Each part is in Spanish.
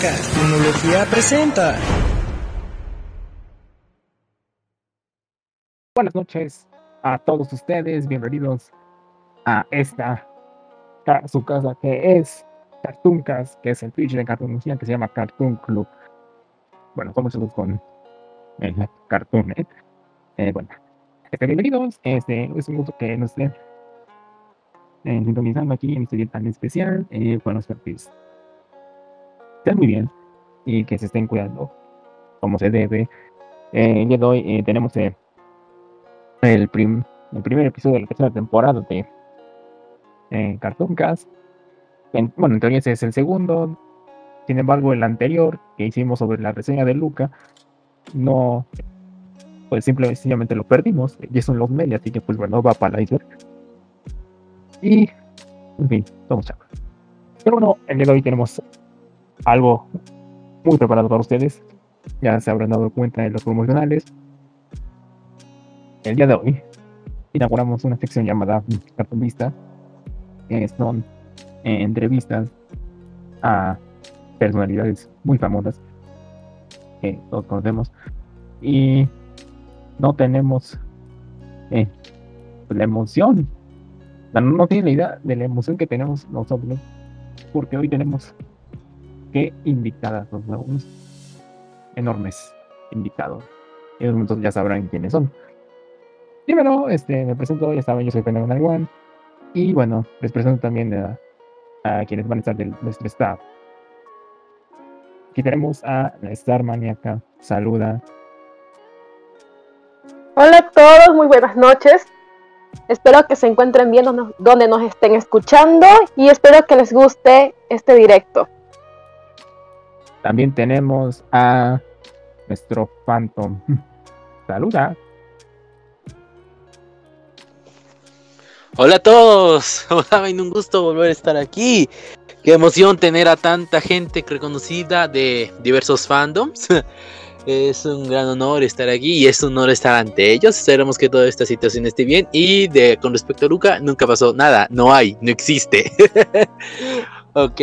Cartunología presenta. Buenas noches a todos ustedes, bienvenidos a esta su casa que es Cartooncast, que es el Twitch de Cartoonología que se llama Cartoon Club. Bueno, somos los con el Cartoon, ¿eh? eh bueno, este, bienvenidos, este, es un gusto que nos estén eh, sintonizando aquí en este día tan especial. Eh, bueno, espero que estén muy bien y que se estén cuidando como se debe. Eh, el día de hoy eh, tenemos eh, el, prim el primer episodio de la tercera temporada de eh, Cartoon Cast. En, bueno, en teoría ese es el segundo. Sin embargo, el anterior que hicimos sobre la reseña de Luca, no, pues simplemente lo perdimos. Y eso en los medios, así que pues bueno, va para la iceberg. Y, en fin, somos chavos. Pero bueno, el día de hoy tenemos algo muy preparado para ustedes. Ya se habrán dado cuenta de los promocionales. El día de hoy inauguramos una sección llamada Cartón Vista, que son eh, entrevistas a personalidades muy famosas que todos conocemos. Y no tenemos eh, la emoción. No, no tiene la idea de la emoción que tenemos nosotros, porque hoy tenemos que invitadas, nuevos enormes invitados. En momentos ya sabrán quiénes son. Primero, este, me presento, ya saben, yo soy Fernando One. Y bueno, les presento también a, quienes van a estar de nuestro staff. Aquí tenemos a Star Maniaca. Saluda. Hola a todos, muy buenas noches. Espero que se encuentren bien donde nos estén escuchando y espero que les guste este directo. También tenemos a nuestro Phantom. Saluda. Hola a todos, un gusto volver a estar aquí. Qué emoción tener a tanta gente reconocida de diversos fandoms. Es un gran honor estar aquí y es un honor estar ante ellos. Esperamos que toda esta situación esté bien. Y de con respecto a Luca, nunca pasó nada. No hay, no existe. ok.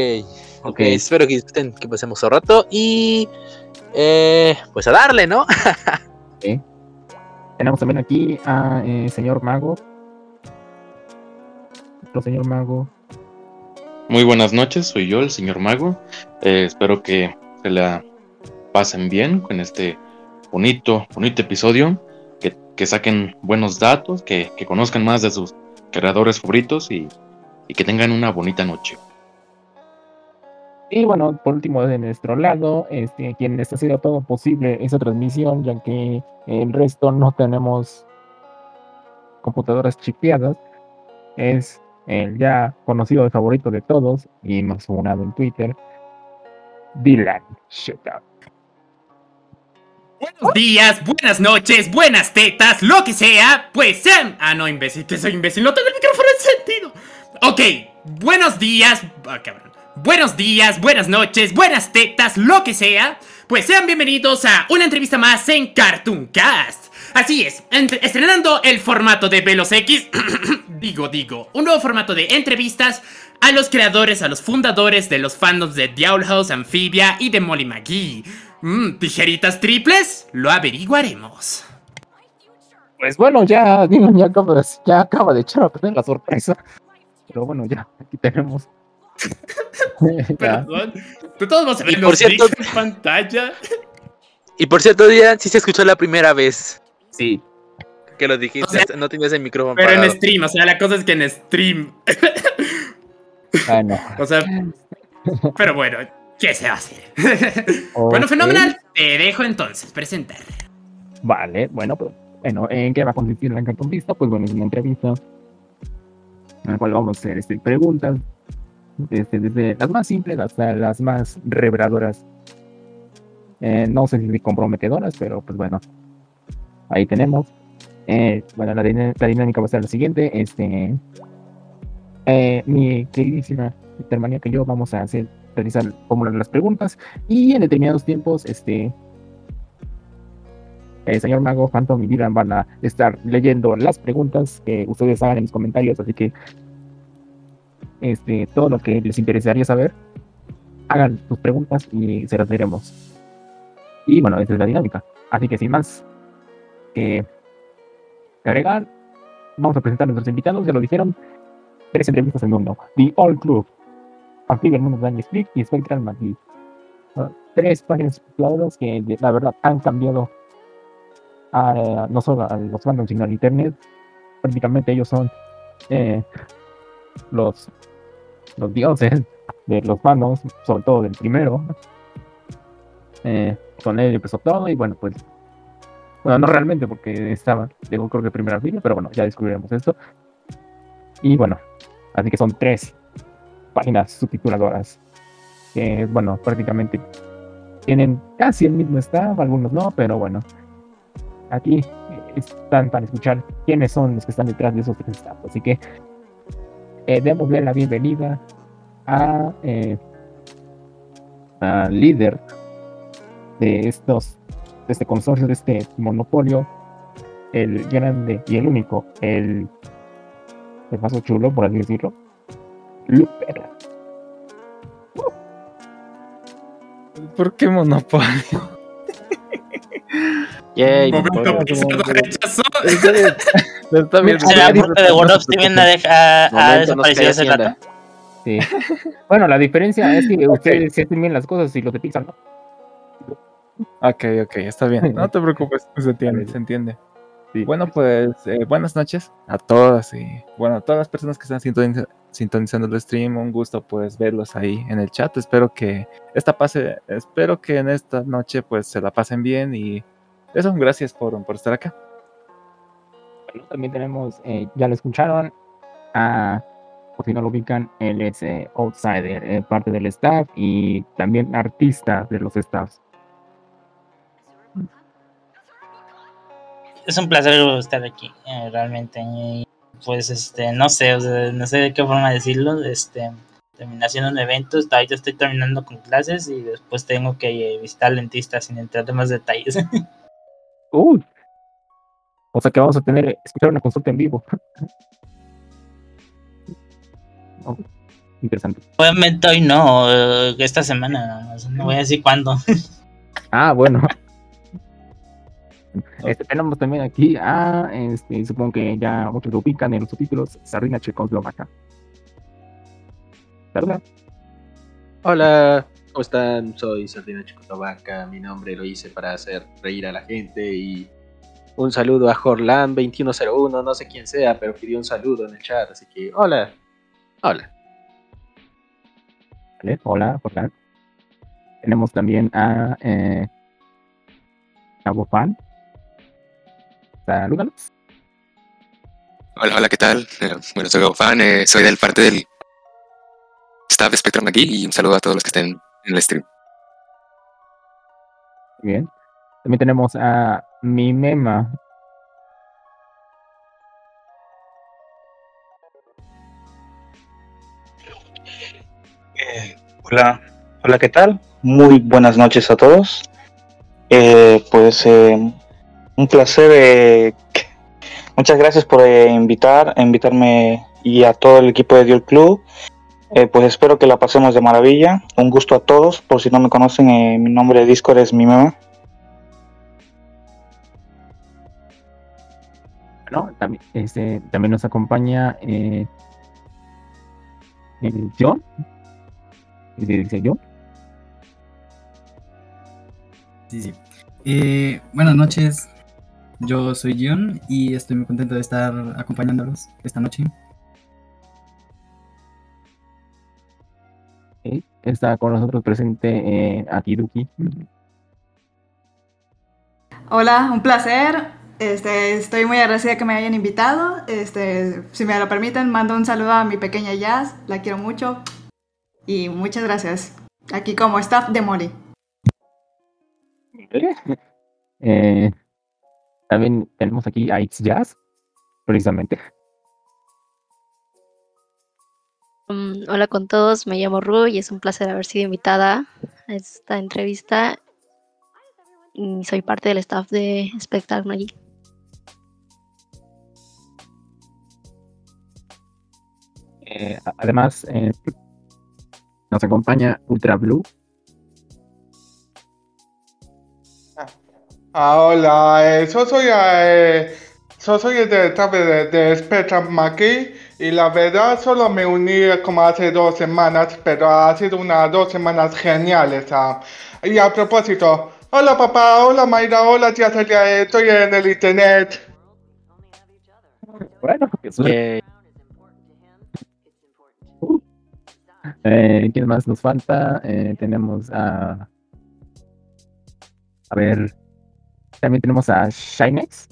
Ok, espero que disfruten, que pasemos un rato. Y eh, pues a darle, ¿no? sí. Tenemos también aquí a eh, señor Mago. Otro señor Mago. Muy buenas noches, soy yo, el señor Mago. Eh, espero que se la pasen bien con este bonito, bonito episodio, que, que saquen buenos datos, que, que, conozcan más de sus creadores favoritos y, y, que tengan una bonita noche. Y bueno, por último, de nuestro lado, este, quien está haciendo todo posible esa transmisión, ya que el resto no tenemos computadoras chipeadas, es el ya conocido y favorito de todos y más sonado en Twitter, Dylan Shutout. Buenos días, buenas noches, buenas tetas, lo que sea, pues sean. Ah, no, imbécil, que soy imbécil, no tengo el micrófono en sentido. Ok, buenos días. Ah, cabrón. Buenos días, buenas noches, buenas tetas, lo que sea. Pues sean bienvenidos a una entrevista más en Cartoon Cast. Así es, estrenando el formato de Velos X. digo, digo, un nuevo formato de entrevistas a los creadores, a los fundadores de los fandoms de Diablo House, Amphibia y de Molly McGee. Mm, ¿Tijeritas triples? Lo averiguaremos. Pues bueno, ya, ya, acaba, de, de echar a perder la sorpresa. Pero bueno, ya, aquí tenemos. Perdón. De todos vamos a ver los cierto, en pantalla. Y por cierto, día sí se escuchó la primera vez. Sí. Que lo dijiste, o sea, no tenías el micrófono. Pero parado. en stream, o sea, la cosa es que en stream. Bueno. o sea. Pero bueno, ¿Qué se hace? Okay. Bueno, fenomenal. Te dejo entonces presentar. Vale, bueno, pues, bueno, ¿en qué va a consistir la cartón vista? Pues bueno, es una entrevista en la cual vamos a hacer este, preguntas desde, desde, las más simples hasta las más reveladoras. Eh, no sé si comprometedoras, pero pues bueno, ahí tenemos. Eh, bueno, la, la, dinámica va a ser la siguiente. Este, eh, mi queridísima hermana que yo vamos a hacer realizar formular las preguntas y en determinados tiempos este el señor Mago, Phantom y Dylan van a estar leyendo las preguntas que ustedes hagan en los comentarios, así que este todo lo que les interesaría saber hagan sus preguntas y se las diremos. Y bueno, esa es la dinámica. Así que sin más que agregar, vamos a presentar a nuestros invitados. Ya lo dijeron, tres entrevistas en uno. The All Club, Amphibia Mundo Daniel Speak y Spectral Madrid. Uh, tres páginas especuladoras que de- la verdad han cambiado a, no solo a los fandoms sino al internet. Prácticamente ellos son eh, los, los dioses de los fandoms, sobre todo del primero. Eh, con él empezó todo y bueno, pues bueno, no realmente porque estaba, llegó creo que primera fila, pero bueno, ya descubriremos eso. Y bueno, así que son tres páginas subtituladoras que, bueno, prácticamente tienen casi el mismo staff, algunos no, pero bueno, aquí están para escuchar quiénes son los que están detrás de esos tres staff. Así que eh, démosle la bienvenida a, eh, al líder de estos de este consorcio, de este monopolio, el grande y el único, el, el paso chulo, por así decirlo, Luper. ¿Por qué monopolio? Yay, Momento rechazó. Bien. Está bien. ¿Se la puerta de World of Steven ha, desaparecido hace rato? Sí. bueno, la diferencia es que ustedes se hacen bien las cosas y los de Pixar no. Ok, ok, está bien. No te preocupes, se entiende, se entiende. Sí. Bueno, pues eh, buenas noches a todas y bueno, a todas las personas que están sintoniza- sintonizando el stream. Un gusto pues verlos ahí en el chat. Espero que esta pase, espero que en esta noche pues se la pasen bien y eso, gracias por, por estar acá. Bueno, también tenemos, eh, ya lo escucharon, a, por si no lo ubican, él es eh, outsider, eh, parte del staff y también artista de los staffs. Es un placer estar aquí, eh, realmente. Y, pues, este, no sé, o sea, no sé de qué forma decirlo. Este, terminé haciendo un evento, ahorita estoy terminando con clases y después tengo que visitar al dentista sin entrar en más detalles. Uy. O sea que vamos a tener, escuchar una consulta en vivo. Oh, interesante. Obviamente hoy no, eh, esta semana, no voy a decir cuándo. Ah, bueno. Este, tenemos también aquí a, este, supongo que ya muchos lo ubican en los subtítulos, Sardina Checoslovaca. ¿Verdad? Hola, ¿cómo están? Soy Sardina Checoslovaca. Mi nombre lo hice para hacer reír a la gente y un saludo a Jorlan2101, no sé quién sea, pero pidió un saludo en el chat, así que hola. Hola. Vale, Hola, hola. Tenemos también a eh, Fan. Salúdanos. Hola, hola, ¿qué tal? Eh, bueno, soy Gaufan, eh, soy del parte del staff de Spectrum aquí y un saludo a todos los que estén en el stream. Bien. También tenemos a Mimema. Eh, hola, hola, ¿qué tal? Muy buenas noches a todos. Eh, pues eh, un placer. eh, muchas gracias por eh, invitar, invitarme y a todo el equipo de Diol Club. Pues espero que la pasemos de maravilla. Un gusto a todos. Por si no me conocen, mi nombre de Discord es mi ¿no? También, este, también nos acompaña eh, eh, John. ¿Y se dice John? Sí, sí. Eh, buenas noches, yo soy John y estoy muy contento de estar acompañándolos esta noche. Está con nosotros presente eh, Akiduki. Hola, un placer. Este, estoy muy agradecida que me hayan invitado. Este, si me lo permiten, mando un saludo a mi pequeña Jazz. La quiero mucho. Y muchas gracias. Aquí como staff de Mori. Eh, también tenemos aquí a X Jazz, precisamente. Mm, hola con todos, me llamo Ru y es un placer haber sido invitada a esta entrevista. Y soy parte del staff de Spectrum allí. Eh, además, eh, Nos acompaña Ultra Blue. Ah, hola, eh, yo soy, eh, yo soy el de, de, de Spectrum aquí y la verdad solo me uní como hace dos semanas, pero ha sido unas dos semanas geniales. ah. Y a propósito, hola papá, hola Mayra, hola tía Celia, eh, estoy en el internet. Bueno, qué Eh, ¿Quién más nos falta? Eh, tenemos a. A ver. También tenemos a Shinex.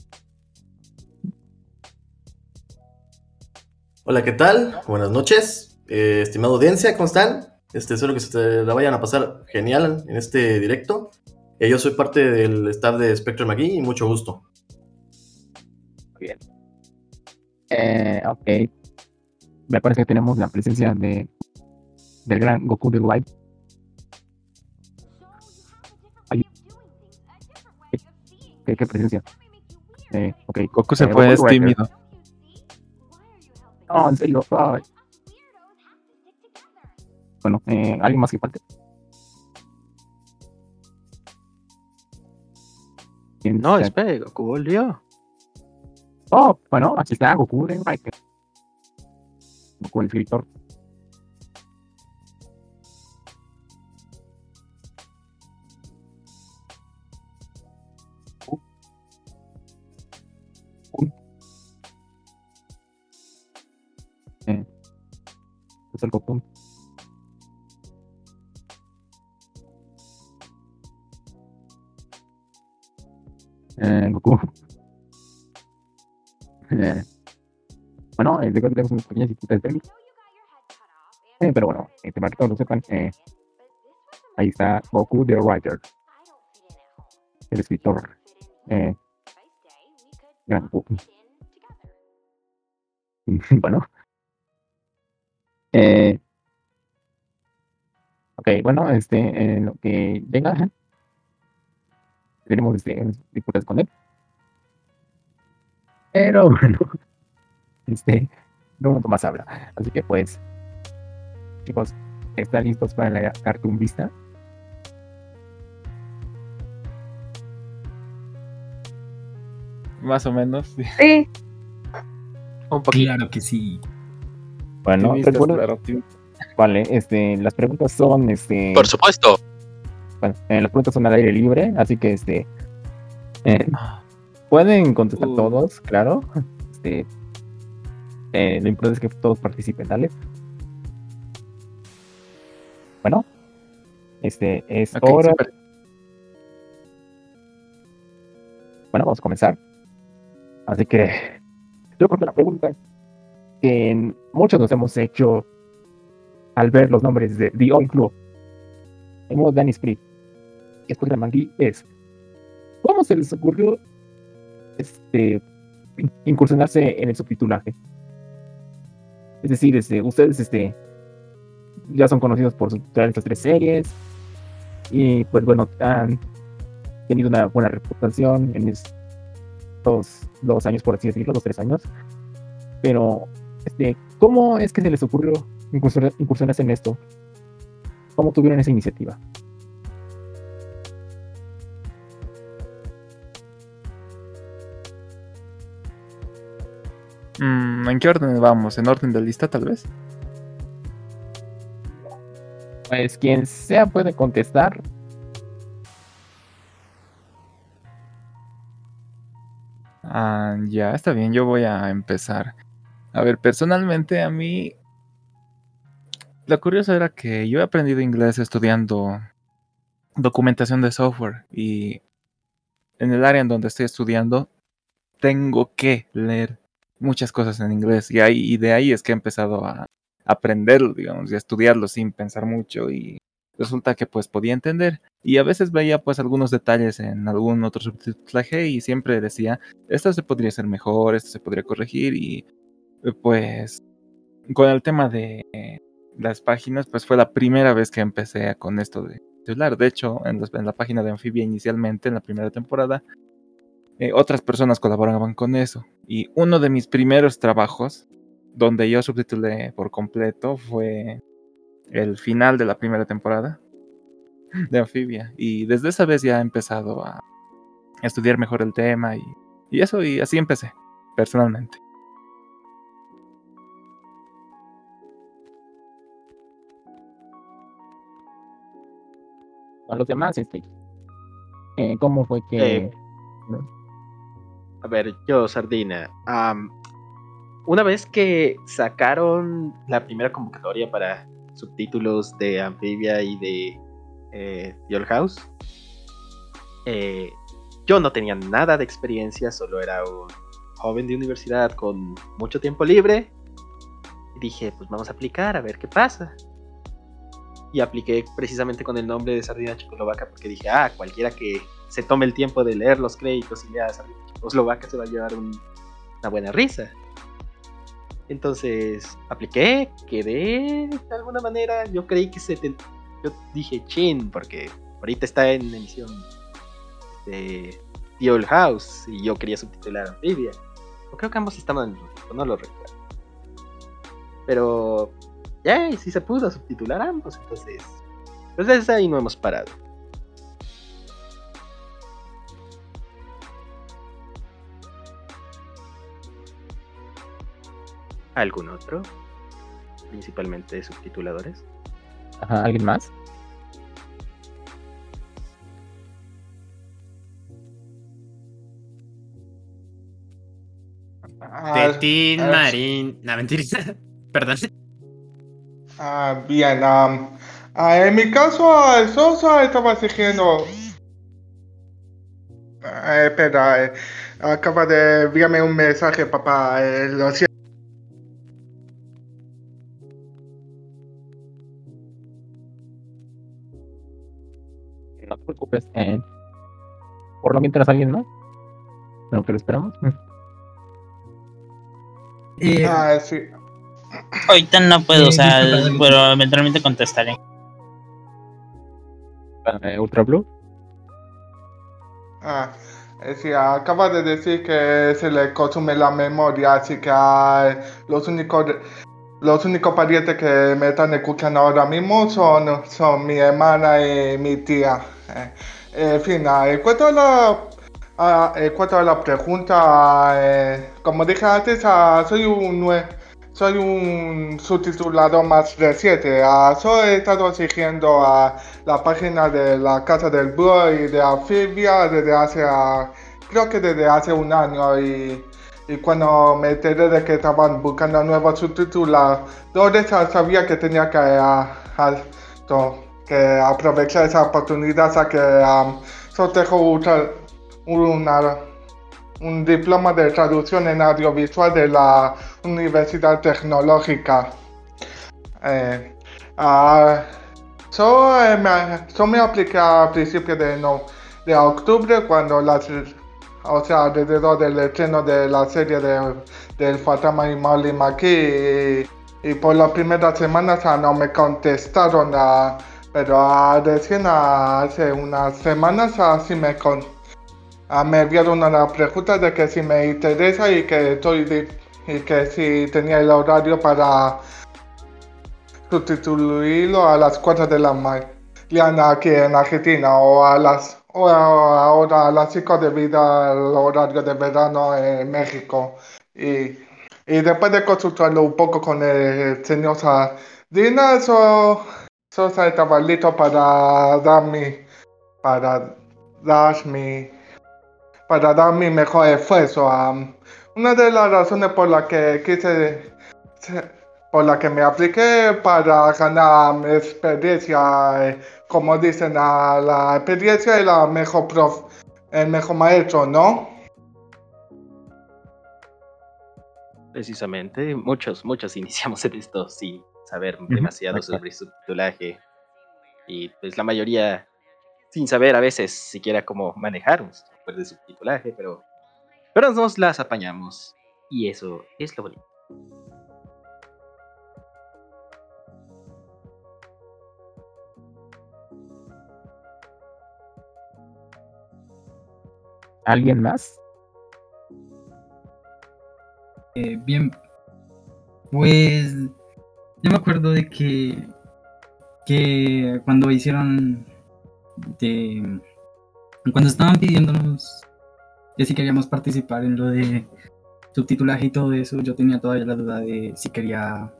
Hola, ¿qué tal? Buenas noches. Eh, estimada audiencia, ¿cómo están? Este, espero que se te la vayan a pasar genial en este directo. Eh, yo soy parte del staff de Spectrum aquí y mucho gusto. Muy bien. Eh, ok. Me parece que tenemos la presencia de del gran Goku de Live. Ay. ¿Qué, qué presencia? Eh, ok. Goku se Eh, fue, es Goku Rider. tímido. No, en serio. ay. Bueno, eh, ¿alguien más que falte? ¿Quién No, espere, Goku volvió. Oh, bueno, aquí está Goku de Riker. Goku el escritor. Es el Goku. Eh, Goku. Eh, bueno, creo que tenemos unas pequeñas dificultades técnicas. Eh, pero bueno, este, para que todos lo sepan, eh, ahí está Goku the Writer, el escritor. Eh, gran Goku. bueno. Eh, ok, bueno, este, en lo que llega, tenemos este, dificultades con él. Pero bueno, este, no mucho más habla. Así que pues, chicos, ¿están listos para la Cartoon Vista? Más o menos. Sí. Un Claro que sí. Bueno, claro, optimistas. Vale, este, las preguntas son, este, Por supuesto. bueno, eh, las preguntas son al aire libre, así que, este, eh, pueden contestar Uh. todos, claro. Este, eh, lo importante es que todos participen, ¿dale? Bueno, este, es hora. Bueno, vamos a comenzar. Así que yo creo que la pregunta que muchos nos hemos hecho al ver los nombres de The All Club en modo Danny después de Mangui es ¿cómo se les ocurrió este incursionarse en el subtitulaje? Es decir, este, ustedes este, ya son conocidos por subtitular estas tres series y pues bueno, han tenido una buena reputación en estos dos años, por así decirlo, dos, tres años. Pero, este, ¿cómo es que se les ocurrió incursionar- incursionarse en esto? ¿Cómo tuvieron esa iniciativa? Mm, ¿En qué orden vamos? ¿En orden de lista, tal vez? Pues quien sea puede contestar. Ah, ya, está bien, yo voy a empezar. A ver, personalmente a mí... Lo curioso era que yo he aprendido inglés estudiando documentación de software y en el área en donde estoy estudiando tengo que leer muchas cosas en inglés. Y, ahí, y de ahí es que he empezado a aprenderlo, digamos, y a estudiarlo sin pensar mucho. Y resulta que pues podía entender. Y a veces veía pues algunos detalles en algún otro subtitulaje y siempre decía, esto se podría hacer mejor, esto se podría corregir y pues con el tema de las páginas pues fue la primera vez que empecé con esto de titular. De hecho, en, la página de Amphibia inicialmente, en la primera temporada, eh, otras personas colaboraban con eso. Y uno de mis primeros trabajos, donde yo subtitulé por completo, fue el final de la primera temporada de Amphibia. Y desde esa vez ya he empezado a estudiar mejor el tema y, y eso, y así empecé, personalmente. A los demás, este, eh, ¿cómo fue que...? Eh, A ver, yo, Sardina. una vez que sacaron la primera convocatoria para subtítulos de Amphibia y de eh, The Old House, eh, yo no tenía nada de experiencia, solo era un joven de universidad con mucho tiempo libre. Y dije, pues vamos a aplicar a ver qué pasa. Y apliqué precisamente con el nombre de Sardina Checoslovaca porque dije, ah, cualquiera que se tome el tiempo de leer los créditos y lea Sardina Checoslovaca se va a llevar un- una buena risa. Entonces apliqué, quedé de alguna manera. Yo creí que se. ten- Yo dije chin, porque ahorita está en emisión de The Old House y yo quería subtitular Amphibia. Creo que ambos estaban en no lo recuerdo. Pero ya, y sí se pudo subtitular ambos, entonces. Pues desde ahí no hemos parado. ¿Algún otro? Principalmente subtituladores. Ajá, ¿Alguien más? Ah, Tetín ah, Marín. No, mentira. Perdón. Ah, bien, am, ah, en mi caso, ah, Sosa estaba siguiendo. Eh, espera, eh, acaba de enviarme un mensaje, papá. eh, lo siento. No te preocupes. eh, por lo mientras alguien más. Lo que lo esperamos. Eh, Ah, sí. Ahorita no puedo, Eh, o sea, pero eventualmente contestaré. Ultra Blue. Ah, eh, sí, acaba de decir que se le consume la memoria, así que ah, los únicos los únicos parientes que me están escuchando ahora mismo son, son mi hermana y mi tía. Eh, en fin, ah, en cuanto a la, a- en cuanto a la pregunta, eh, como dije antes, ah, soy un nue- soy un subtitulador más reciente. ah, solo he estado siguiendo a la página de la Casa del Búho y de Amphibia desde hace, ah, creo que desde hace un año y, y cuando me enteré de que estaban buscando nuevos subtituladores, sabía que tenía que, ah, ah, to- que aprovechar esa oportunidad, ya que ah, solo una- una un diploma de traducción en audiovisual de la Universidad Tecnológica. Eh, ah, so, eh, me, so me apliqué a principios de, no, de octubre cuando las, o sea, alrededor del estreno de la serie de, del Fantasma y Molly McKee y, y por las primeras semanas ah, no me contestaron, ah, pero ah, recién hace unas semanas ah, sí me contestaron. Ah, me enviaron una pregunta de que si me interesa y que estoy y que si tenía el horario para sustituirlo a las 4 de la mañana aquí en Argentina o a las o ahora a las 5 debido al horario de verano en México. Y, y después de consultarlo un poco con el señor Sardina eso Sosa estaba listo para dar mi para dar mi para dar mi mejor esfuerzo. am. una de las razones por la que quise, se- por la que me apliqué para ganar experiencia, eh, como dicen, a la experiencia y la mejor prof, el mejor maestro, ¿no? Precisamente, muchos, muchos iniciamos en esto sin saber demasiado sobre subtitulaje. Y pues la mayoría sin saber a veces siquiera cómo manejar software de subtitulaje, pero, pero nos las apañamos. Y eso es lo bonito. ¿Alguien más? Eh, bien, pues yo me acuerdo de que que cuando hicieron de cuando estaban pidiéndonos que si queríamos participar en lo de subtitulaje y todo eso, yo tenía todavía la duda de si quería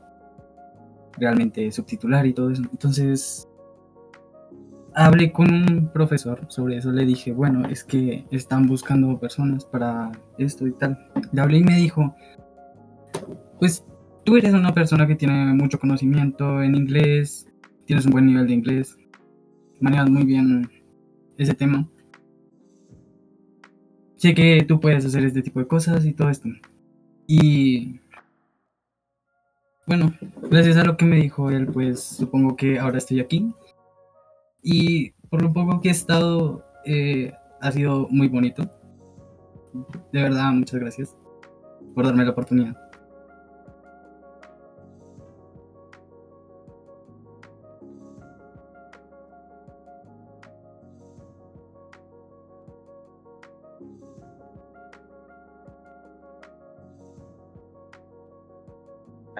realmente subtitular y todo eso. Entonces hablé con un profesor sobre eso, le dije, bueno, es que están buscando personas para esto y tal. Le hablé y me dijo, pues tú eres una persona que tiene mucho conocimiento en inglés, tienes un buen nivel de inglés, manejas muy bien ese tema. Sé que tú puedes hacer este tipo de cosas y todo esto. Y bueno, gracias a lo que me dijo él, pues supongo que ahora estoy aquí. Y por lo poco que he estado, eh, ha sido muy bonito. De verdad, muchas gracias por darme la oportunidad.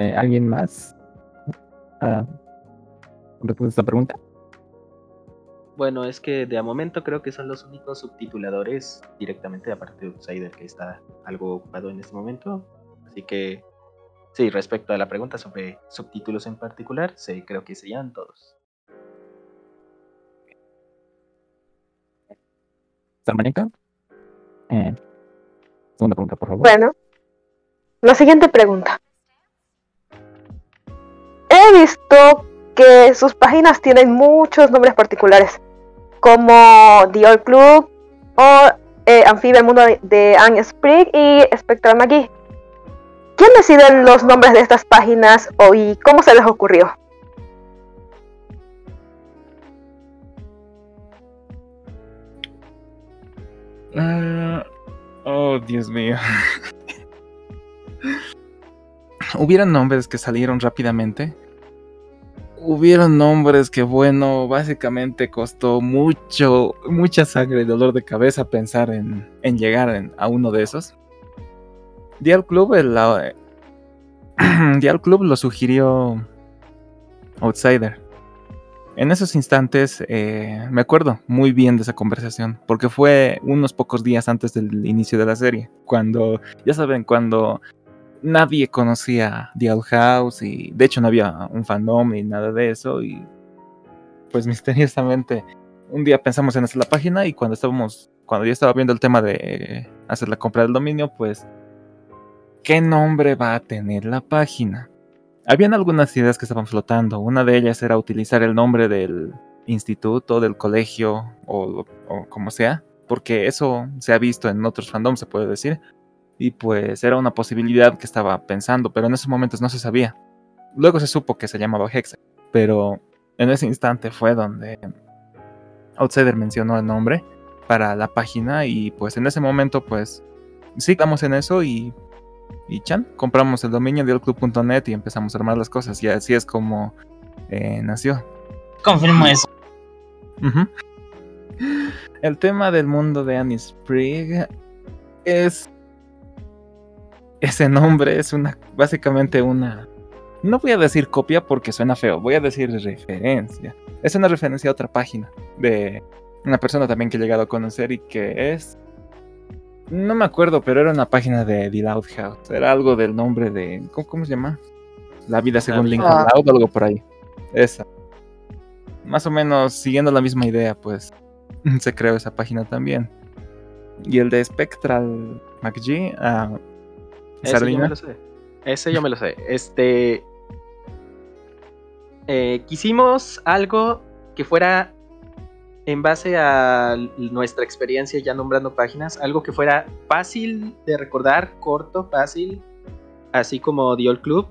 Eh, ¿Alguien más? Ah, ¿Responde a esta pregunta? Bueno, es que de a momento creo que son los únicos subtituladores directamente, aparte de Outsider, que está algo ocupado en este momento. Así que, sí, respecto a la pregunta sobre subtítulos en particular, sí, creo que serían todos. ¿Salmanica? Eh, segunda pregunta, por favor. Bueno, la siguiente pregunta. He visto que sus páginas tienen muchos nombres particulares, como The Old Club o eh, Anfibia el Mundo de, Anne Sprigg y Spectral McGee. ¿Quién decide los nombres de estas páginas o y cómo se les ocurrió? Ah, oh, Dios mío. Hubieron nombres que salieron rápidamente. Hubieron nombres que, bueno, básicamente costó mucho, mucha sangre y dolor de cabeza pensar en, en llegar a uno de esos. Dial Club, el, Dial Club lo sugirió Outsider. En esos instantes eh, me acuerdo muy bien de esa conversación, porque fue unos pocos días antes del inicio de la serie, cuando, ya saben, cuando nadie conocía The Owl House y de hecho no había un fandom ni nada de eso y pues misteriosamente un día pensamos en hacer la página y cuando estábamos, cuando yo estaba viendo el tema de hacer la compra del dominio, pues ¿qué nombre va a tener la página? Habían algunas ideas que estaban flotando. Una de ellas era utilizar el nombre del instituto, del colegio o, o como sea, porque eso se ha visto en otros fandoms, se puede decir. Y pues era una posibilidad que estaba pensando, pero en esos momentos no se sabía. Luego se supo que se llamaba Hexa, pero en ese instante fue donde Outsider mencionó el nombre para la página y pues en ese momento pues sí estamos en eso y y chan, compramos el dominio de club.net y empezamos a armar las cosas y así es como eh, nació. Confirmo eso. El tema del mundo de Annie Sprigg es ese nombre es una básicamente una no voy a decir copia porque suena feo, voy a decir referencia. Es una referencia a otra página de una persona también que he llegado a conocer y que es no me acuerdo, pero era una página de The Loud House. Era algo del nombre de. ¿Cómo, cómo se llama? La vida según Lincoln Ah. Loud, algo por ahí. Esa. Más o menos siguiendo la misma idea, pues se creó esa página también. Y el de Spectral McGee, ah, Ese yo me lo sé. Ese yo me lo sé. Este. eh, quisimos algo que fuera en base a nuestra experiencia ya nombrando páginas, algo que fuera fácil de recordar, corto, fácil, así como The Old Club,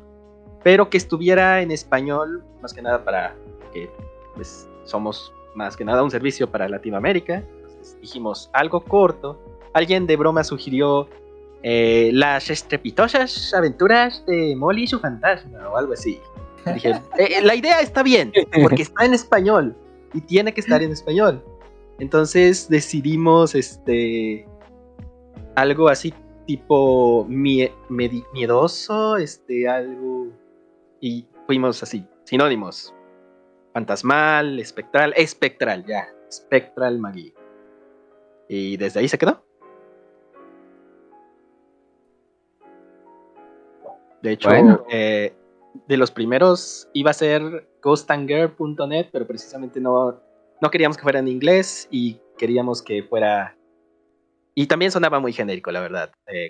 pero que estuviera en español, más que nada para que pues, somos más que nada un servicio para Latinoamérica. Entonces dijimos algo corto. Alguien de broma sugirió eh, las estrepitosas aventuras de Molly y su fantasma o algo así. Dije, "Eh, la idea está bien, porque está en español y tiene que estar en español. Entonces decidimos este algo así tipo mie- miedoso, este algo y fuimos así, sinónimos. fantasmal, espectral, espectral, ya, espectral Magui. Y desde ahí se quedó. De hecho, Bueno. eh, de los primeros iba a ser ghostandgirl.net, pero precisamente no, no queríamos que fuera en inglés y queríamos que fuera... Y también sonaba muy genérico, la verdad, eh.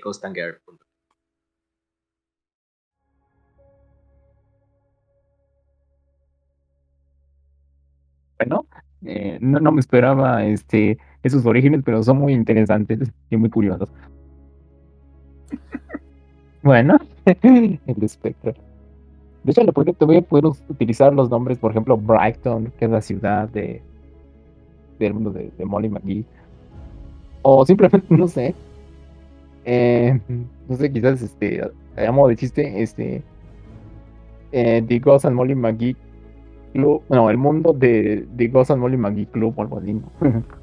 Bueno, eh, no, no me esperaba este, esos orígenes, pero son muy interesantes y muy curiosos. Bueno, el espectro. De hecho, el proyecto voy a poder utilizar los nombres, por ejemplo, Brighton, que es la ciudad de del mundo de, Molly McGee. O simplemente, no sé. eh, no sé, quizás este, a de chiste, este. Eh, The Ghost and Molly McGee Club. No, el mundo de The Ghost and Molly McGee Club o algo así.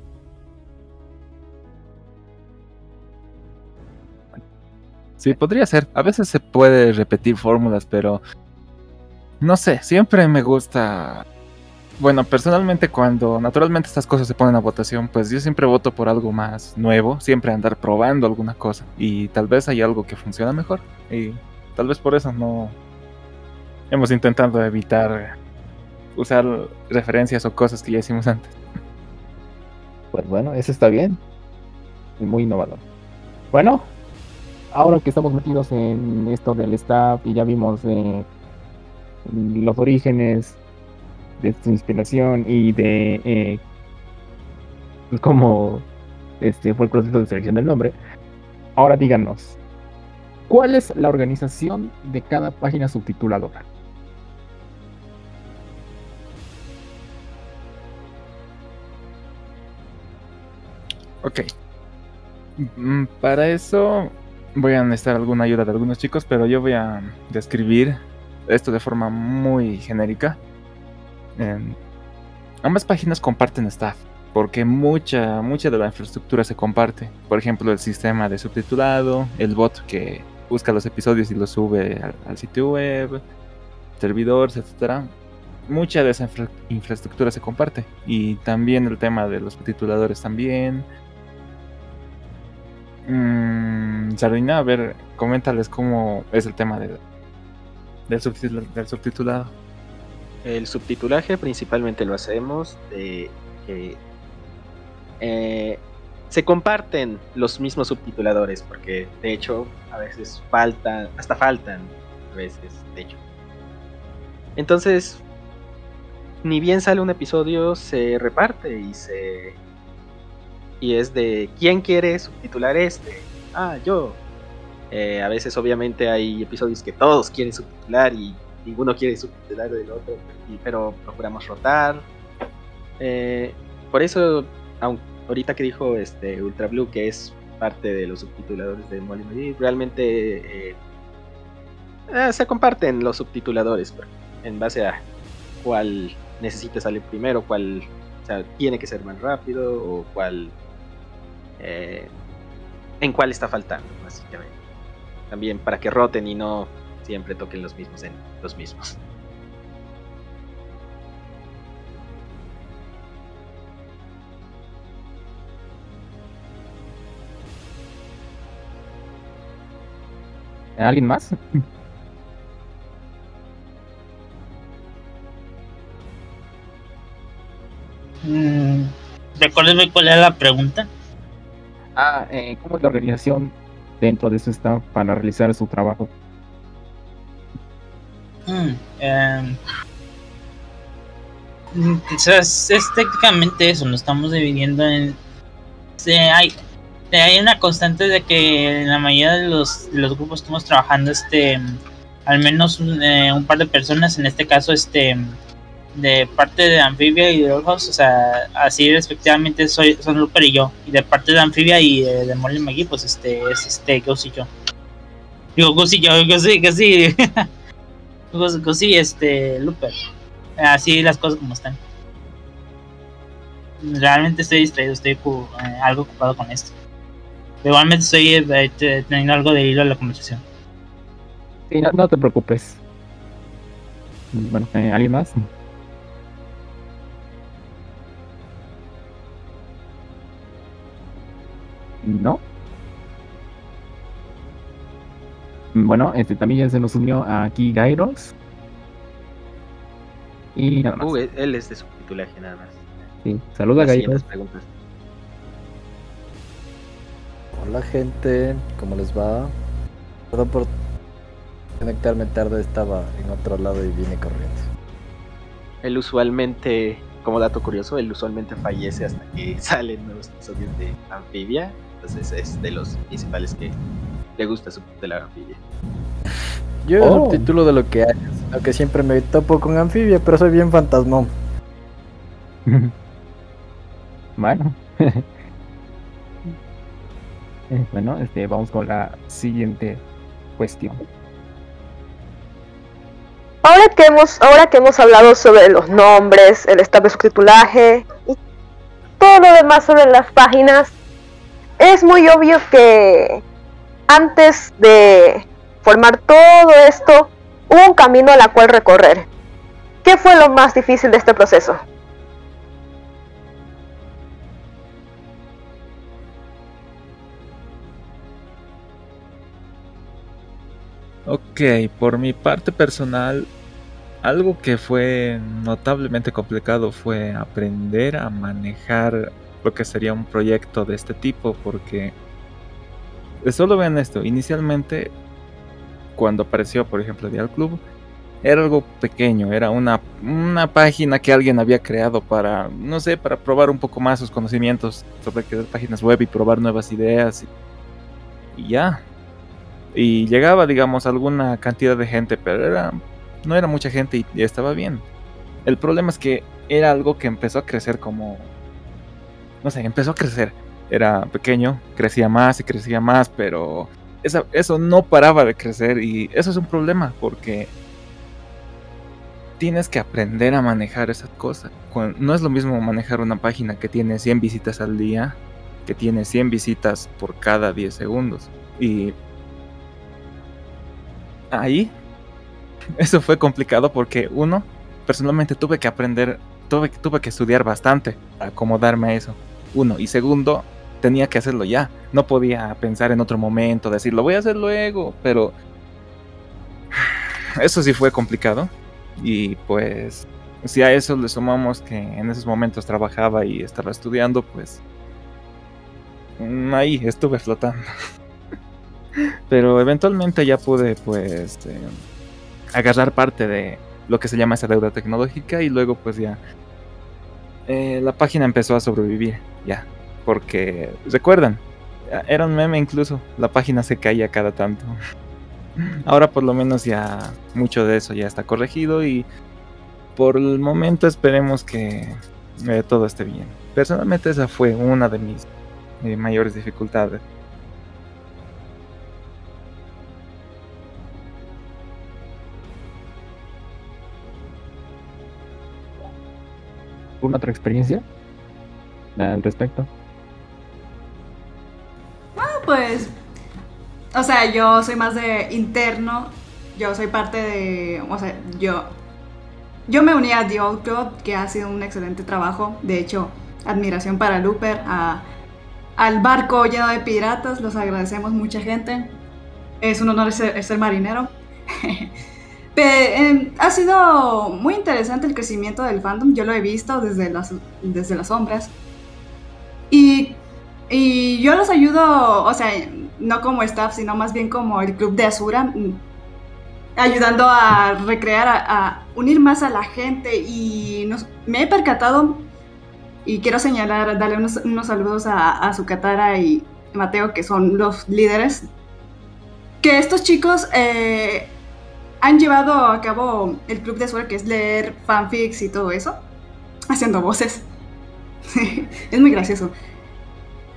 Sí, podría ser. A veces se puede repetir fórmulas, pero no sé, siempre me gusta. Bueno, personalmente cuando naturalmente estas cosas se ponen a votación, pues yo siempre voto por algo más nuevo, siempre andar probando alguna cosa y tal vez hay algo que funciona mejor y tal vez por eso no hemos intentado evitar usar referencias o cosas que ya hicimos antes. Pues bueno, eso está bien. Muy innovador. Bueno, ahora que estamos metidos en esto del staff y ya vimos eh, los orígenes de su inspiración y de eh, cómo este, fue el proceso de selección del nombre, ahora díganos, ¿cuál es la organización de cada página subtituladora? Ok. Mm, Para eso voy a necesitar alguna ayuda de algunos chicos, pero yo voy a describir esto de forma muy genérica. Em, ambas páginas comparten staff, porque mucha, mucha de la infraestructura se comparte. Por ejemplo, el sistema de subtitulado, el bot que busca los episodios y los sube al, sitio web, servidores, etcétera. Mucha de esa infra- infraestructura se comparte. Y también el tema de los subtituladores también. Mm, Sardina, a ver, coméntales cómo es el tema de- del, subtitul- del subtitulado. El subtitulaje principalmente lo hacemos de que eh, se comparten los mismos subtituladores, porque de hecho a veces faltan, hasta faltan a veces, de hecho. Entonces, ni bien sale un episodio, se reparte y se y es de quién quiere subtitular este. Ah, yo. Eh, a veces obviamente hay episodios que todos quieren subtitular y ninguno quiere subtitular del otro, pero procuramos rotar. Eh, por eso, aun- ahorita que dijo este Ultra Blue que es parte de los subtituladores de Molly Marie, realmente eh, eh, se comparten los subtituladores pero en base a cuál necesita salir primero, cuál tiene que ser más rápido o cuál eh, en cuál está faltando, básicamente. También para que roten y no siempre toquen los mismos en los mismos. ¿Alguien más? Mm, Recuérdeme cuál era la pregunta. Ah, eh, ¿cómo es la organización dentro de su staff para realizar su trabajo? Mm, em, mm, es, técnicamente eso, nos estamos dividiendo en... hay, hay una constante de que en la mayoría de los, los grupos estamos trabajando este al menos un, eh, un par de personas, en este caso este de parte de Amphibia y de Orhos, o sea, así respectivamente soy, son Looper y yo, y de parte de Amphibia y de, de Molly McGee, pues este es este Gus y yo. Digo Gus y yo, Gus y Gus y- este Looper. Así las cosas como están. Realmente estoy distraído, estoy eh, algo ocupado con esto. Igualmente estoy eh, te- teniendo algo de hilo a la conversación. Sí, no, no te preocupes. Bueno, eh, ¿alguien más? No. Bueno, este también ya se nos unió aquí Gairos. Y nada más. Uh, él- él es de subtitulaje nada más. Sí, saluda Las preguntas. Hola gente, ¿cómo les va? Perdón por conectarme tarde, estaba en otro lado y vine corriendo. Él usualmente, como dato curioso, él usualmente fallece hasta que salen nuevos episodios de Amphibia. Entonces es de los principales que le gusta subtitular Amphibia. Yo Oh. subtítulo de lo que hay, aunque siempre me topo con anfibia, pero soy bien fantasmón. Bueno. Eh, bueno, este, vamos con la siguiente cuestión. Ahora que hemos, ahora que hemos hablado sobre los nombres, el estado de subtitulaje y todo lo demás sobre las páginas, es muy obvio que antes de formar todo esto, hubo un camino a la cual recorrer. ¿Qué fue lo más difícil de este proceso? Ok, por mi parte personal, algo que fue notablemente complicado fue aprender a manejar lo que sería un proyecto de este tipo, porque solo vean esto, inicialmente cuando apareció, por ejemplo, Dial Club, era algo pequeño, era una, una página que alguien había creado para, no sé, para probar un poco más sus conocimientos sobre crear páginas web y probar nuevas ideas. Y, ya. Y llegaba, digamos, alguna cantidad de gente, pero era, no era mucha gente y, y estaba bien. El problema es que era algo que empezó a crecer como... No sé, empezó a crecer. Era pequeño, crecía más y crecía más, pero eso no paraba de crecer y eso es un problema porque tienes que aprender a manejar esas cosas. No es lo mismo manejar una página que tiene 100 visitas al día que tiene 100 visitas por cada 10 segundos. Y ahí eso fue complicado porque uno, personalmente tuve que aprender, tuve, tuve que estudiar bastante para acomodarme a eso. Uno. Y segundo, tenía que hacerlo ya. No podía pensar en otro momento, decir, lo voy a hacer luego, pero eso sí fue complicado. Y pues, si a eso le sumamos que en esos momentos trabajaba y estaba estudiando, pues mm, ahí estuve flotando. Pero eventualmente ya pude, pues, eh, agarrar parte de lo que se llama esa deuda tecnológica y luego, pues ya, eh, la página empezó a sobrevivir, ya. Porque, recuerdan, era un meme incluso, la página se caía cada tanto. Ahora por lo menos ya mucho de eso ya está corregido y por el momento esperemos que eh, todo esté bien. Personalmente esa fue una de mis eh, mayores dificultades. ¿Alguna otra experiencia al respecto? Ah, pues, o sea, yo soy más de interno, yo soy parte de, o sea, yo, yo me uní a The Club, que ha sido un excelente trabajo, de hecho, admiración para Looper, a- al barco lleno de piratas, los agradecemos mucha gente, es un honor ser, ser marinero. Em, ha sido muy interesante el crecimiento del fandom, yo lo he visto desde las, desde las sombras. Y, y yo los ayudo, o sea, no como staff, sino más bien como el club de Asura, mm, ayudando a recrear, a, a unir más a la gente. Y nos- me he percatado, y quiero señalar, darle unos, unos saludos a, a Zucatara y Mateo, que son los líderes, que estos chicos eh, han llevado a cabo el club de Asura, que es leer fanfics y todo eso, haciendo voces. es muy gracioso.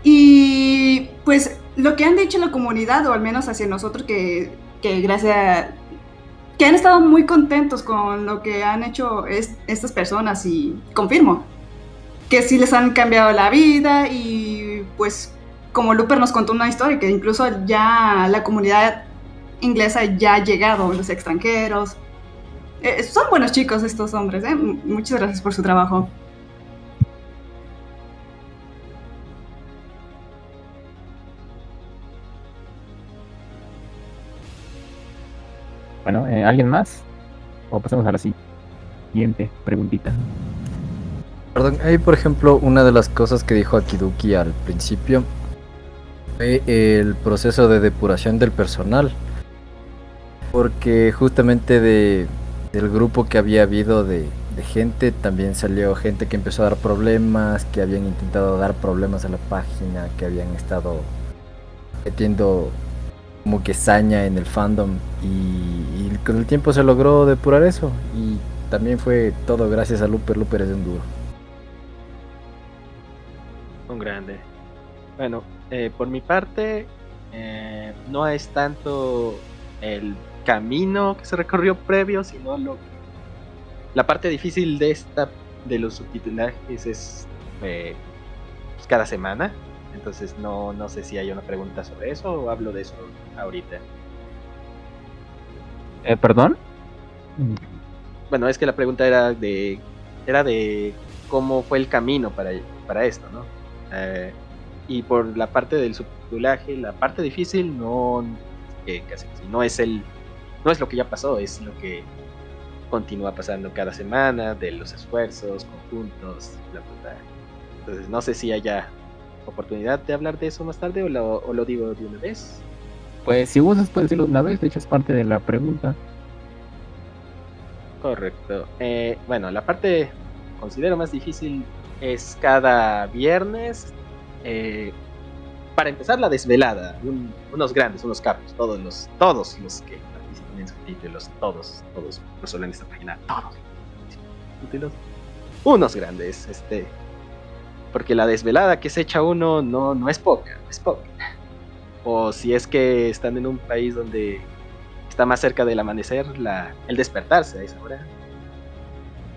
Y pues lo que han dicho la comunidad, o al menos hacia nosotros, que, que gracias que han estado muy contentos con lo que han hecho es- estas personas y confirmo que sí les han cambiado la vida y pues como Looper nos contó una historia que incluso ya la comunidad inglesa ya ha llegado, los extranjeros. Eh, son buenos chicos estos hombres, ¿eh? Muchas gracias por su trabajo. Bueno, eh, ¿alguien más? O pasemos a la siguiente preguntita. Perdón, hay por ejemplo una de las cosas que dijo Akiduki al principio el proceso de depuración del personal porque justamente de, del grupo que había habido de, gente, también salió gente que empezó a dar problemas, que habían intentado dar problemas a la página, que habían estado metiendo como que saña en el fandom y, y con el tiempo se logró depurar eso y también fue todo gracias a Looper, Looper es un duro. Un grande. Bueno, eh, por mi parte, eh, no es tanto el camino que se recorrió previo, sino lo la parte difícil de esta de los subtitulajes es eh, pues, cada semana. Entonces no, no sé si hay una pregunta sobre eso o hablo de eso ahorita. Eh, ¿Perdón? Bueno, es que la pregunta era de era de cómo fue el camino para, para esto, ¿no? Eh, y por la parte del subtitulaje, la parte difícil no casi no es el no es lo que ya pasó, es lo que continúa pasando cada semana, de los esfuerzos conjuntos, bla, bla, bla. Entonces no sé si haya oportunidad de hablar de eso más tarde o lo, o lo digo de una vez. Pues si gustas puedes decirlo una vez, de hecho es parte de la pregunta. Correcto. Eh, bueno, la parte considero más difícil es cada viernes. eh, para empezar la desvelada, un- unos grandes, unos capos, todos los, todos los que participan en subtítulos, todos, todos, no solo en esta página, todos. Subtítulos, unos grandes, este, porque la desvelada que se echa uno no, no es poca, no es poca. O si es que están en un país donde está más cerca del amanecer, la, el despertarse a esa hora.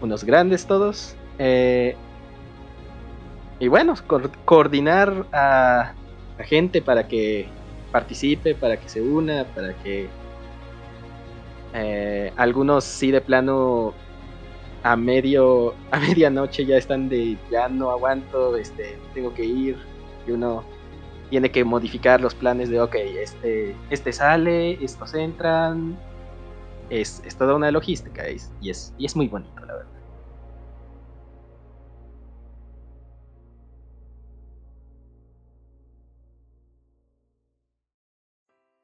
Unos grandes todos. eh, y bueno, co- coordinar a gente para que participe, para que se una, para que eh, algunos sí de plano a medio a medianoche ya están de ya no aguanto, este tengo que ir y uno tiene que modificar los planes de ok, este este sale, estos entran, es, es toda una logística y es y es muy bonito la verdad.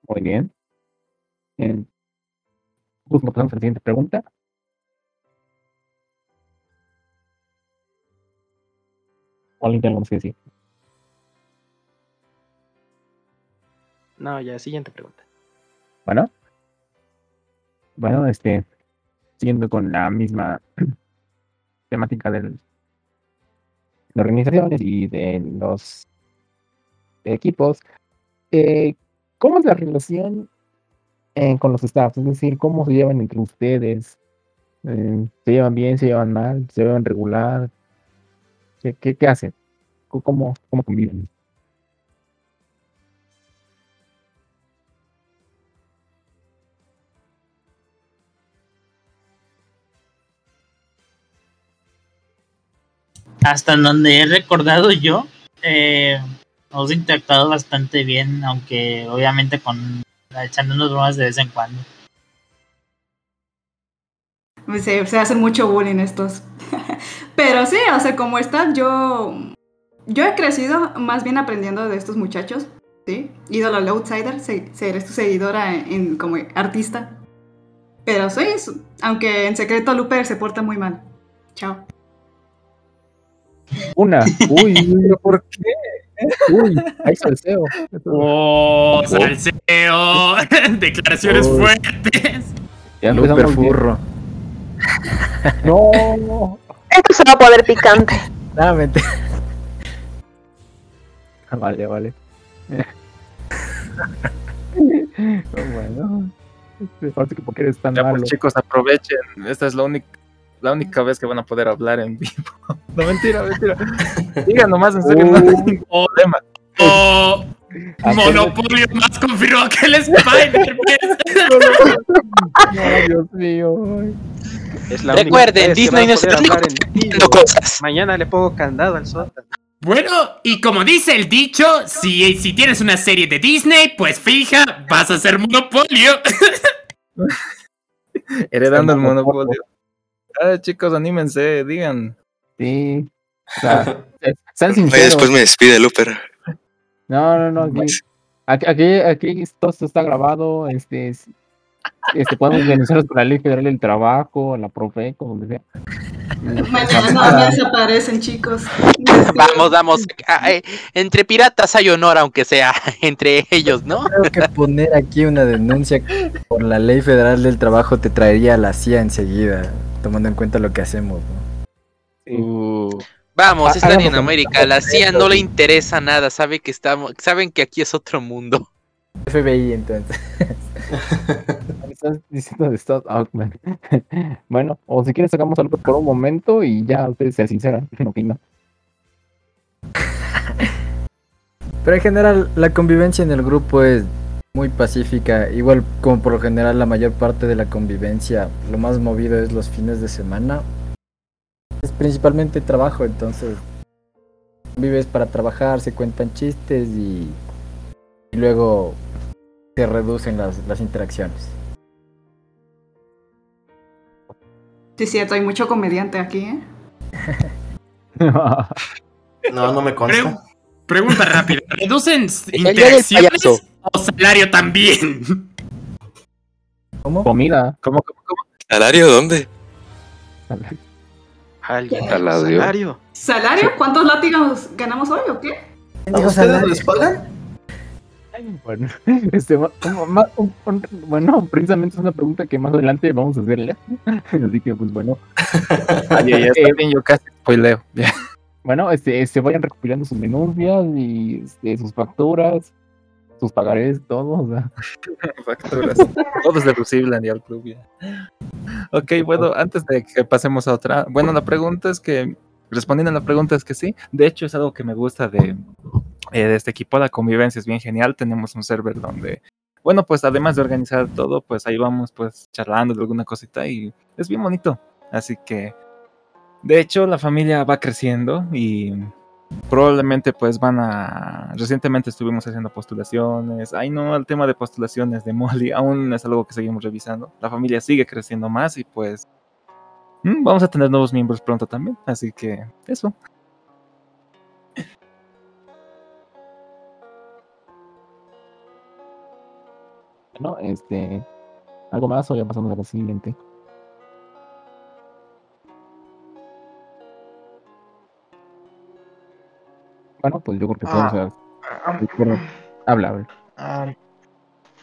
Muy bien. Justo pasamos a la siguiente pregunta. ¿O algo más que decir? No, ya siguiente pregunta. Bueno. Bueno, este, siguiendo con la misma temática del, de organizaciones y de los equipos, eh, ¿cómo es la relación eh, con los staffs? Es decir, ¿cómo se llevan entre ustedes? Eh, ¿Se llevan bien, se llevan mal, se llevan regular? ¿Qué, qué, hacen? ¿Cómo- ¿Cómo, conviven? hasta en donde he recordado yo, eh, hemos interactuado bastante bien, aunque obviamente con echando unas bromas de vez en cuando. Se, se hacen mucho bullying estos. Pero sí, o sea, como están, yo. Yo he crecido más bien aprendiendo de estos muchachos, ¿sí? Ídolo al Outsider, se- seré tu seguidora en, en- como artista. Pero sí, es- aunque en secreto Luper se porta muy mal. Chao. Una. Uy, uy, ¿por qué? Uy, hay salseo. ¡Oh, salseo! Declaraciones fuertes. Ya Luper furro. No. Esto se va a poner picante. Ah, mente- Ah, Vale, vale. bueno. Este, Parece que porque eres tan Ya malo. pues chicos, aprovechen. Esta es la única la única vez que van a poder hablar en vivo. No, mentira, mentira. Digan nomás, en serio, no hay ningún problema. Oh, Monopolio más confirmó que el Spider-Man. Ay, Dios mío. Es la Recuerden, Disney va a no en está haciendo cosas. Mañana le pongo candado al sótano. Bueno, y como dice el dicho, si, si tienes una serie de Disney, pues fija, vas a ser monopolio. Heredando el monopolio. Ah, chicos, anímense, digan. Sí. O sea, sean Ahí sinceros. después me despide Luper. No, no, no. Aquí, aquí, aquí, aquí todo esto está grabado. Este, es- este, podemos denunciarlos con la ley federal del trabajo, la profe, como sea. Mañana desaparecen, chicos. Vamos, vamos. ah, eh, Entre piratas hay honor, aunque sea entre ellos, ¿no? Creo que poner aquí una denuncia por la ley federal del trabajo te traería a la CIA enseguida, tomando en cuenta lo que hacemos. ¿no? Uh, Vamos, están en América. La CIA no le interesa nada. Sabe que estamos, saben que aquí es otro mundo. FBI entonces. Estás diciendo de Stop Outman. Bueno, o si quieres sacamos algo por un momento y ya ustedes se sinceran. Ok, no. Pero en general la convivencia en el grupo es muy pacífica, igual como por lo general la mayor parte de la convivencia, lo más movido es los fines de semana. Es principalmente trabajo, entonces vives para trabajar, se cuentan chistes y, y luego se reducen las, las interacciones. Sí, es cierto, hay mucho comediante aquí, ¿eh? No, no me consta. Pregunta rápida. ¿Reducen interacciones. O salario también? ¿Cómo? Comida. ¿Cómo, cómo, cómo? ¿Salario dónde? Alguien Salario. salario. ¿Salario? ¿Cuántos látigos ganamos hoy o qué? ¿A ustedes les pagan? Bueno, este, un- un- bueno, precisamente es una pregunta que más adelante vamos a hacerle. Así que, pues bueno. Ay, ay, está bien, yo casi spoileo. Bueno, este, este, vayan recopilando sus denuncias y este, sus facturas, sus pagarés, todo. O sea. Facturas. Todo es deducible a nivel club. ya. Ok, bueno, antes de que pasemos a otra. Bueno, la pregunta es que. Respondiendo a la pregunta es que sí. De hecho, es algo que me gusta de, eh, de este equipo. La convivencia es bien genial. Tenemos un server donde. Bueno, pues además de organizar todo, pues ahí vamos pues charlando de alguna cosita y es bien bonito. Así que, de hecho, la familia va creciendo y probablemente pues van a... Recientemente estuvimos haciendo postulaciones. Ay no, el tema de postulaciones de Molly aún es algo que seguimos revisando. La familia sigue creciendo más y pues mm, vamos a tener nuevos miembros pronto también. Así que eso. Bueno, este. ¿Algo más o ya pasamos a la siguiente? Bueno, pues yo creo que podemos Ah, a... Habla, habla. Ah,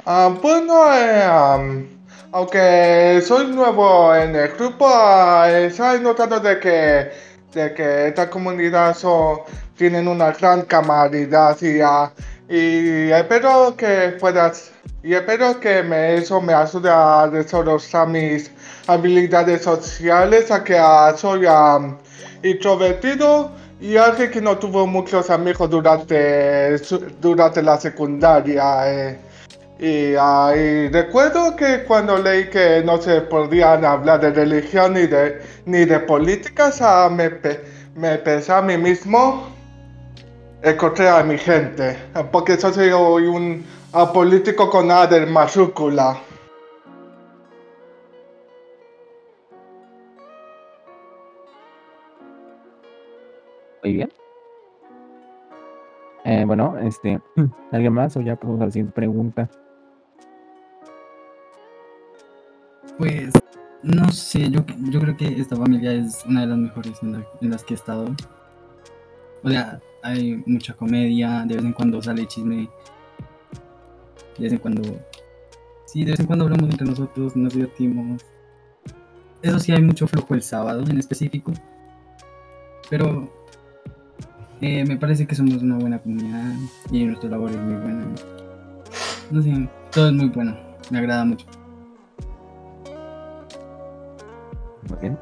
ah, bueno, eh, aunque soy nuevo en el grupo, ah, estoy notando de que, de que esta comunidad son, tienen una gran camaradería y, ah, y espero que puedas y espero que me, eso me ayude a desarrollar mis habilidades sociales, a que ah, soy am, introvertido y alguien que no tuvo muchos amigos durante, durante la secundaria. eh. Y, ah, recuerdo que cuando leí que no se podían hablar de religión ni de, ni de políticas, ah, me, me pensé a mí mismo, encontré a mi gente, porque yo soy un apolítico con A de mayúscula. Muy bien. Eh, bueno, este. ¿Alguien más o ya pasamos a la siguiente pregunta? Pues no sé, yo, yo creo que esta familia es una de las mejores en las que he estado. O sea, hay mucha comedia, de vez en cuando sale chisme. De vez en cuando. Sí, de vez en cuando hablamos entre nosotros, nos divertimos. Eso sí, hay mucho flujo el sábado en específico. Pero eh, me parece que somos una buena comunidad y nuestra labor es muy buena. No sé, todo es muy bueno, me agrada mucho. Muy bien.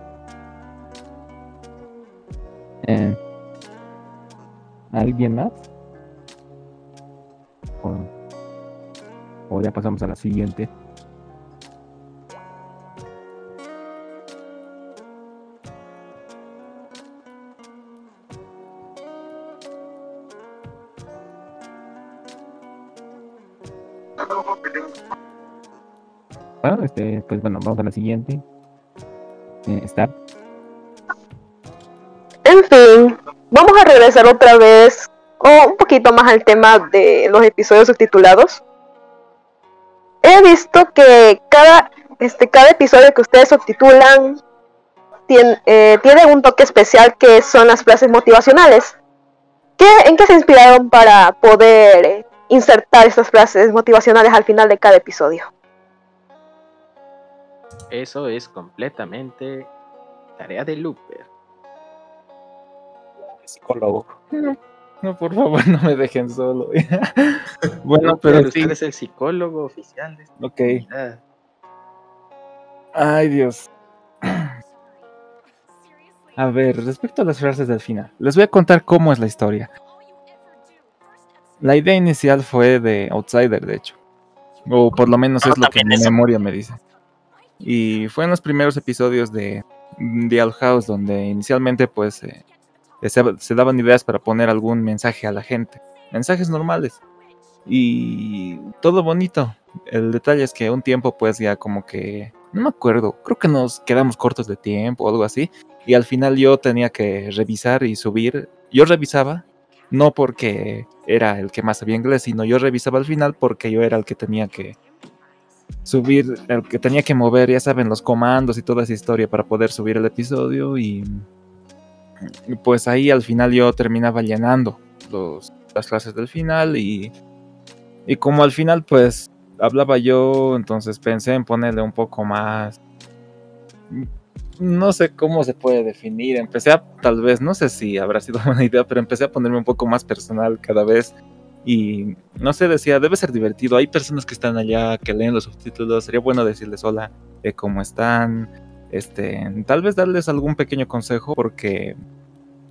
Eh, ¿Alguien más? O, o ya pasamos a la siguiente. Este, pues bueno, vamos a la siguiente. Eh, está. En fin, vamos a regresar otra vez o un poquito más al tema de los episodios subtitulados. He visto que cada, este, cada episodio que ustedes subtitulan tiene, eh, tiene un toque especial que son las frases motivacionales. ¿Qué, ¿En qué se inspiraron para poder insertar estas frases motivacionales al final de cada episodio? Eso es completamente tarea de Looper. Psicólogo. No, por favor, no me dejen solo. bueno, pero sí. usted es el psicólogo oficial de esta Ok. comunidad. Ay, Dios. A ver, respecto a las frases del final, les voy a contar cómo es la historia. La idea inicial fue de Outsider, de hecho. O por lo menos es lo que mi memoria me dice. Y fue en los primeros episodios de The Owl House donde inicialmente pues eh, se, se daban ideas para poner algún mensaje a la gente. Mensajes normales. Y todo bonito. El detalle es que un tiempo pues ya como que... No me acuerdo. Creo que nos quedamos cortos de tiempo o algo así. Y al final yo tenía que revisar y subir. Yo revisaba. No porque era el que más sabía inglés, sino yo revisaba al final porque yo era el que tenía que subir, el que tenía que mover, ya saben, los comandos y toda esa historia para poder subir el episodio y pues ahí al final yo terminaba llenando los, las clases del final y, y como al final pues hablaba yo, entonces pensé en ponerle un poco más... No sé cómo se puede definir, empecé a tal vez, no sé si habrá sido buena idea, pero empecé a ponerme un poco más personal cada vez y no sé, decía, debe ser divertido, hay personas que están allá, que leen los subtítulos, sería bueno decirles hola, eh, cómo están, este, tal vez darles algún pequeño consejo porque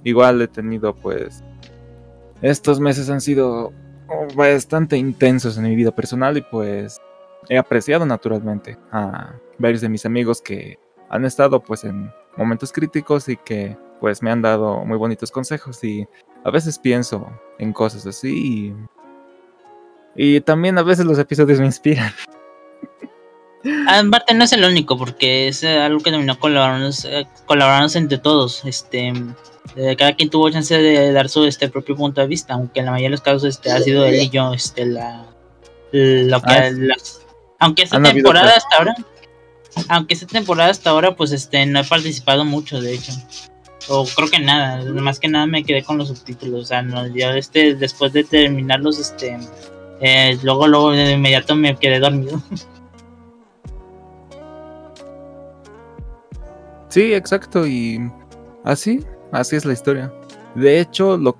igual he tenido pues estos meses han sido bastante intensos en mi vida personal y pues he apreciado naturalmente a varios de mis amigos que han estado pues en momentos críticos y que pues me han dado muy bonitos consejos y a veces pienso en cosas así y, y también a veces los episodios me inspiran. Aparte no es el único, porque es eh, algo que terminó colaborarnos, eh, colaborarnos entre todos. Este, eh, cada quien tuvo chance de dar su este propio punto de vista, aunque en la mayoría de los casos este ha sido él y yo, este, la, lo que, Ah, la- aunque esta habido temporada hasta ahora, aunque esta temporada hasta ahora, pues este, no he participado mucho, de hecho. O creo que nada, más que nada me quedé con los subtítulos, o sea, no, este, después de terminarlos, este, eh, luego, luego de inmediato me quedé dormido. Sí, exacto, y así, así es la historia. De hecho, lo,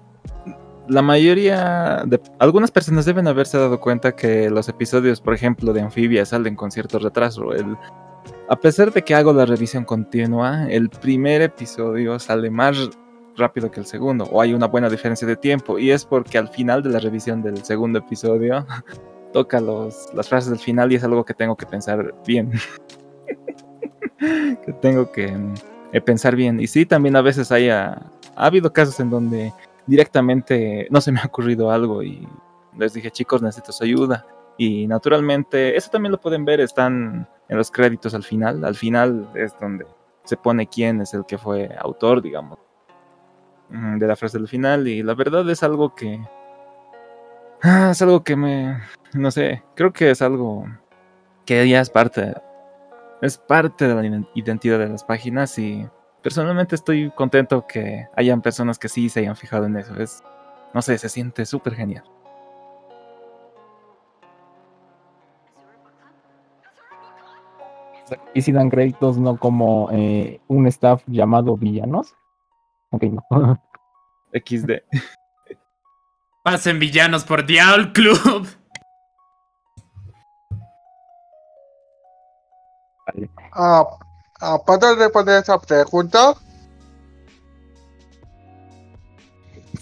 la mayoría de algunas personas deben haberse dado cuenta que los episodios, por ejemplo, de Anfibia salen con cierto retraso. El, a pesar de que hago la revisión continua, el primer episodio sale más rápido que el segundo, o hay una buena diferencia de tiempo, y es porque al final de la revisión del segundo episodio toca los, las frases del final y es algo que tengo que pensar bien. que tengo que eh, pensar bien. Y sí, también a veces hay, ah, ha habido casos en donde directamente no se me ha ocurrido algo y les dije, chicos, necesito su ayuda. Y naturalmente, eso también lo pueden ver, están en los créditos al final. Al final es donde se pone quién es el que fue autor, digamos, mm, de la frase del final. Y la verdad es algo que... ah, es algo que me... No sé, creo que es algo que ya es parte es parte de la iden- identidad de las páginas y personalmente estoy contento que hayan personas que sí se hayan fijado en eso. Es, no sé, se siente súper genial. Y si dan créditos no como eh, un staff llamado villanos. Ok, no. XD. Pasen villanos por Diablo Club. Ah, ah, ¿Puedo responder esa pregunta?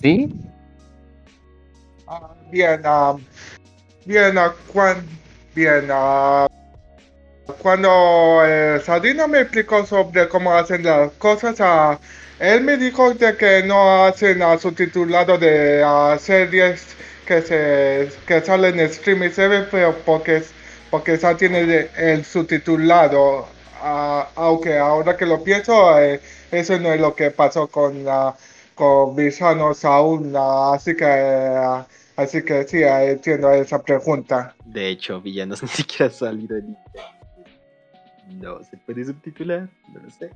¿Sí? Bien, ah, bien, ah, cuan- bien, ah, cuando eh, Sadina me explicó sobre cómo hacen las cosas, él me dijo de que no hacen a subtitulado de ah, series que se que salen en streaming TV, pero porque porque esa tiene el, el subtitulado. Aunque ahora que lo pienso, eh, eso no es lo que pasó con con Villanos aún, así que así que sí, entiendo esa pregunta. De hecho, Villanos ni siquiera ha salido en No se puede subtitular, no lo sé.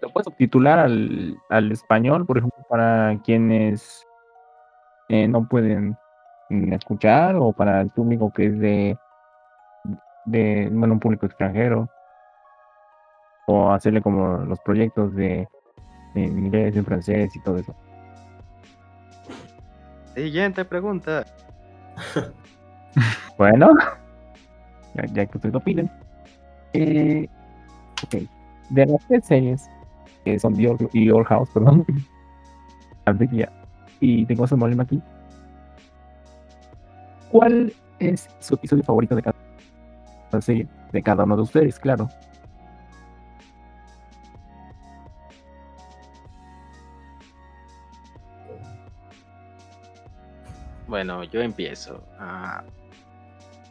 Lo puedes subtitular al, al español, por ejemplo, para quienes eh, no pueden escuchar o para el público que es de, de bueno, un público extranjero. O hacerle como los proyectos de, de inglés, en francés y todo eso. Siguiente pregunta. Bueno, ya, ya que ustedes opinen. Eh, ok, de las tres series, que son The Old, House, perdón, y tengo su problema aquí. ¿Cuál es su episodio favorito de cada serie? De cada uno de ustedes, claro. Bueno, yo empiezo. Ah,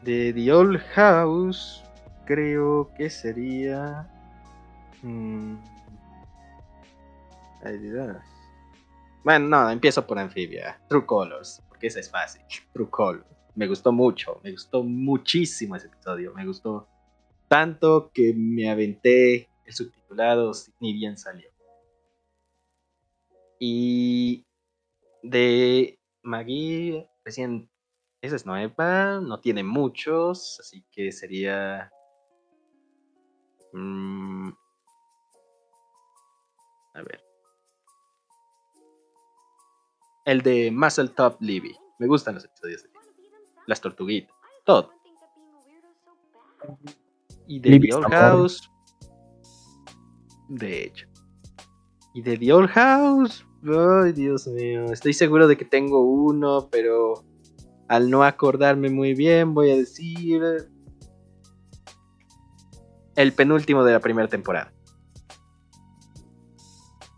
de The Old House, creo que sería. mm, Dios. Bueno, no, empiezo por Amphibia. True Colors, porque esa es fácil. True Colors. Me gustó mucho, me gustó muchísimo ese episodio. Me gustó tanto que me aventé el subtitulado ni bien salió. Y de Maggie, recién, esa es nueva, no tiene muchos, así que sería... mm, a ver. El de Muscle Top Libby. Me gustan los episodios de. Las tortuguitas. Todo. Y de Libby The Old House. De hecho. Y de The Old House. Ay, Dios mío. Estoy seguro de que tengo uno, pero al no acordarme muy bien, voy a decir. El penúltimo de la primera temporada.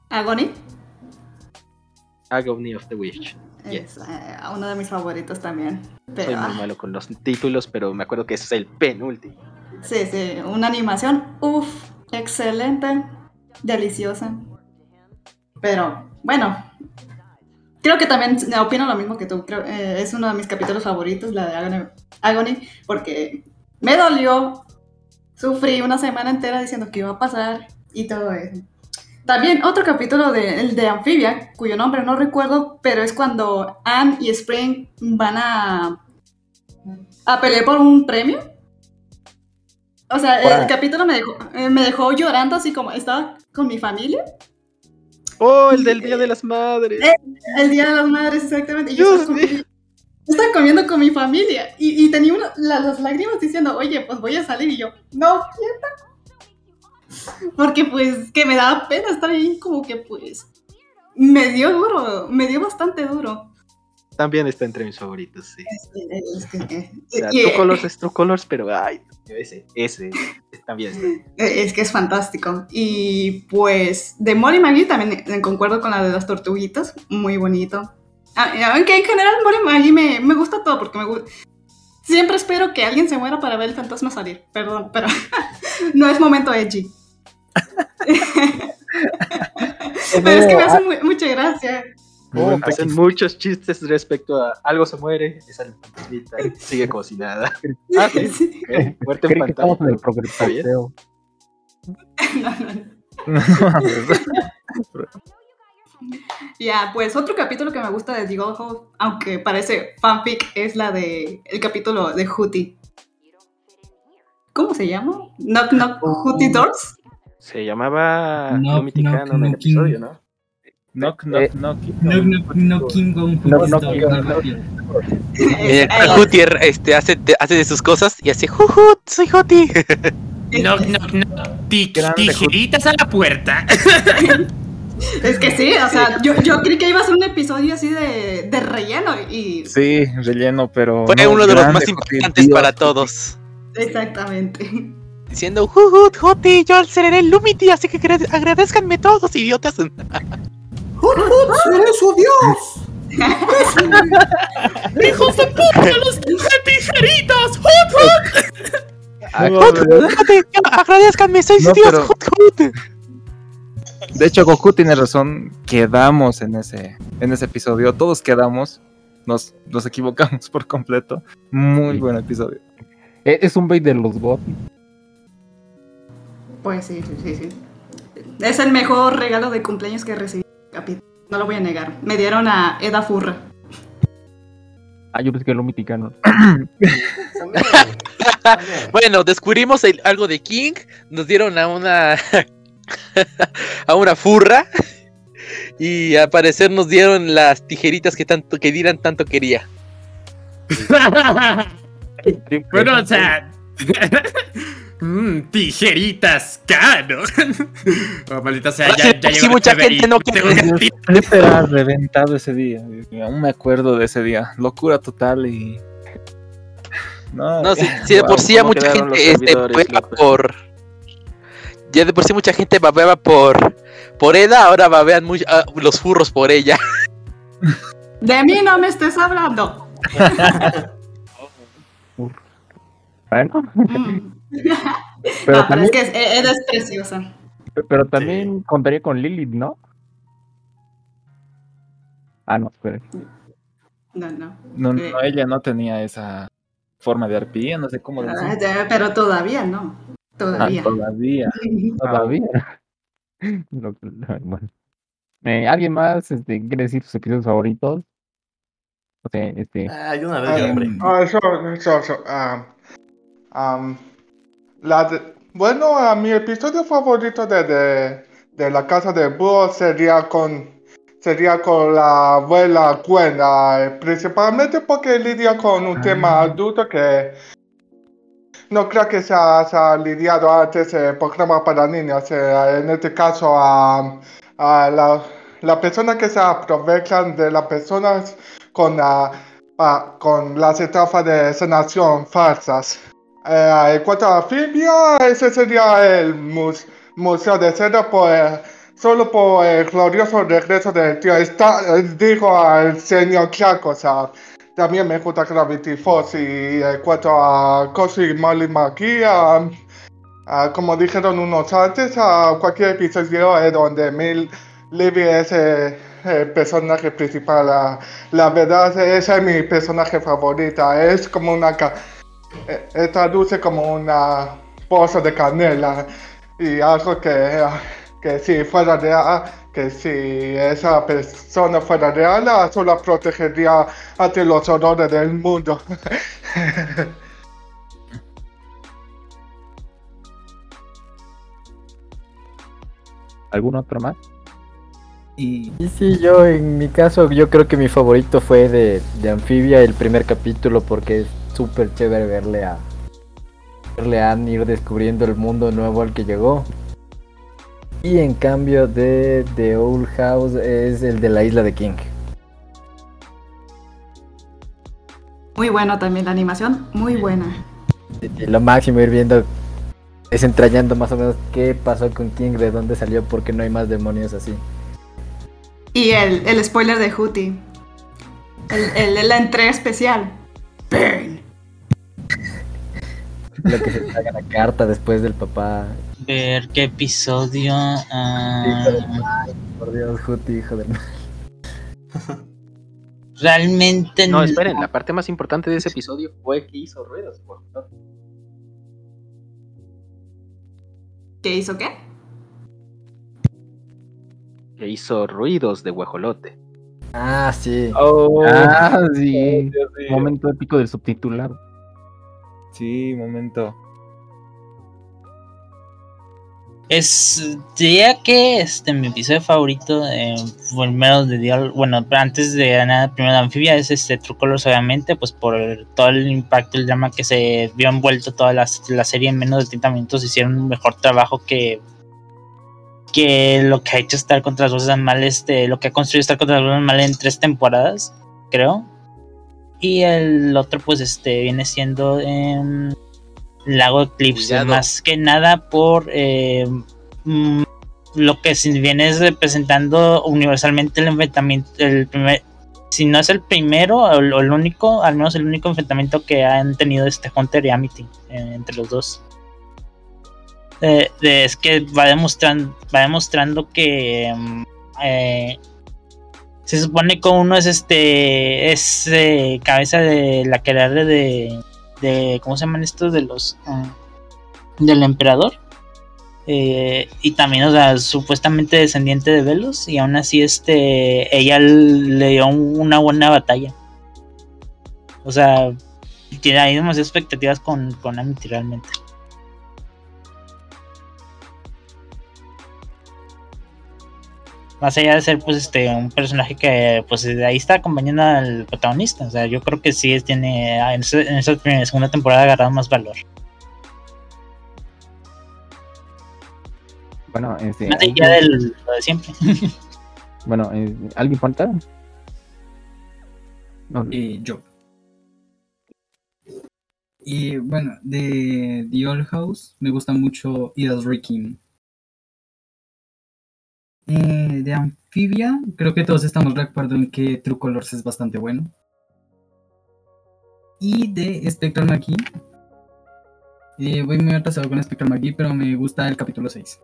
Agony. Agony of the Witch. Es eh, uno de mis favoritos también. Pero, Soy muy ah, malo con los títulos, pero me acuerdo que ese es el penúltimo. sí, sí, una animación, uff, excelente, deliciosa. Pero, bueno, creo que también opino lo mismo que tú. Creo, eh, es uno de mis capítulos favoritos, la de Agony, Agony, porque me dolió. Sufrí una semana entera diciendo que iba a pasar y todo eso. También otro capítulo de, el de Amphibia, cuyo nombre no recuerdo, pero es cuando Anne y Spring van a, a pelear por un premio. O sea, el capítulo me dejó, eh, me dejó llorando así como estaba con mi familia. ¡Oh, el del Día de las Madres! El Día de las Madres, exactamente. Y yo estaba, comiendo, yo estaba comiendo con mi familia y, y tenía una- la- las lágrimas diciendo, oye, pues voy a salir. Y yo, no, quieta. Porque pues que me daba pena estar ahí como que pues me dio duro, me dio bastante duro. También está entre mis favoritos, sí. Es que, O sea, y- True Colors es True Colors, pero ay, ese, ese también está. Es que es fantástico. Y pues de Molly Maggie también eh, concuerdo con la de las tortuguitas, muy bonito. Ah, Aunque en general Molly Maggie me, me gusta todo porque me gusta. Siempre espero que alguien se muera para ver el fantasma salir. Perdón, pero no es momento edgy. pero es que me hace mu- mucha gracia. Oh, hacen muchos chistes respecto a algo se muere, sale el fantasmita, sigue como si nada. Ah, sí. Muerte en Creí que pantalla. estamos en. Ya, pues otro capítulo que me gusta de The Gold House, aunque parece fanfic, es la de el capítulo de Hootie. ¿Cómo se llama? Knock Knock Hootie Doors. Se llamaba Knock, knock, Canon el episodio, ¿no? Knock, knock, knock. No, no, no, No, no, Kong, rápido. Eh, Jutier este, hace, hace de sus cosas y hace jujut, soy Joti. Knock, knock, knock. Ti- tijeritas a la puerta. Es que sí, o sea, yo, yo creí que iba a ser un episodio así de, de relleno y Sí, relleno, pero. Fue no, uno de los más importantes para todos. exactamente. Diciendo, jujut, Joti, yo seré el Lumity, así que agradezcanme todos, idiotas. ¡Eres su Dios! ¡Hijos de puta, los tijeritas! hot, hot. Ah, Hot, déjate, agradezcanme, soy No, Dios, hot, hot. De hecho, Goku tiene razón. Quedamos en ese, en ese episodio. Todos quedamos. Nos, nos equivocamos por completo. Muy buen episodio. E- Es un bait de los bots. Pues sí, sí, sí, sí. Es el mejor regalo de cumpleaños que recibí. No lo voy a negar. Me dieron a Eda Furra. Ah, yo pensé que lo mexicano. Bueno, descubrimos el- algo de King, nos dieron a una a una furra y al parecer nos dieron las tijeritas que tanto que Dylan tanto quería. bueno, o sea. Mm, tijeritas, caro. Oh, maldita sea, ya, ya Sí, llegó mucha gente no quiere- Era reventado ese día. Aún me acuerdo de ese día. Locura total y. No, No, si, si de por sí ¿cómo mucha gente este, por ya de por sí mucha gente babeaba por por Eda, ahora babean muy, ah, los furros por ella. De mí no me estés hablando. Bueno, Mm. Pero no, pero también- es que es- e- Eda es preciosa. pero también contaría con Lilith, ¿no? Ah, no, espera. No, no. no, Eh, no, ella no tenía esa forma de arpía, no sé cómo ah, decir. pero todavía no. Todavía. Ah, todavía. Todavía. Bueno. Eh, ¿Alguien más este, quiere decir sus episodios favoritos? O sea, este. Ah, una vez, Ah, hombre. ah, so- so- so, am, la de- bueno, mi episodio favorito de, de, de la casa de búho sería con sería con la abuela Gwen, principalmente porque lidia con un tema adulto que no creo que se ha, se ha lidiado antes el programa para niños. eh, en este caso, a, a la, la persona que se aprovechan de las personas con, la- con las estafas de sanación falsas. Eh, en cuanto a Fibia, ese sería el mus- Museo de Cera por, eh, solo por el glorioso regreso del tío. Eh, dijo al señor Clark, o también me gusta Gravity Force y en cuanto a Cosmic Molly McGee, ah, ah, como dijeron unos antes, a cualquier episodio es donde Mil Levy es eh, el personaje principal. ah, la verdad, esa es mi personaje favorita. Es como una... eh, eh, traduce como una poza de canela y algo que, ah, que si fuera real, que si esa persona fuera real, ah, solo protegería ante los horrores del mundo. ¿Algún otro más? Y Y sí, yo en mi caso, yo creo que mi favorito fue de, de Anfibia, el primer capítulo, porque es súper chévere verle a verle a Anne ir descubriendo el mundo nuevo al que llegó. Y en cambio de The Old House es el de la isla de King. Muy bueno también la animación, muy buena. Y lo máximo ir viendo, desentrañando más o menos qué pasó con King, de dónde salió, porque no hay más demonios así. Y el, el spoiler de Hootie. El, el- la entrega especial. Burn. Lo que se traga la carta después del papá. Ver qué episodio. mal, por Dios, Juti, hijo mal. realmente No, esperen, la parte más importante de ese episodio fue que hizo ruidos. por favor. ¿Qué hizo qué? Que hizo ruidos de guajolote. Ah, sí. Oh, ah, sí. Dios. Momento épico del subtitulado. Sí, momento. Es, diría que este mi episodio favorito eh, de Dial, bueno, antes de nada, primero de Anfibia es este True Colors, obviamente, pues por todo el impacto, el drama que se vio envuelto toda la, la serie en menos de 30 minutos, hicieron un mejor trabajo que que lo que ha hecho estar contra las voces mal, este, lo que ha construido estar contra las voces mal en tres temporadas, creo. Y el otro, pues, este, viene siendo em, Lago Eclipse, Cuidado. más que nada por eh, mm, lo que si viene es representando universalmente el enfrentamiento, el primer, si no es el primero o el, único, al menos el único enfrentamiento que han tenido este Hunter y Amity eh, entre los dos. Eh, es que va demostrando, va demostrando que mm, se supone que uno es este es cabeza de la que de, de cómo se llaman estos de los ah, del emperador eh, y también o sea supuestamente descendiente de Velos y aún así este ella le dio un- una buena batalla. O sea tiene hay demasiadas expectativas con con Amity realmente más allá de ser pues este un personaje que pues de ahí está acompañando al protagonista o sea yo creo que sí tiene en, ese- en esa primera segunda temporada ha agarrado más valor Bueno, este, más allá ¿alguien- del lo de siempre bueno, eh, ¿alguien falta? No, Eh, yo. Y bueno, de The Old House me gusta mucho Ida's Ricky. Eh, de Amphibia, creo que todos estamos de acuerdo en que True Colors es bastante bueno. Y de Spectral McGee, eh, voy muy atrasado con Spectral McGee, pero me gusta el capítulo 6.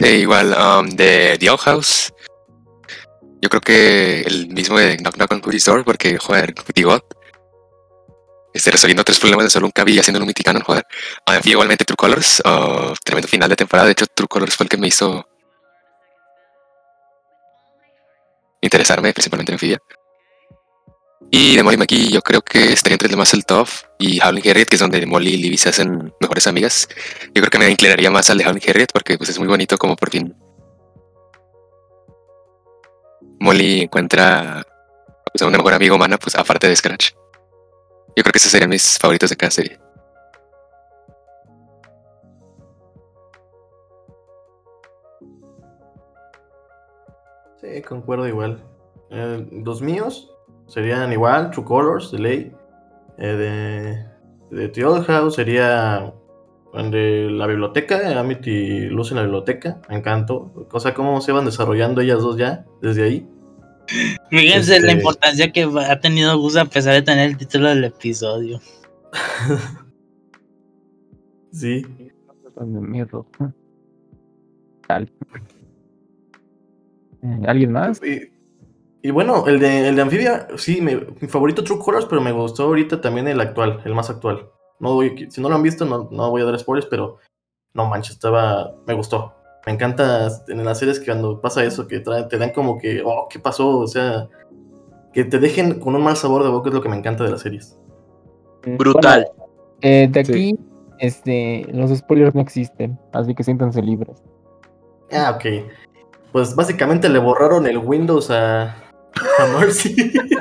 Eh, igual, um, de The Owl House. Yo creo que el mismo de Knock Knock on Who's Door, porque, joder, God. Este, resolviendo tres problemas de solo un cabi y haciéndolo un miticanon, joder. Ah, igualmente True Colors, oh, tremendo final de temporada. De hecho, True Colors fue el que me hizo interesarme, principalmente en Amphibia. Y de Molly McGee, yo creo que estaría entre el de Muscle Tough y Howling Harriet, que es donde Molly y Libby se hacen mejores amigas. Yo creo que me inclinaría más al de Howling Harriet porque pues, es muy bonito como por fin Molly encuentra pues, a un mejor amigo humana, pues aparte de Scratch. Yo creo que esos serían mis favoritos de cada serie. Sí, concuerdo igual. Eh, los míos serían igual, True Colors, de ley. Eh, de, de The Old House sería de la biblioteca, Amity Luz en la biblioteca, me encantó. O sea, cómo se van desarrollando ellas dos ya, desde ahí. Fíjense la Este- importancia que ha tenido Gus a pesar de tener el título del episodio. Sí. Tal. Eh, ¿Alguien más? Y, y bueno, el de, el de Amphibia, sí, me- mi favorito True Colors, pero me gustó ahorita también el actual, el más actual. No voy, si no lo han visto, no, no voy a dar spoilers, pero no manches, estaba, me gustó. Me encanta en las series que cuando pasa eso, que trae- te dan como que, oh, ¿qué pasó? O sea, que te dejen con un mal sabor de boca es lo que me encanta de las series. Brutal. Eh, de aquí, este, los spoilers no existen, así que siéntanse libres. Ah, ok. Pues básicamente le borraron el Windows a, a Mercy.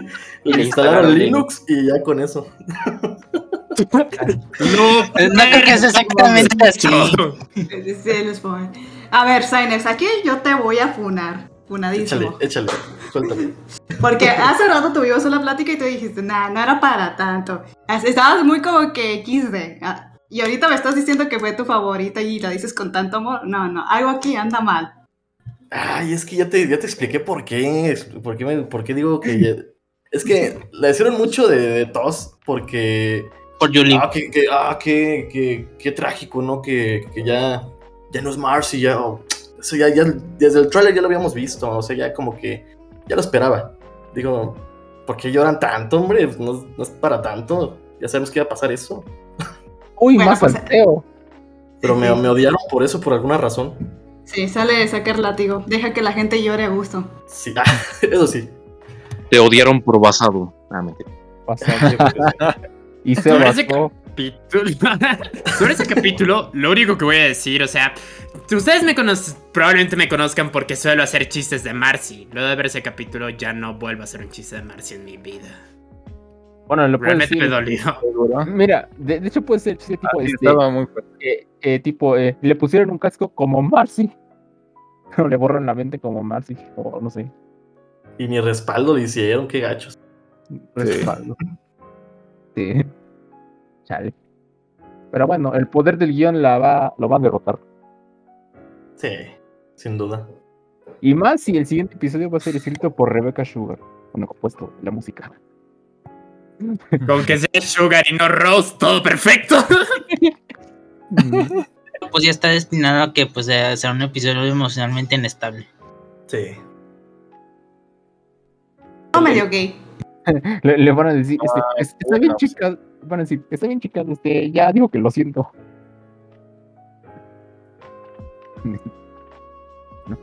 le instalaron Linux y ya con eso. No, no creo que sea exactamente así. A ver, Sainers, aquí yo te voy a funar. Funadísimo. Échale, échale, suéltale. Porque hace rato tuvimos una plática y tú dijiste, nah, no era para tanto. As- Estabas muy como que XD. Ah, Y ahorita me estás diciendo que fue tu favorita y la dices con tanto amor. No, no, algo aquí anda mal. Ay, es que ya te, ya te expliqué por qué. ¿Por qué, me- por qué digo que ya- Es que la hicieron mucho de, de tos porque. Por Julie. Ah, que, que- ah, qué, qué- qué trágico, ¿no? Que, que ya. Ya no es Marcy, ya. oh, eso ya, ya. Desde el trailer ya lo habíamos visto. O sea, ya como que. Ya lo esperaba. Digo, ¿por qué lloran tanto, hombre? No, no es para tanto. Ya sabemos que iba a pasar eso. Uy, Bueno, más pues, salteo. Pero me, me odiaron por eso, por alguna razón. Sí, sale de sacar látigo. Deja que la gente llore a gusto. Sí, ah, eso sí. Te odiaron por basado. Ah, mentira. y se Sobre ese capítulo, sobre ese capítulo, lo único que voy a decir, o sea, ustedes me conocen, probablemente me conozcan porque suelo hacer chistes de Marcy. Luego de ver ese capítulo ya no vuelvo a hacer un chiste de Marcy en mi vida. Bueno, lo Realmente decir. me dolió. Mira, de, de hecho puede ser chiste tipo Ah, sí, este. estaba muy fuerte. eh, eh, tipo, eh, le pusieron un casco como Marcy. Pero le borran la mente como Marcy. O no sé. Y ni respaldo le hicieron, qué gachos. Respaldo. Sí. Chale. Pero bueno, el poder del guion la va, lo va a derrotar. Sí, sin duda. Y más si el siguiente episodio va a ser escrito por Rebecca Sugar. Bueno, compuesto la música. Con que sea Sugar y no Rose, todo perfecto. Pues ya está destinado a que pues sea un episodio emocionalmente inestable. Sí. No medio gay. Le, le van a decir, este, Ah, es- está bien chicas, van a decir, está bien chicas, este, ya digo que lo siento. ¿No?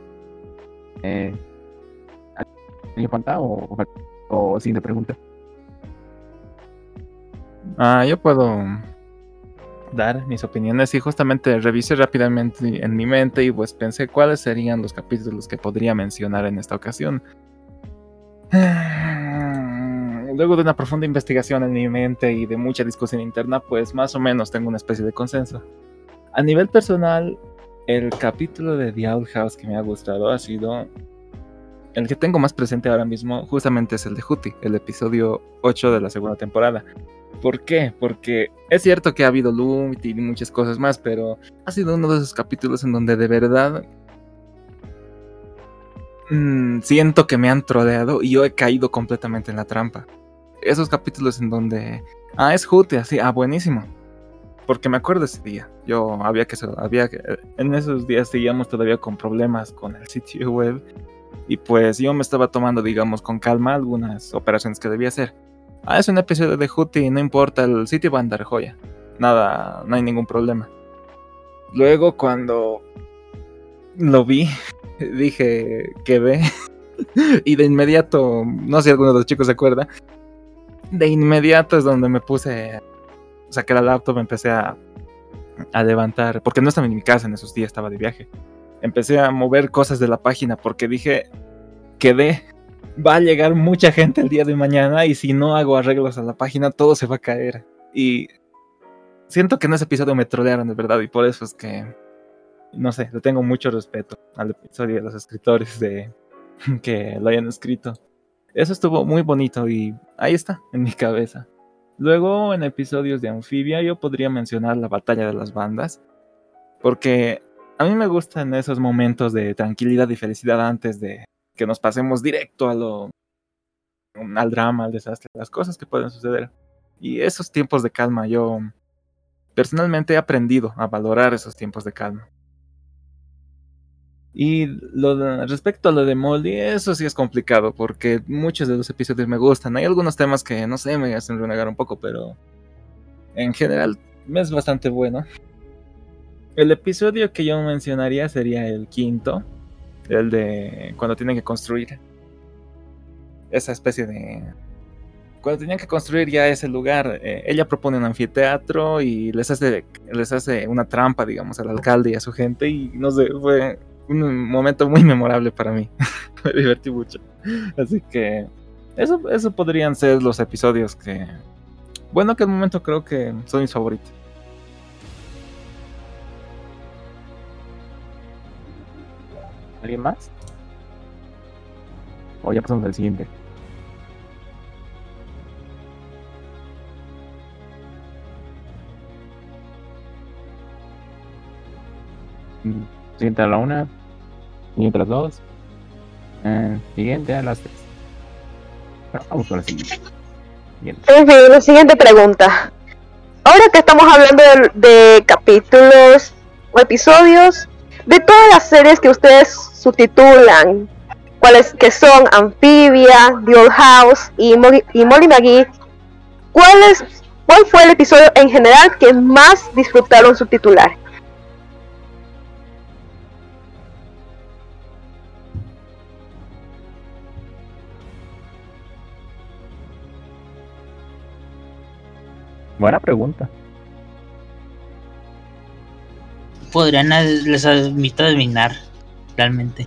Eh, ¿Alguien falta o, o, o siguiente pregunta? Ah, yo puedo dar mis opiniones y justamente revisé rápidamente en mi mente y pues pensé cuáles serían los capítulos que podría mencionar en esta ocasión. Luego de una profunda investigación en mi mente y de mucha discusión interna, pues más o menos tengo una especie de consenso. A nivel personal, el capítulo de The Outhouse que me ha gustado ha sido el que tengo más presente ahora mismo, justamente es el de Hootie, el episodio 8 de la segunda temporada. ¿Por qué? Porque es cierto que ha habido loot y muchas cosas más, pero ha sido uno de esos capítulos en donde de verdad mm, siento que me han troleado y yo he caído completamente en la trampa. Esos capítulos en donde, ah, es Hootie, así, ah, buenísimo. Porque me acuerdo ese día. Yo había que, había que, en esos días seguíamos todavía con problemas con el sitio web y pues yo me estaba tomando, digamos, con calma algunas operaciones que debía hacer. Ah, es un episodio de Hootie, no importa, el sitio va a andar joya. Nada, no hay ningún problema. Luego cuando lo vi, dije, quedé. y de inmediato, no sé si alguno de los chicos se acuerda, de inmediato es donde me puse, saqué la laptop, empecé a, a levantar, porque no estaba en mi casa en esos días, estaba de viaje. Empecé a mover cosas de la página porque dije, quedé, va a llegar mucha gente el día de mañana y si no hago arreglos a la página todo se va a caer. Y siento que en ese episodio me trolearon de verdad y por eso es que, no sé, le tengo mucho respeto al episodio de los escritores de que lo hayan escrito. Eso estuvo muy bonito y ahí está, en mi cabeza. Luego, en episodios de Anfibia, yo podría mencionar la batalla de las bandas, porque a mí me gustan esos momentos de tranquilidad y felicidad antes de que nos pasemos directo al drama, al desastre, las cosas que pueden suceder. Y esos tiempos de calma, yo personalmente he aprendido a valorar esos tiempos de calma. Y lo de- respecto a lo de Molly, eso sí es complicado porque muchos de los episodios me gustan. Hay algunos temas que no sé, me hacen renegar un poco, pero en general es bastante bueno. El episodio que yo mencionaría sería el quinto, el de cuando tienen que construir esa especie de... Cuando tenían que construir ya ese lugar, eh, ella propone un anfiteatro y les hace, les hace una trampa, digamos, al alcalde y a su gente y no sé, fue un momento muy memorable para mí. Me divertí mucho. Así que eso, eso podrían ser los episodios que... Bueno, que al momento creo que son mis favoritos. ¿Alguien más? O ya pasamos al siguiente. Mm, Siguiente a la una. A las dos. eh, siguiente a las tres. Bueno, vamos con la siguiente. Siguiente. En fin, la siguiente pregunta. Ahora que estamos hablando de, de capítulos o episodios, de todas las series que ustedes subtitulan, cuáles que son Amphibia, The Old House y Molly, y Molly McGee, ¿cuál, es, ¿cuál fue el episodio en general que más disfrutaron subtitular? Buena pregunta. Podrían les admito adivinar, realmente.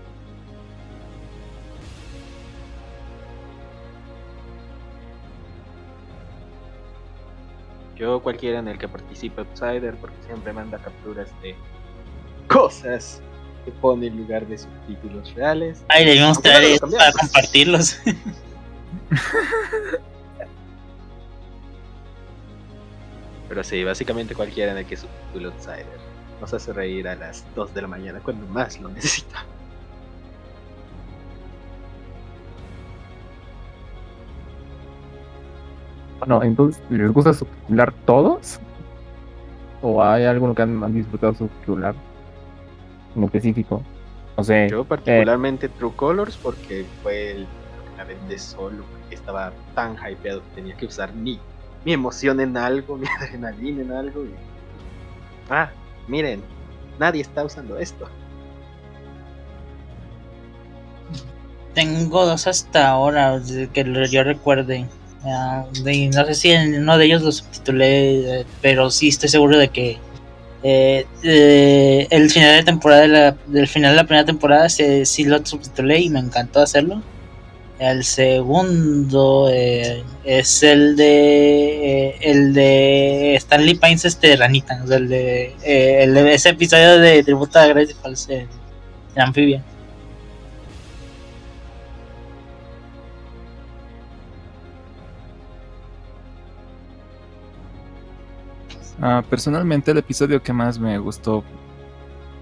Yo cualquiera en el que participe Outsider, porque siempre manda capturas de cosas que pone en lugar de subtítulos reales. Ay, debimos Aunque traer no para compartirlos. Pero sí, básicamente cualquiera en el que subtitule Outsider nos hace reír a las 2 de la mañana cuando más lo necesita. Bueno, entonces, ¿les gusta subtitular todos? ¿O hay alguno que han, disfrutado subtitular en específico? No sé. Yo particularmente True Colors porque fue el que aventé solo, porque estaba tan hypeado que tenía que usar mi, mi emoción en algo, mi adrenalina en algo. Y... Ah, miren, nadie está usando esto. Tengo dos hasta ahora que yo recuerde. Ah, no sé si en uno de ellos lo subtitulé, eh, pero sí estoy seguro de que eh, el final de temporada la, del final de la primera temporada sí lo subtitulé y me encantó hacerlo. El segundo eh, es el de eh, el de Stanley Pines este Ranita, o sea, el de, eh, el de ese episodio de tributo a Grace Falls en Amphibia. Ah, personalmente, el episodio que más me gustó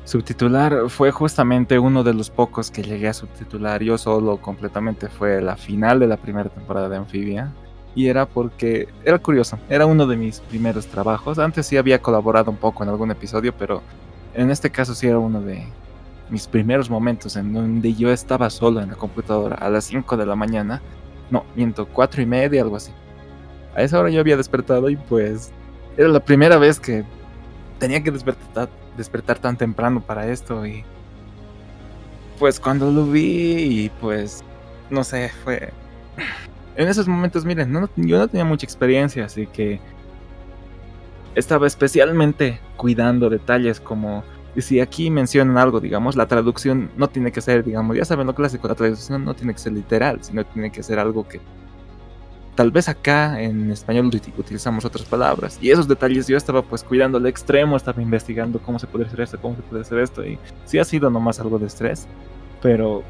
subtitular fue justamente uno de los pocos que llegué a subtitular yo solo completamente. Fue la final de la primera temporada de Amphibia. Y era porque era curioso, era uno de mis primeros trabajos. Antes sí había colaborado un poco en algún episodio, pero en este caso sí era uno de mis primeros momentos en donde yo estaba solo en la computadora a las 5 de la mañana. No, miento, 4 y media, algo así. A esa hora yo había despertado y pues era la primera vez que tenía que despertar, despertar tan temprano para esto y pues cuando lo vi y pues no sé, fue en esos momentos, miren, no, yo no tenía mucha experiencia, así que estaba especialmente cuidando detalles como y si aquí mencionan algo, digamos, la traducción no tiene que ser, digamos, ya saben lo clásico, la traducción no tiene que ser literal, sino tiene que ser algo que tal vez acá en español uti- utilizamos otras palabras. Y esos detalles yo estaba pues cuidando al extremo, estaba investigando cómo se puede hacer esto, cómo se puede hacer esto. Y sí ha sido nomás algo de estrés, pero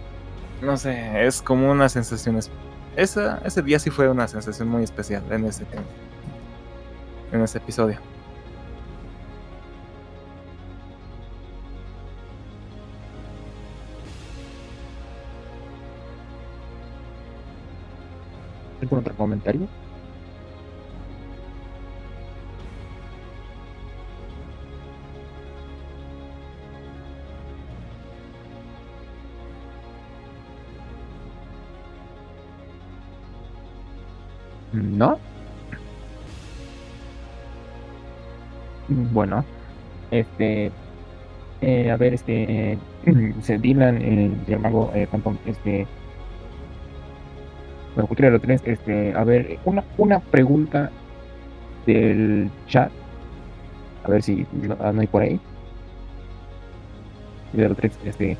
no sé, es como una sensación. es- Esa, ese día sí fue una sensación muy especial en ese, en ese episodio. ¿Algún otro comentario? ¿No? Bueno, este. eh, a ver, este. se Dylan, el Yamago, eh, Phantom, este. Bueno, Cultura de los tres, este. A ver, una, una pregunta del chat. A ver si no, hay por ahí. De los tres, este.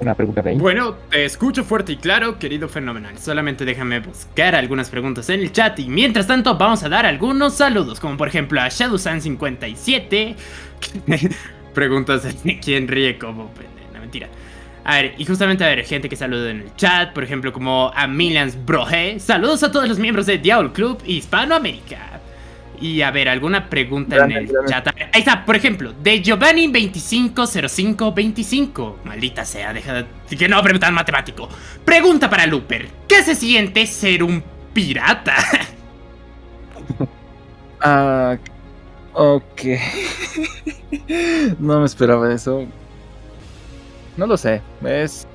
Una pregunta de ahí. Bueno, te escucho fuerte y claro, querido fenomenal. Solamente déjame buscar algunas preguntas en el chat y mientras tanto vamos a dar algunos saludos, como por ejemplo a ShadowSan57. Preguntas de quién ríe como no mentira. A ver, y justamente a ver, gente que saluda en el chat, por ejemplo, como a Milans Broje. Saludos a todos los miembros de Diablo Club Hispanoamérica. Y a ver, alguna pregunta Grande, en el grande. chat. Ver, Ahí está, por ejemplo, de Giovanni250525. Maldita sea, deja de. Que no preguntan matemático. Pregunta para Looper: ¿Qué se siente ser un pirata? Ah, ok. no me esperaba eso. No lo sé. Es.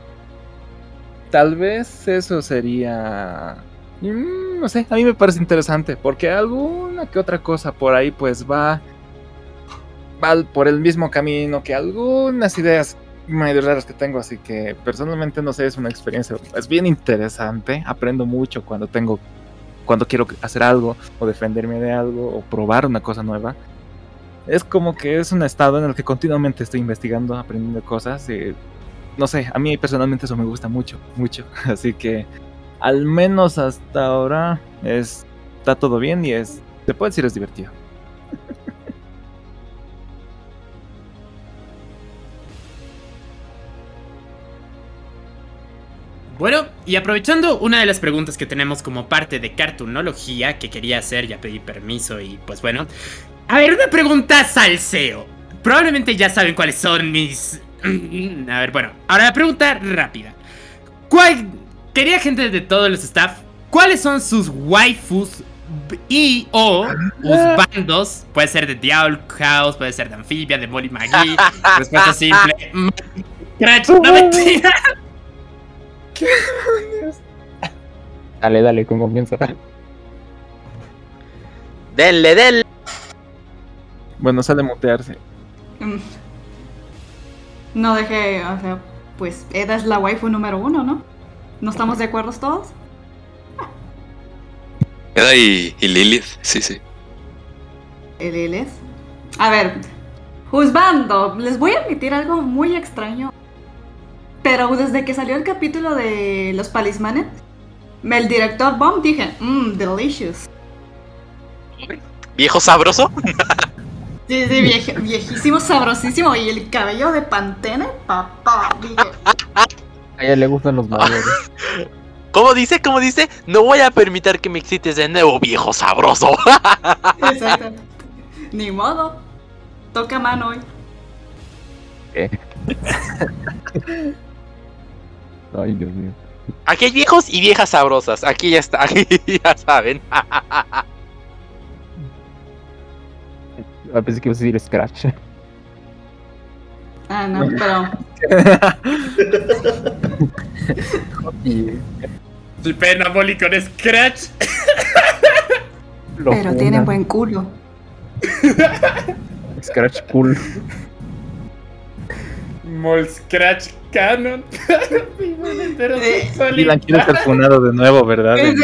Tal vez eso sería. Mm, No sé, a mí me parece interesante. Porque alguna que otra cosa por ahí, pues va. Va por el mismo camino que algunas ideas medio raras que tengo. Así que personalmente no sé, es una experiencia. Es bien interesante. Aprendo mucho cuando tengo cuando quiero hacer algo o defenderme de algo o probar una cosa nueva. Es como que es un estado en el que continuamente estoy investigando, aprendiendo cosas. Y, no sé, a mí personalmente eso me gusta mucho, mucho. Así que al menos hasta ahora es, está todo bien y es, se puede decir es divertido. Bueno, y aprovechando una de las preguntas que tenemos como parte de cartunología que quería hacer, ya pedí permiso y pues bueno. A ver, una pregunta salseo. Probablemente ya saben cuáles son mis... A ver, bueno, ahora la pregunta rápida. ¿Cuál... Quería gente de todos los staff, ¿cuáles son sus waifus y o bandos? Puede ser de Diablo House, puede ser de Amphibia, de Molly McGee. Respuesta simple. Crash, no mentira. Dale, dale, con confianza. Denle, denle. Bueno, sale mutearse. No dejé, o sea, pues Eda es la waifu número uno, ¿no? ¿No estamos de acuerdo todos? Eda y, y Lilith, sí, sí. El Lilith. A ver, juzgando, les voy a admitir algo muy extraño. Pero desde que salió el capítulo de los palismanes, el director Bomb dije, mmm, delicious. ¿Viejo sabroso? Sí, viejísimo, sabrosísimo. Y el cabello de Pantene, papá. Dije, A ella le gustan los mayores. ¿Cómo dice? ¿Cómo dice? No voy a permitir que me excites de nuevo, viejo sabroso. exacto. Ni modo. Toca mano hoy. Ay, Dios mío. Aquí hay viejos y viejas sabrosas. Aquí ya está. Aquí ya saben. Ah, pensé que ibas a decir Scratch. Ah, no, pero. Y pena, Molly con Scratch. Pero tienen buen culo. Scratch cool. Mol Scratch Canon. Dylan quiere ser funado de nuevo, ¿verdad? Es,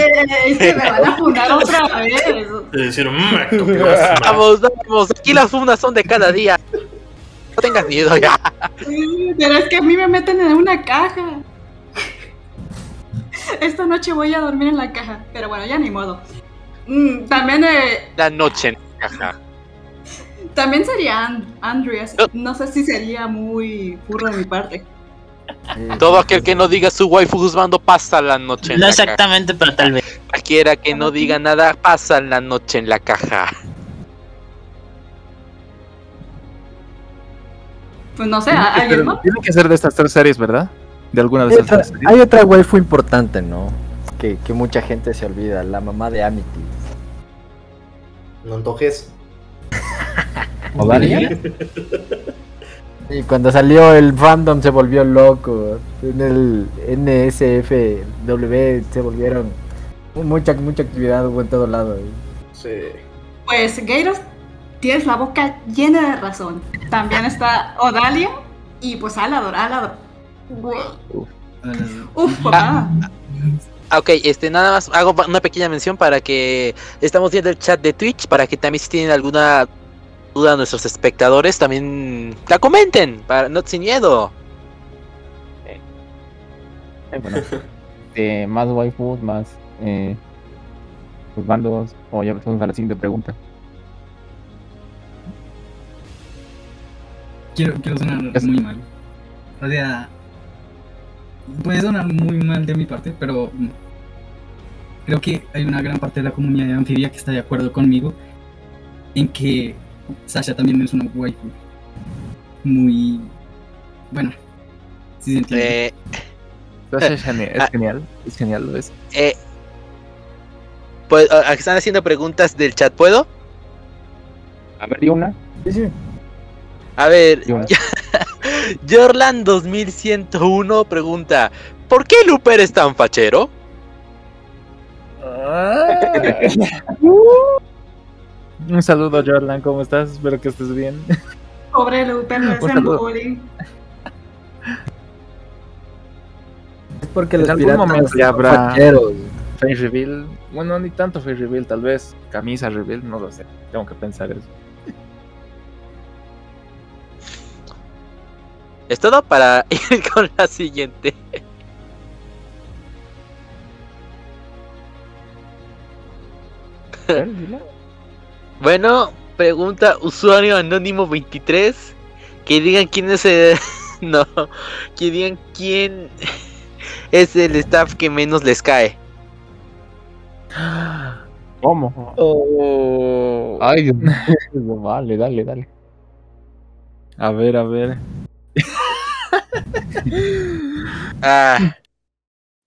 es que me van a fundar otra vez. Es decir, mmm, vamos, vamos. Aquí las fundas son de cada día. No tengas miedo ya. Pero es que a mí me meten en una caja. Esta noche voy a dormir en la caja. Pero bueno, ya ni modo. Mm, también, eh, La noche en caja. También sería And- Andreas. No sé si sería muy furro de mi parte. Todo aquel que no diga su waifu juzgando pasa la noche en No la caja. exactamente, pero tal vez. Cualquiera que no diga nada pasa la noche en la caja. Pues no sé, ¿a- ¿alguien más? Tiene que ser de estas tres series, ¿verdad? De alguna de Hay estas otra, tres series. hay otra waifu importante, ¿no? Que, que mucha gente se olvida, la mamá de Amity. No antojes. ¿Odalia? Y cuando salió el fandom se volvió loco. En el NSFW se volvieron. Mucha, mucha actividad hubo en todo lado. Sí. Pues Gairos, tienes la boca llena de razón. También está Odalia y pues Alador, Alador. Uf, papá. Ah, Ok, este, nada más hago una pequeña mención para que estamos viendo el chat de Twitch, para que también si tienen alguna duda nuestros espectadores, también la comenten, para, no sin miedo. Eh, bueno, eh, más waifus, más eh, pues bandos. O ya pasamos a la siguiente pregunta. Quiero, quiero sonar muy mal. O sea, puede sonar muy mal de mi parte, pero creo que hay una gran parte de la comunidad de anfibia que está de acuerdo conmigo en que Sasha también es una waifu. Muy. Bueno, sí se entiende. Eh, es genial, es genial, es genial, lo es. eh, pues, ah, están haciendo preguntas del chat, ¿puedo? A ver, di una. Sí, sí. A ver. Jorlan 2101 pregunta, ¿por qué Looper es tan fachero? Un saludo, Jordan, ¿cómo estás? Espero que estés bien. Pobre Lupe, no es bullying. Es porque En los algún momento ya habrá face reveal. Bueno, ni tanto face reveal, tal vez camisa reveal, no lo sé. Tengo que pensar eso. Es todo para ir con la siguiente. Bueno, pregunta usuario anónimo 23. Que digan quién es el... No, que digan quién... es el staff que menos les cae. ¿Cómo? Oh. Ay, Dios mío. Vale, dale, dale. A ver, a ver. Ah,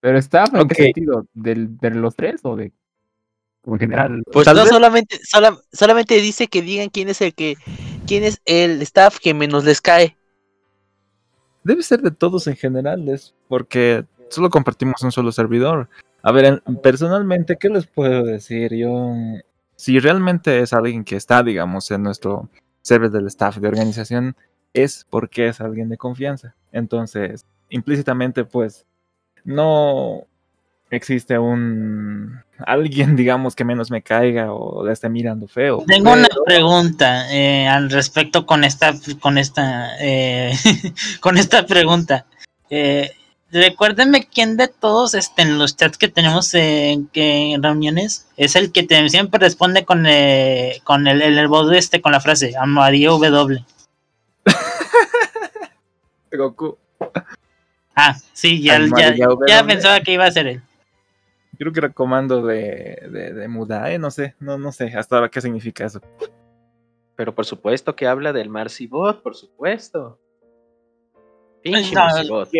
Pero está, ¿en Ok. qué sentido? ¿Del, ¿De los tres o de.? O en general. pues no vez- solamente, sola- solamente dice que digan quién es el que, quién es el staff que menos les cae. Debe ser de todos en general, es porque solo compartimos un solo servidor. A ver, en- personalmente, ¿qué les puedo decir? Yo, si realmente es alguien que está, digamos, en nuestro server del staff de organización, es porque es alguien de confianza. Entonces, implícitamente, pues, no existe un alguien, digamos, que menos me caiga o le esté mirando feo. Tengo una pregunta eh, al respecto con esta, con esta, eh, con esta pregunta. Eh, recuérdenme quién de todos este, en los chats que tenemos en, que en reuniones es el que te- siempre responde con, eh, con el, el, el este, con la frase Amarillo W. Goku. Ah, sí, ya, ya, ya pensaba que iba a ser él. Creo que era comando de, de, de Mudae, no sé, no, no sé hasta ahora qué significa eso. Pero por supuesto que habla del Marcibot, por supuesto. Pinche No, Marcibot.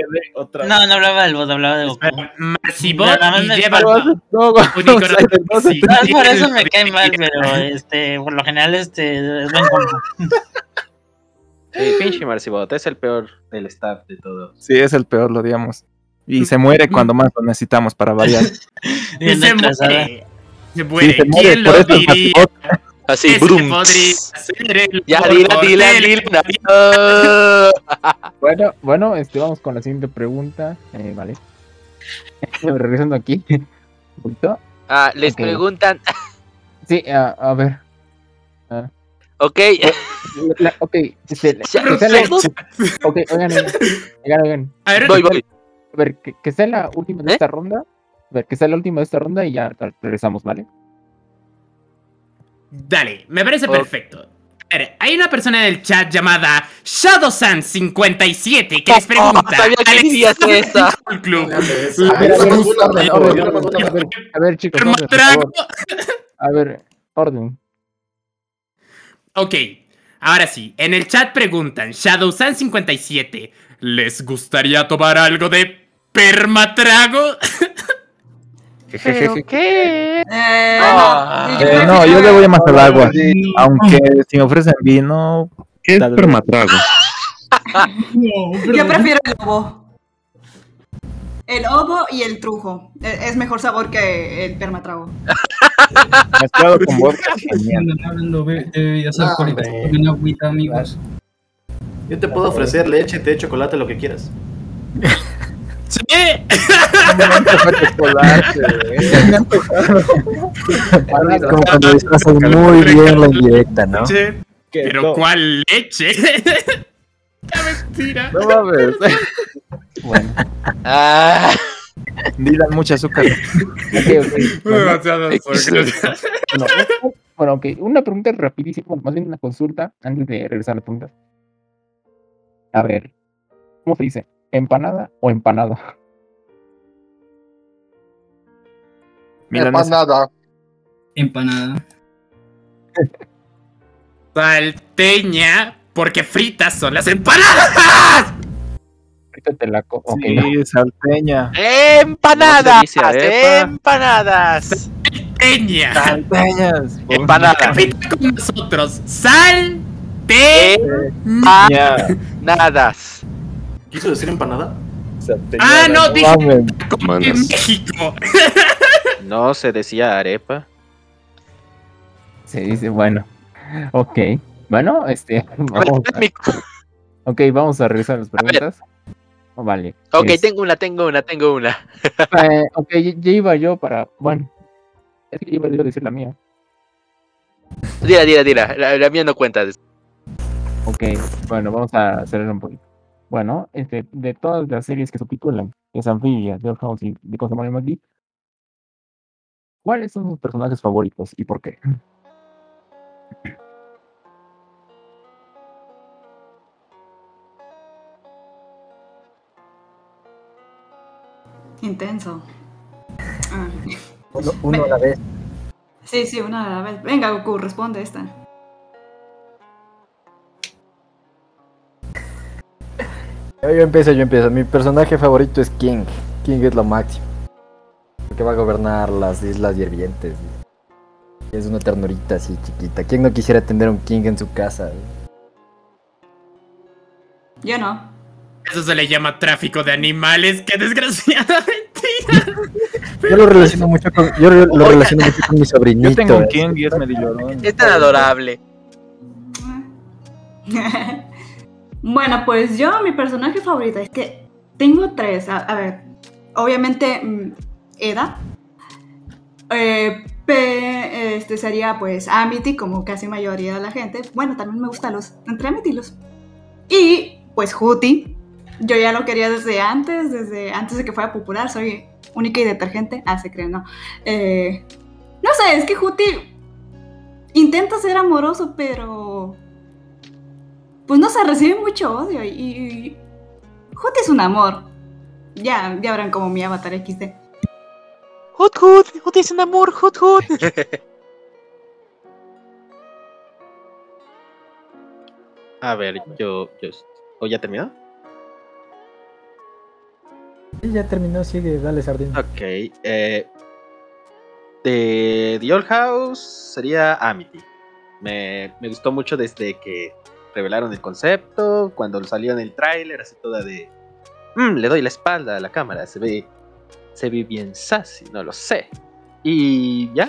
No, no hablaba del bot, hablaba de Goku. Marcibot Nada más me lleva No, por eso me cae mal, pero este, por lo general este es buen compa. Sí, pinche Marcibot, es el peor del staff de todos. Sí, es el peor, lo odiamos. Y se muere cuando más lo necesitamos para variar. Y Y se muere. Se muere. Sí, se muere, ¿Quién por lo diría? Así, brum. Ya, dila, dila, dila. Bueno, bueno, este, vamos con la siguiente pregunta. Eh, vale. Regresando aquí. Un poquito. Ah, les Ok. preguntan, Sí, a, a ver. Ah, ok, la- ok, este, la- Ya, ok, oigan, oigan, oigan, oigan. A ver, voy, voy. A ver, que, que sea la última de ¿Eh? esta ronda. A ver, que sea la última de esta ronda y ya re- regresamos, ¿vale? Dale, me parece perfecto. A ver, hay una persona en el chat llamada ShadowSan57 que les pregunta. Oh, sabía que ¿Alex dirías sabe esa. Club. A ver, chicos. A ver, orden. Ok, ahora sí, en el chat preguntan, ShadowSan57, ¿les gustaría tomar algo de permatrago? ¿Pero qué? Eh, no, yo prefiero- no, yo le voy a más al agua. Aunque si me ofrecen vino, ¿Qué es permatrago? Yo prefiero el ovo. El ovo y el trujo. E- Es mejor sabor que el permatrago. mezclado con vodka. hablando de bebidas alcohólicas. agüita, amigos. Yo te puedo ofrecer leche, té, chocolate, lo que quieras. Sí. Como cuando disfrazas muy bien la indirecta, ¿no? Pero no. ¿cuál leche? ¡Qué mentira! No mames. Bueno, Ah, Dylan, mucho azúcar. ok, ok. Bueno, Demasiado azúcar. bueno, ok. Una pregunta rapidísima, más bien una consulta antes de regresar a la pregunta. A ver, ¿cómo se dice? ¿Empanada o empanada? Milanesa. Empanada. Empanada. Salteña, porque fritas son las empanadas. Ahorita te la co- ok, no. Sí, salteña. empanadas, empanadas, Salteña. Salteñas. empanadas, Repita con nosotros. Sal, te, empanadas. ¿Quiso decir empanada? Ah, no, dije como en México. No se decía arepa. Se dice, bueno. Ok. Bueno, este. Vamos a, ok, vamos a regresar a las preguntas. Oh, vale. Ok, es- tengo una, tengo una, tengo una. eh, ok, ya ya iba yo para. Bueno. Es que iba yo a decir la mía. Dila, dila, dila. La, la mía no cuenta. Ok, bueno, vamos a acelerar un poquito. Bueno, este, de todas las series que subtitulan, que es Amphibia, The House y The Cosa Mario McGee, ¿cuáles son sus personajes favoritos y por qué? Intenso. Ah. Uno, uno a la vez. Sí, sí, una a la vez. Venga, Goku, responde esta. Yo, yo empiezo, yo empiezo. Mi personaje favorito es King. King es lo máximo. Porque va a gobernar las islas hirvientes. Es una ternurita así chiquita. ¿Quién no quisiera tener un King en su casa? Yo no. Eso se le llama tráfico de animales. ¡Qué desgraciada Yo lo relaciono mucho con, yo lo lo relaciono mucho con mi sobrinito. Yo tengo un. King y es medio llorón. Es tan adorable. bueno, pues yo, mi personaje favorito, es que tengo tres. A, ver, obviamente, mm, Eda. Eh, pe- este sería pues Amity, como casi mayoría de la gente. Bueno, también me gustan los, entre Amity y los. Y pues Huti. Yo ya lo quería desde antes, desde antes de que fuera popular. Soy única y detergente. Ah, se creen, no. Eh, no sé, es que Huti intenta ser amoroso, pero pues no se recibe mucho odio y, y Hut es un amor. Ya, ya verán como mi avatar XD. Hut Hut, Hut es un amor, Hut Hut. A ver, yo. yo ¿O ya terminó? Sí, ya terminó, sigue, dale sardina. Ok. Eh, de The Old House sería Amity. Me, me gustó mucho desde que revelaron el concepto, cuando salió en el tráiler, así toda de... "Mm, le doy la espalda a la cámara, se ve, se ve bien sassy, no lo sé. Y ya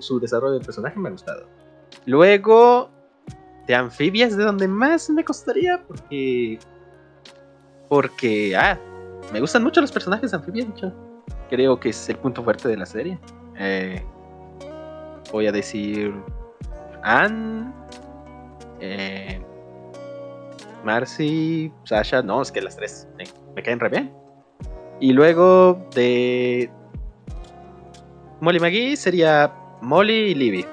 su desarrollo de personaje me ha gustado. Luego, de Anfibia es de donde más me costaría, porque... Porque, ah, me gustan mucho los personajes de Anfibia, de hecho. Creo que es el punto fuerte de la serie. Eh, voy a decir Anne, eh, Marcy, Sasha, no, es que las tres me, caen re bien. Y luego de Molly McGee sería Molly y Libby.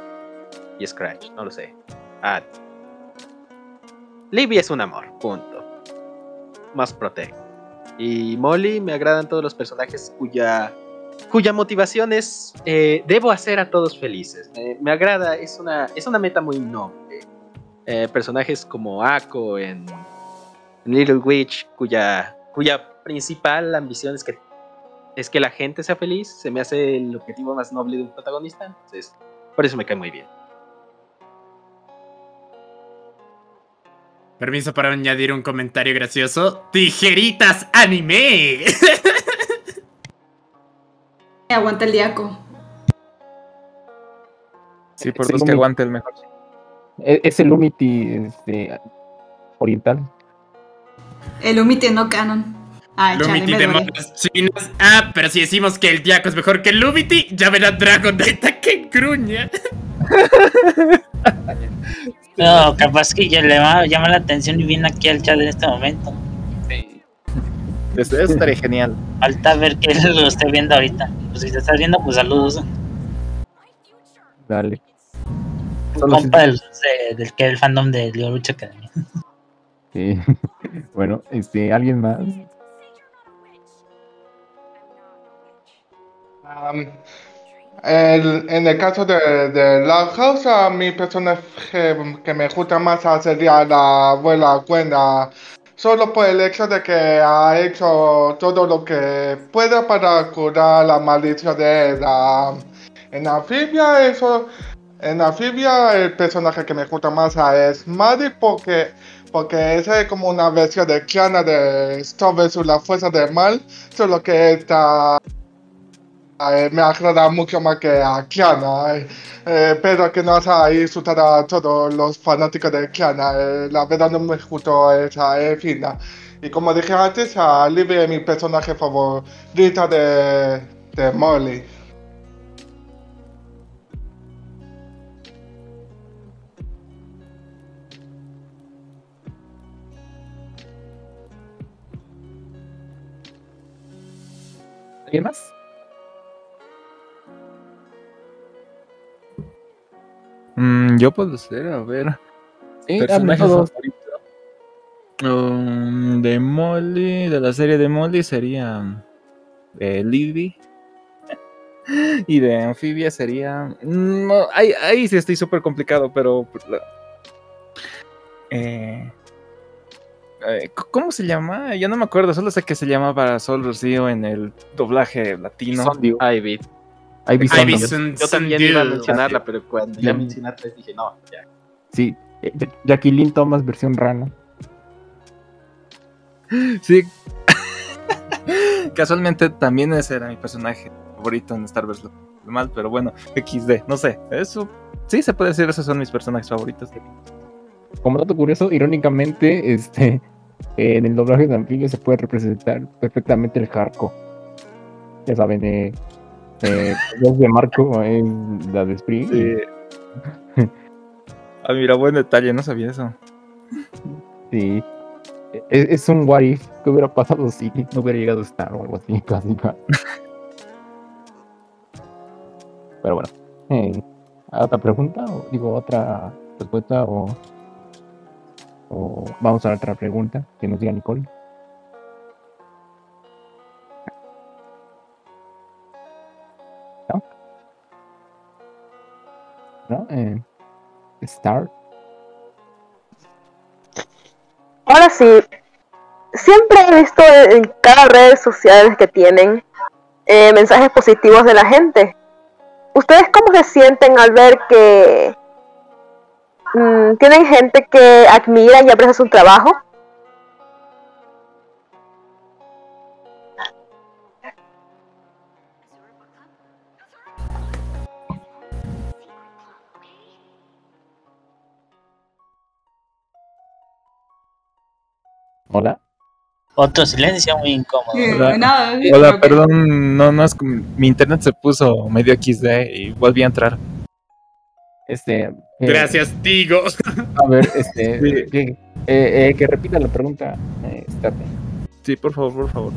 Y Scratch, no lo sé. Ah. Libby es un amor, punto. Más protect. Y Molly me agradan todos los personajes cuya cuya motivación es eh, debo hacer a todos felices. Me agrada, es una, es una meta muy noble. Eh, personajes como Ako en, en Little Witch, cuya, cuya principal ambición es que, es que la gente sea feliz, se me hace el objetivo más noble de un protagonista. Entonces, por eso me cae muy bien. Permiso para añadir un comentario gracioso. ¡Tijeritas anime! Aguanta el diaco. Sí, por Sí, dos que aguante el mejor. E- Es el Lumity este, oriental. El Umiti no canon. Ay, chale, Lumity de duele. modas chinas. Ah, pero si decimos que el Diaco es mejor que el Lumity, ya verá Dragon Data que gruña. No, capaz que ya le va- llama la atención y viene aquí al chat en este momento. Eso eso estaría genial. Falta ver que él lo esté viendo ahorita. Pues si te estás viendo, pues saludos. Dale. Si- compa del, de- del que el fandom de Leo Lucha Academia. Sí. Bueno, este, ¿alguien más? Am, el- en el caso de, de la House, a mi personaje que me gusta más sería la abuela Gwenda, solo por el hecho de que ha hecho todo lo que puede para curar la maldición de ella. En Anfibia, eso, en Anfibia, el personaje que me gusta más es Maddie porque, porque es como una versión de Kiana de Storm vs la fuerza del mal, solo que está eh, me agrada mucho más que a Kiana. eh, eh, pero que no se insultar a todos los fanáticos de Kiana. eh, la verdad no me gustó esa eh, fina. Y como dije antes, a Libby es mi personaje favorito de, de Molly. ¿Alguien más? Mm, yo puedo ser, a ver. Sí, personaje hablen todos. favorito. Um, de Molly, de la serie de Molly sería. de Libby. Y de anfibia sería. No, ahí, ahí sí estoy súper complicado, pero. Eh, eh, ¿Cómo se llama? Ya no me acuerdo, solo sé que se llama para Sol Rocío en el doblaje latino. Ivy. Ivy Yo también iba a mencionarla, pero cuando ya mencionaste dije, no, ya. Sí, eh, Jacqueline Thomas versión rana. Sí. Casualmente también ese era mi personaje favorito en Star Wars mal, pero bueno, XD, no sé. Eso sí se puede decir, esos son mis personajes favoritos. Como dato curioso, irónicamente, este, en el doblaje de anfibia se puede representar perfectamente el Jarco. Ya saben, eh, eh, de Marco es la de Spring. Sí. Ah, mira, buen detalle, no sabía eso. Sí. Es, es un what if que hubiera pasado si no hubiera llegado a estar o algo así, casi. casi. Pero bueno. eh, ¿Otra pregunta? O, digo, otra respuesta o, o vamos a otra pregunta que nos diga Nicole. Eh. Ahora sí, siempre he visto en cada red social que tienen eh, mensajes positivos de la gente. ¿Ustedes cómo se sienten al ver que mm, tienen gente que admira y aprecia su trabajo? Hola. Otro silencio muy incómodo. Hola, Hola, perdón, no, no es que mi internet se puso medio XD y volví a entrar. Este. eh, Gracias, digo. A ver, este. que, eh, eh, que repita la pregunta. Eh. Sí, por favor, por favor.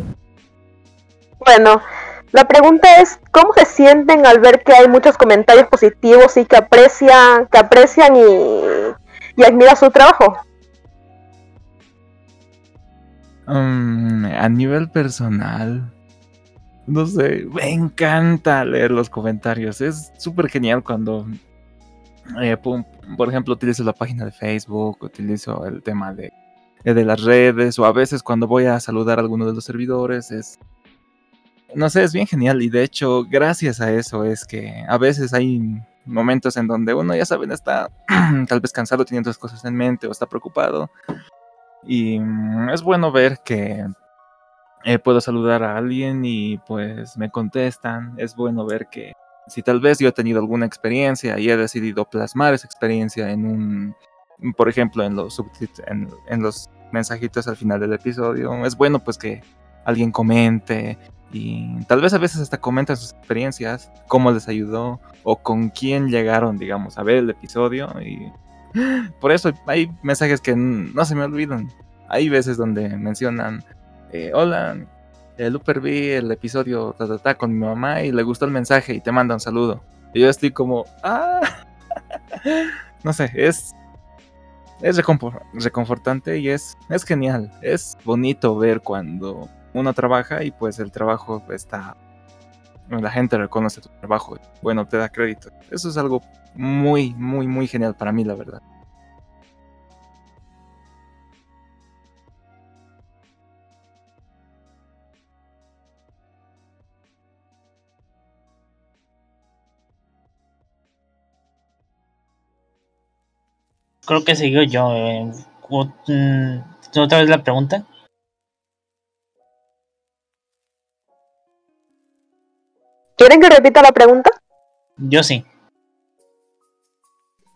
Bueno, la pregunta es ¿cómo se sienten al ver que hay muchos comentarios positivos y que aprecian, que aprecian y, y admiran su trabajo? Mm, a nivel personal, no sé, me encanta leer los comentarios. Es súper genial cuando, eh, por ejemplo, utilizo la página de Facebook, utilizo el tema de, eh, de las redes, o a veces cuando voy a saludar a alguno de los servidores, es, no sé, es bien genial. Y de hecho, gracias a eso es que a veces hay momentos en donde uno, ya saben, está tal vez cansado, teniendo otras cosas en mente o está preocupado. Y mm, es bueno ver que eh, puedo saludar a alguien y pues me contestan. Es bueno ver que si tal vez yo he tenido alguna experiencia y he decidido plasmar esa experiencia en un, por ejemplo, en los, en, en los mensajitos al final del episodio, es bueno pues que alguien comente y tal vez a veces hasta comentan sus experiencias, cómo les ayudó o con quién llegaron, digamos, a ver el episodio y por eso hay mensajes que no se me olvidan. Hay veces donde mencionan, eh, hola, el Luper vi el episodio ta, ta, ta, con mi mamá y le gustó el mensaje y te manda un saludo. Y yo estoy como, ah, no sé, es, es reconfor- reconfortante y es, es genial. Es bonito ver cuando uno trabaja y pues el trabajo está, la gente reconoce tu trabajo y bueno, te da crédito. Eso es algo muy, muy, muy genial para mí, la verdad. Creo que sigo yo. eh. Mm, ¿Otra vez la pregunta? ¿Quieren que repita la pregunta? Yo sí.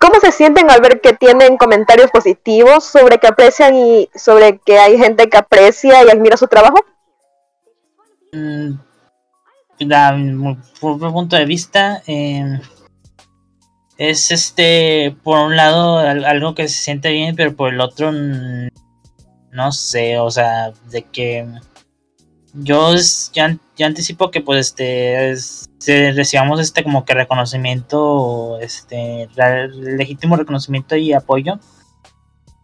¿Cómo se sienten al ver que tienen comentarios positivos sobre que aprecian y sobre que hay gente que aprecia y admira su trabajo? Mm, da- mm, por mi punto de vista, eh, es este, por un lado, al- algo que se siente bien, pero por el otro, no sé, o sea, de que yo ya, ya anticipo que pues este recibamos este como que reconocimiento, este, legítimo reconocimiento y apoyo.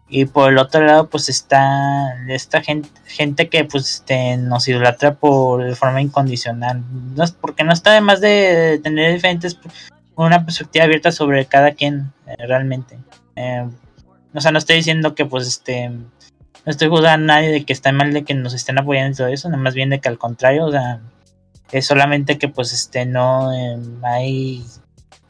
Y por el otro lado, pues está esta gente, gente que pues este, nos idolatra por de forma incondicional. No, porque no está de más de tener diferentes, una perspectiva abierta sobre cada quien eh, realmente. Eh, o sea, no estoy diciendo que pues este, no estoy juzgando a nadie de que está mal de que nos estén apoyando y todo eso, nada más bien de que al contrario, o sea, es solamente que pues este, no eh, hay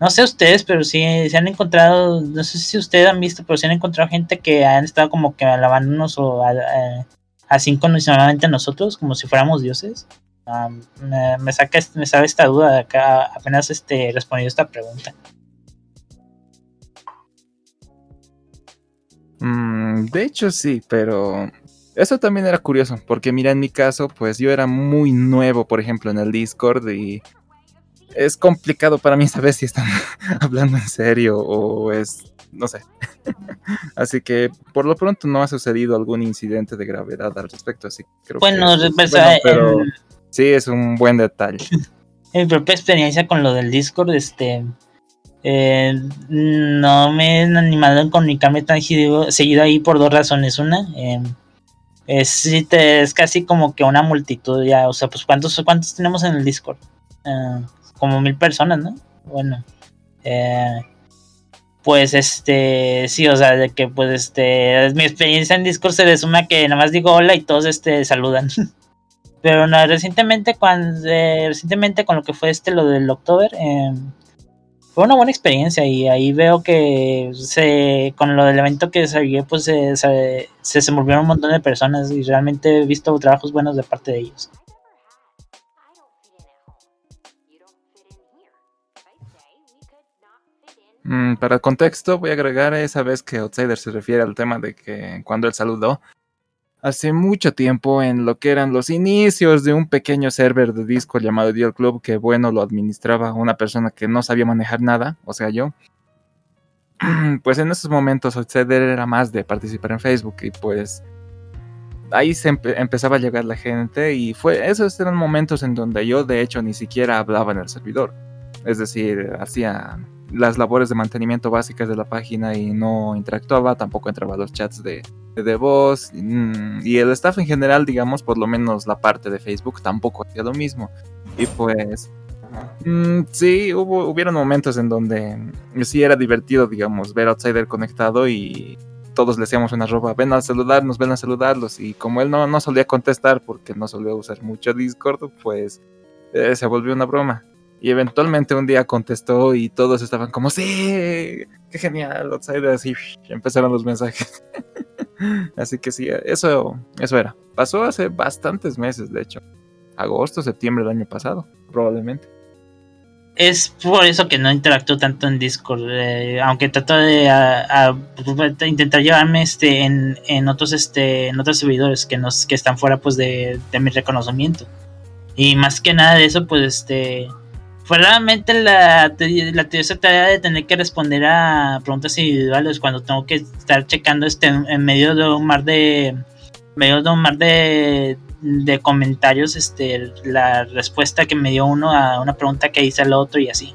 no sé ustedes, pero sí se han encontrado, no sé si ustedes han visto, pero se han encontrado gente que han estado como que alabándonos o a- a- así incondicionalmente a nosotros, como si fuéramos dioses. Ah, me, me saca, est- me sabe esta duda de acá, apenas este respondió esta pregunta. Mm, de hecho sí, pero eso también era curioso, porque mira, en mi caso, pues yo era muy nuevo, por ejemplo, en el Discord y es complicado para mí saber si están hablando en serio o es, no sé. así que por lo pronto no ha sucedido algún incidente de gravedad al respecto, así que creo Bueno, que... pues, bueno, eh, pero en- sí, es un buen detalle. En mi propia experiencia con lo del Discord, este eh, no me he animado a comunicarme tan seguido, ahí por dos razones. Una, eh, es, es casi como que una multitud ya, o sea, pues ¿cuántos, cuántos tenemos en el Discord? Eh, como mil personas, ¿no? Bueno, eh, pues este, sí, o sea, de que pues este, mi experiencia en Discord se resume a que nada más digo hola y todos este saludan. Pero no, recientemente, cuando, eh, recientemente con lo que fue este, lo del October, eh, fue una buena experiencia y ahí veo que se, con lo del evento que salió, pues se, se, se desenvolvieron un montón de personas y realmente he visto trabajos buenos de parte de ellos. Mm, para contexto, voy a agregar esa vez que Outsider se refiere al tema de que cuando él saludó, hace mucho tiempo en lo que eran los inicios de un pequeño server de disco llamado Dial Club, que bueno, lo administraba una persona que no sabía manejar nada, o sea, yo. Pues en esos momentos Outsider era más de participar en Facebook y pues ahí se empe- empezaba a llegar la gente y fue esos eran momentos en donde yo de hecho ni siquiera hablaba en el servidor. Es decir, hacía las labores de mantenimiento básicas de la página y no interactuaba, tampoco entraba a los chats de, de, voz. mm, Y el staff en general, digamos, por lo menos la parte de Facebook, tampoco hacía lo mismo. Y pues, mm, sí, hubo, hubieron momentos en donde sí era divertido, digamos, ver a Outsider conectado y todos le hacíamos una ropa, ven a saludarnos, ven a saludarlos. Y como él no, no solía contestar porque no solía usar mucho Discord, pues eh, se volvió una broma. Y eventualmente un día contestó y todos estaban como, sí, qué genial, Outsider, así empezaron los mensajes. así que sí, eso, eso era. Pasó hace bastantes meses, de hecho. Agosto, septiembre del año pasado, probablemente. Es por eso que no interactúo tanto en Discord, eh, aunque trato de intentar llevarme este en, en otros este en otros servidores que nos que están fuera pues de, de mi reconocimiento. Y más que nada de eso, pues este fue realmente la, la tediosa tarea de tener que responder a preguntas individuales cuando tengo que estar checando este en, medio de un mar de medio de un mar de, de comentarios este la respuesta que me dio uno a una pregunta que hice al otro y así.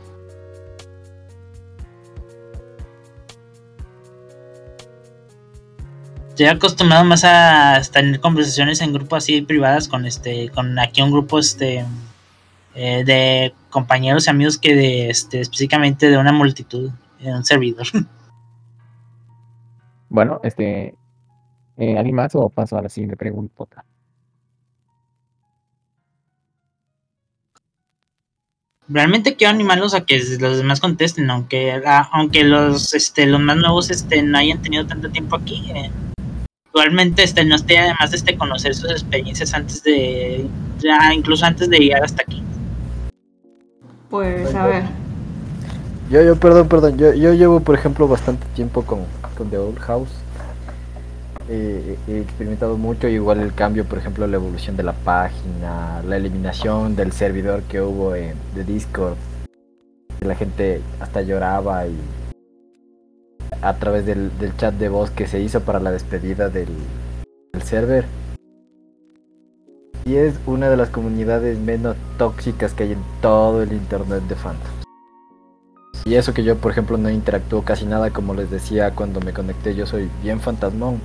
Estoy acostumbrado más a tener conversaciones en grupos así privadas con este con aquí un grupo este eh, de compañeros y amigos que de este específicamente de una multitud en un servidor. Bueno, este. eh, ¿Alguien más o paso a la siguiente pregunta? Realmente quiero animarlos a que los demás contesten, aunque a- aunque los este los más nuevos este no hayan tenido tanto tiempo aquí. eh, igualmente este no esté además de este conocer sus experiencias antes de ya incluso antes de llegar hasta aquí. Pues a ver. Yo, yo, perdón, perdón. Yo, yo llevo, por ejemplo, bastante tiempo con, con The Old House. Eh, he experimentado mucho, igual el cambio, por ejemplo, la evolución de la página, la eliminación del servidor que hubo en, de Discord. La gente hasta lloraba y a través del, del chat de voz que se hizo para la despedida del, del server. Y es una de las comunidades menos tóxicas que hay en todo el internet de fandom. Y eso que yo, por ejemplo, no interactúo casi nada, como les decía cuando me conecté, yo soy bien fantasmón.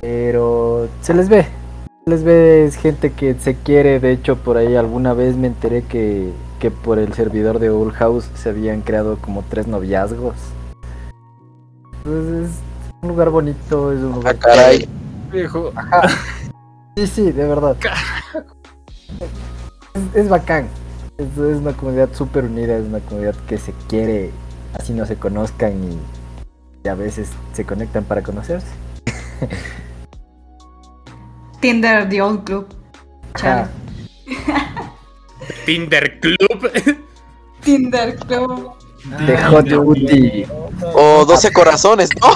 Pero se les ve, se les ve es gente que se quiere, de hecho por ahí alguna vez me enteré que, que por el servidor de Old House se habían creado como tres noviazgos. Entonces es un lugar bonito, es un lugar... caray. Viejo. Ajá. Sí, sí, de verdad. Es, es bacán. Es, es una comunidad súper unida, es una comunidad que se quiere, así no se conozcan y, y a veces se conectan para conocerse. Tinder, The Old Club. Ajá. Tinder Club. Tinder Club. De Hot Booty. O 12 corazones, ¿no?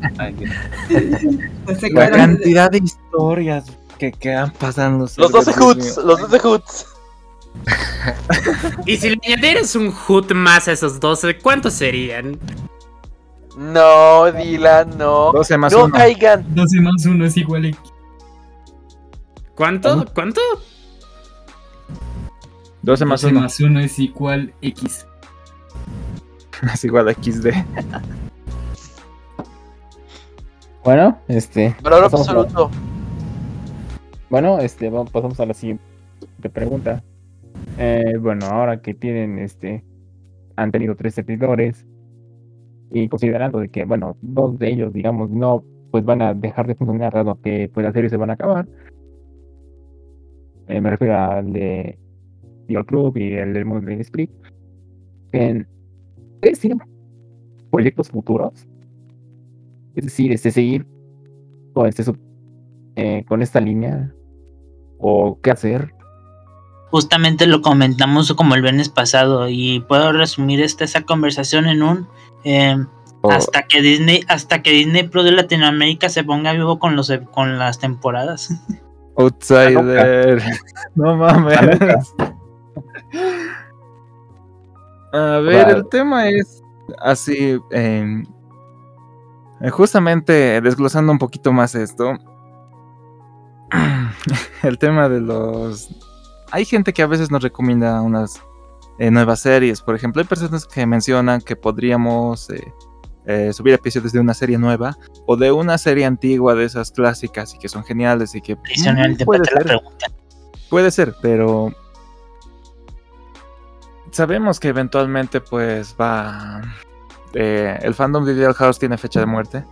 La cantidad de historias que quedan pasando. Los 12 hoods, los 12 hoods. y si le añadieras un hood más a esos 12, ¿cuántos serían? No, Dylan, no. 12 más no uno. caigan. 12 más 1 es igual a X. ¿Cuánto? ¿Cuánto? 12 más 12 1 más 1 es igual X. es igual a XD. Bueno, este. Valor absoluto. Bueno, este, vamos, pasamos a la siguiente pregunta. Eh, bueno, ahora que tienen, este, han tenido tres servidores y considerando de que, bueno, dos de ellos, digamos, no, pues van a dejar de funcionar dado que pues las series se van a acabar. Eh, me refiero al de Dior Club y el del mundo de Split. En, ¿Ustedes tienen proyectos futuros? Es decir, este, seguir con, este, eh, con esta línea o qué hacer. Justamente lo comentamos como el viernes pasado y puedo resumir esta esa conversación en un eh, Oh. hasta que Disney hasta que Disney Pro de Latinoamérica se ponga vivo con los con las temporadas. Outsider. No mames. A ver, el tema es así. eh, justamente desglosando un poquito más esto. El tema de los. Hay gente que a veces nos recomienda unas eh, nuevas series. Por ejemplo, hay personas que mencionan que podríamos eh, eh, subir episodios de una serie nueva o de una serie antigua de esas clásicas y que son geniales y que Prisionero, mm, te puede la ser. pregunta. Puede ser, pero sabemos que eventualmente pues va... eh, el fandom de Ideal House tiene fecha de muerte.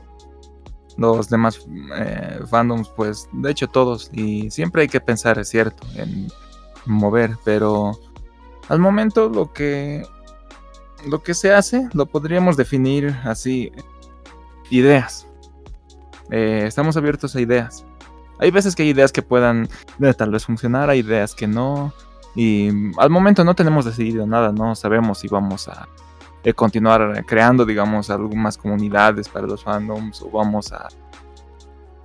Los demás eh, fandoms pues de hecho todos. Y siempre hay que pensar, es cierto, en mover. Pero al momento lo que... Lo que se hace lo podríamos definir así. Ideas. Eh, estamos abiertos a ideas. Hay veces que hay ideas que puedan tal vez funcionar, hay ideas que no. Y al momento no tenemos decidido nada, no sabemos si vamos a continuar creando, digamos, algunas comunidades para los fandoms o vamos a...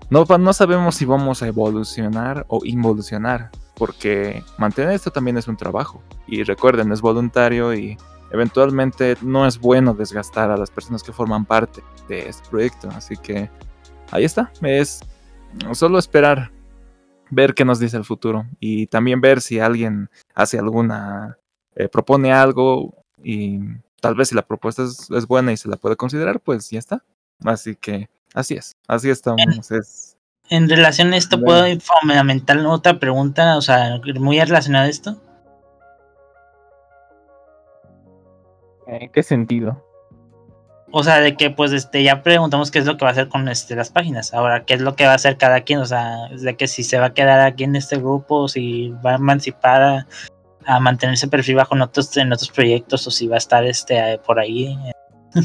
No, no sabemos si vamos a evolucionar o involucionar, porque mantener esto también es un trabajo. Y recuerden, es voluntario y eventualmente no es bueno desgastar a las personas que forman parte de este proyecto. Así que ahí está, es solo esperar ver qué nos dice el futuro y también ver si alguien hace alguna, eh, propone algo y tal vez si la propuesta es, es buena y se la puede considerar, pues ya está. Así que así es, así estamos. Es, En relación a esto, Bueno. ¿puedo fundamentar otra pregunta? O sea, muy relacionada a esto. ¿En qué sentido? O sea, de que pues este ya preguntamos qué es lo que va a hacer con este las páginas. Ahora, qué es lo que va a hacer cada quien, o sea, de que si se va a quedar aquí en este grupo, si va a emancipar a, a mantener ese perfil bajo en otros, en otros proyectos, o si va a estar este eh, por ahí. o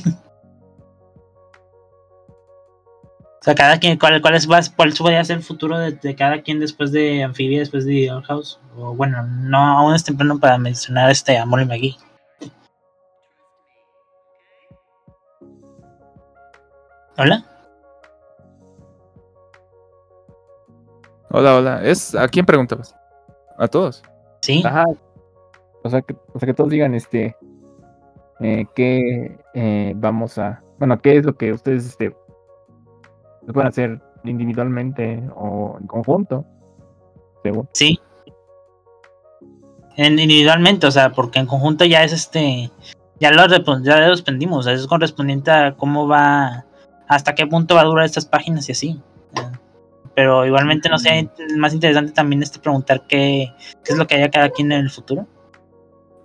sea, cada quien, ¿cuál, cuál es cuál va a ser el futuro de, de cada quien después de Amphibia, después de Your House? O bueno, no, aún es temprano para mencionar este a Molly McGee. Hola. hola, hola, es ¿a quién preguntabas? A todos. Sí. Ajá. O sea, que, o sea, que todos digan, este, eh, qué eh, vamos a, bueno, qué es lo que ustedes, este, pueden hacer individualmente o en conjunto. Según. Sí. en- individualmente, o sea, porque en conjunto ya es este, ya lo, ya lo respondimos, es correspondiente a cómo va, hasta qué punto va a durar estas páginas y así. Pero igualmente, no sé, más interesante también este preguntar qué, qué es lo que haya cada quien en el futuro.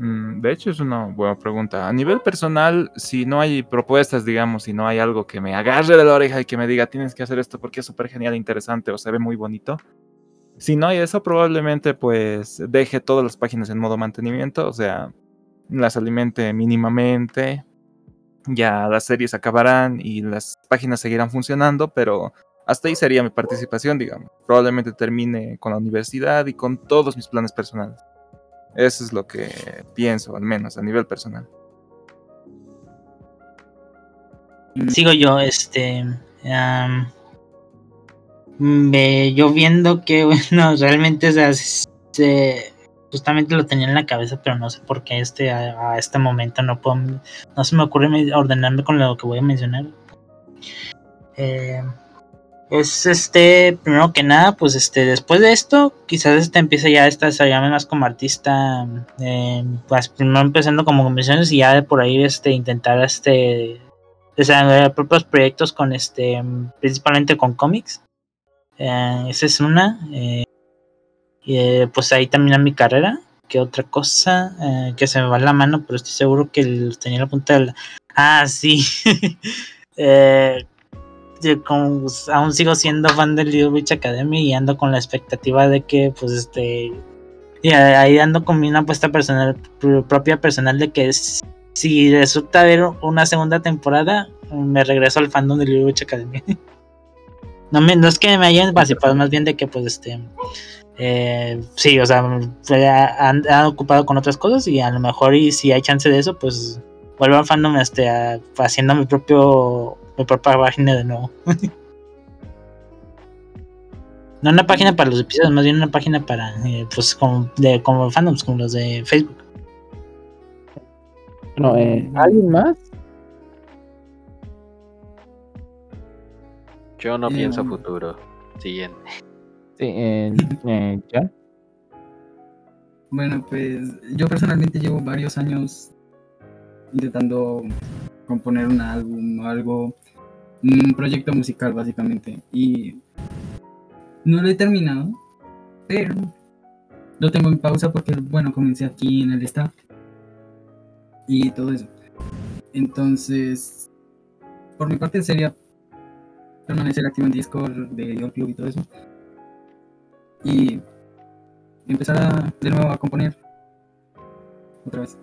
Mm, De hecho, es una buena pregunta. A nivel personal, si no hay propuestas, digamos, si no hay algo que me agarre de la oreja y que me diga tienes que hacer esto porque es súper genial, interesante o se ve muy bonito. Si no hay eso, probablemente pues deje todas las páginas en modo mantenimiento, o sea, las alimente mínimamente. Ya las series acabarán y las páginas seguirán funcionando, pero hasta ahí sería mi participación, digamos. Probablemente termine con la universidad y con todos mis planes personales. Eso es lo que pienso, al menos a nivel personal. Sigo yo, este. yo viendo que, bueno, realmente, se- justamente lo tenía en la cabeza, pero no sé por qué este, a, este momento no puedo. No se me ocurre me- ordenarme con lo que voy a mencionar. Eh, es este, primero que nada, pues este, después de esto, quizás este empiece ya a desarrollarme más como artista, eh, pues primero empezando como comisiones y ya de por ahí este, intentar este, desarrollar propios proyectos con este, principalmente con cómics. Eh, esa es una. eh, y eh, pues ahí termina mi carrera. ¿Qué otra cosa? Que se me va la mano, pero estoy seguro que tenía la punta de la... Ah, sí. Eh, como aún sigo siendo fan del Little Witch Academy y ando con la expectativa de que, pues, este. Y ahí ando con mi apuesta personal, pr- propia personal de que si resulta haber una segunda temporada, me regreso al fandom de Little Witch Academy. no, me, no es que me hayan participado, más bien de que, pues, este. eh, sí, o sea, han, ocupado con otras cosas y a lo mejor, y si hay chance de eso, pues vuelvo al fandom este, haciendo mi propio propia página de nuevo. no una página para los episodios, más bien una página para, eh, pues, como, de, como fandoms, como los de Facebook. Bueno, eh, ¿alguien más? Yo no Eh, pienso futuro. Siguiente. Sí, eh, eh, ¿ya? Bueno, pues yo personalmente llevo varios años intentando componer un álbum o algo, un proyecto musical básicamente. Y no lo he terminado, pero lo tengo en pausa porque, bueno, comencé aquí en el staff y todo eso. Entonces, por mi parte sería permanecer activo en Discord de York Club y todo eso. Y empezar de nuevo a componer otra vez.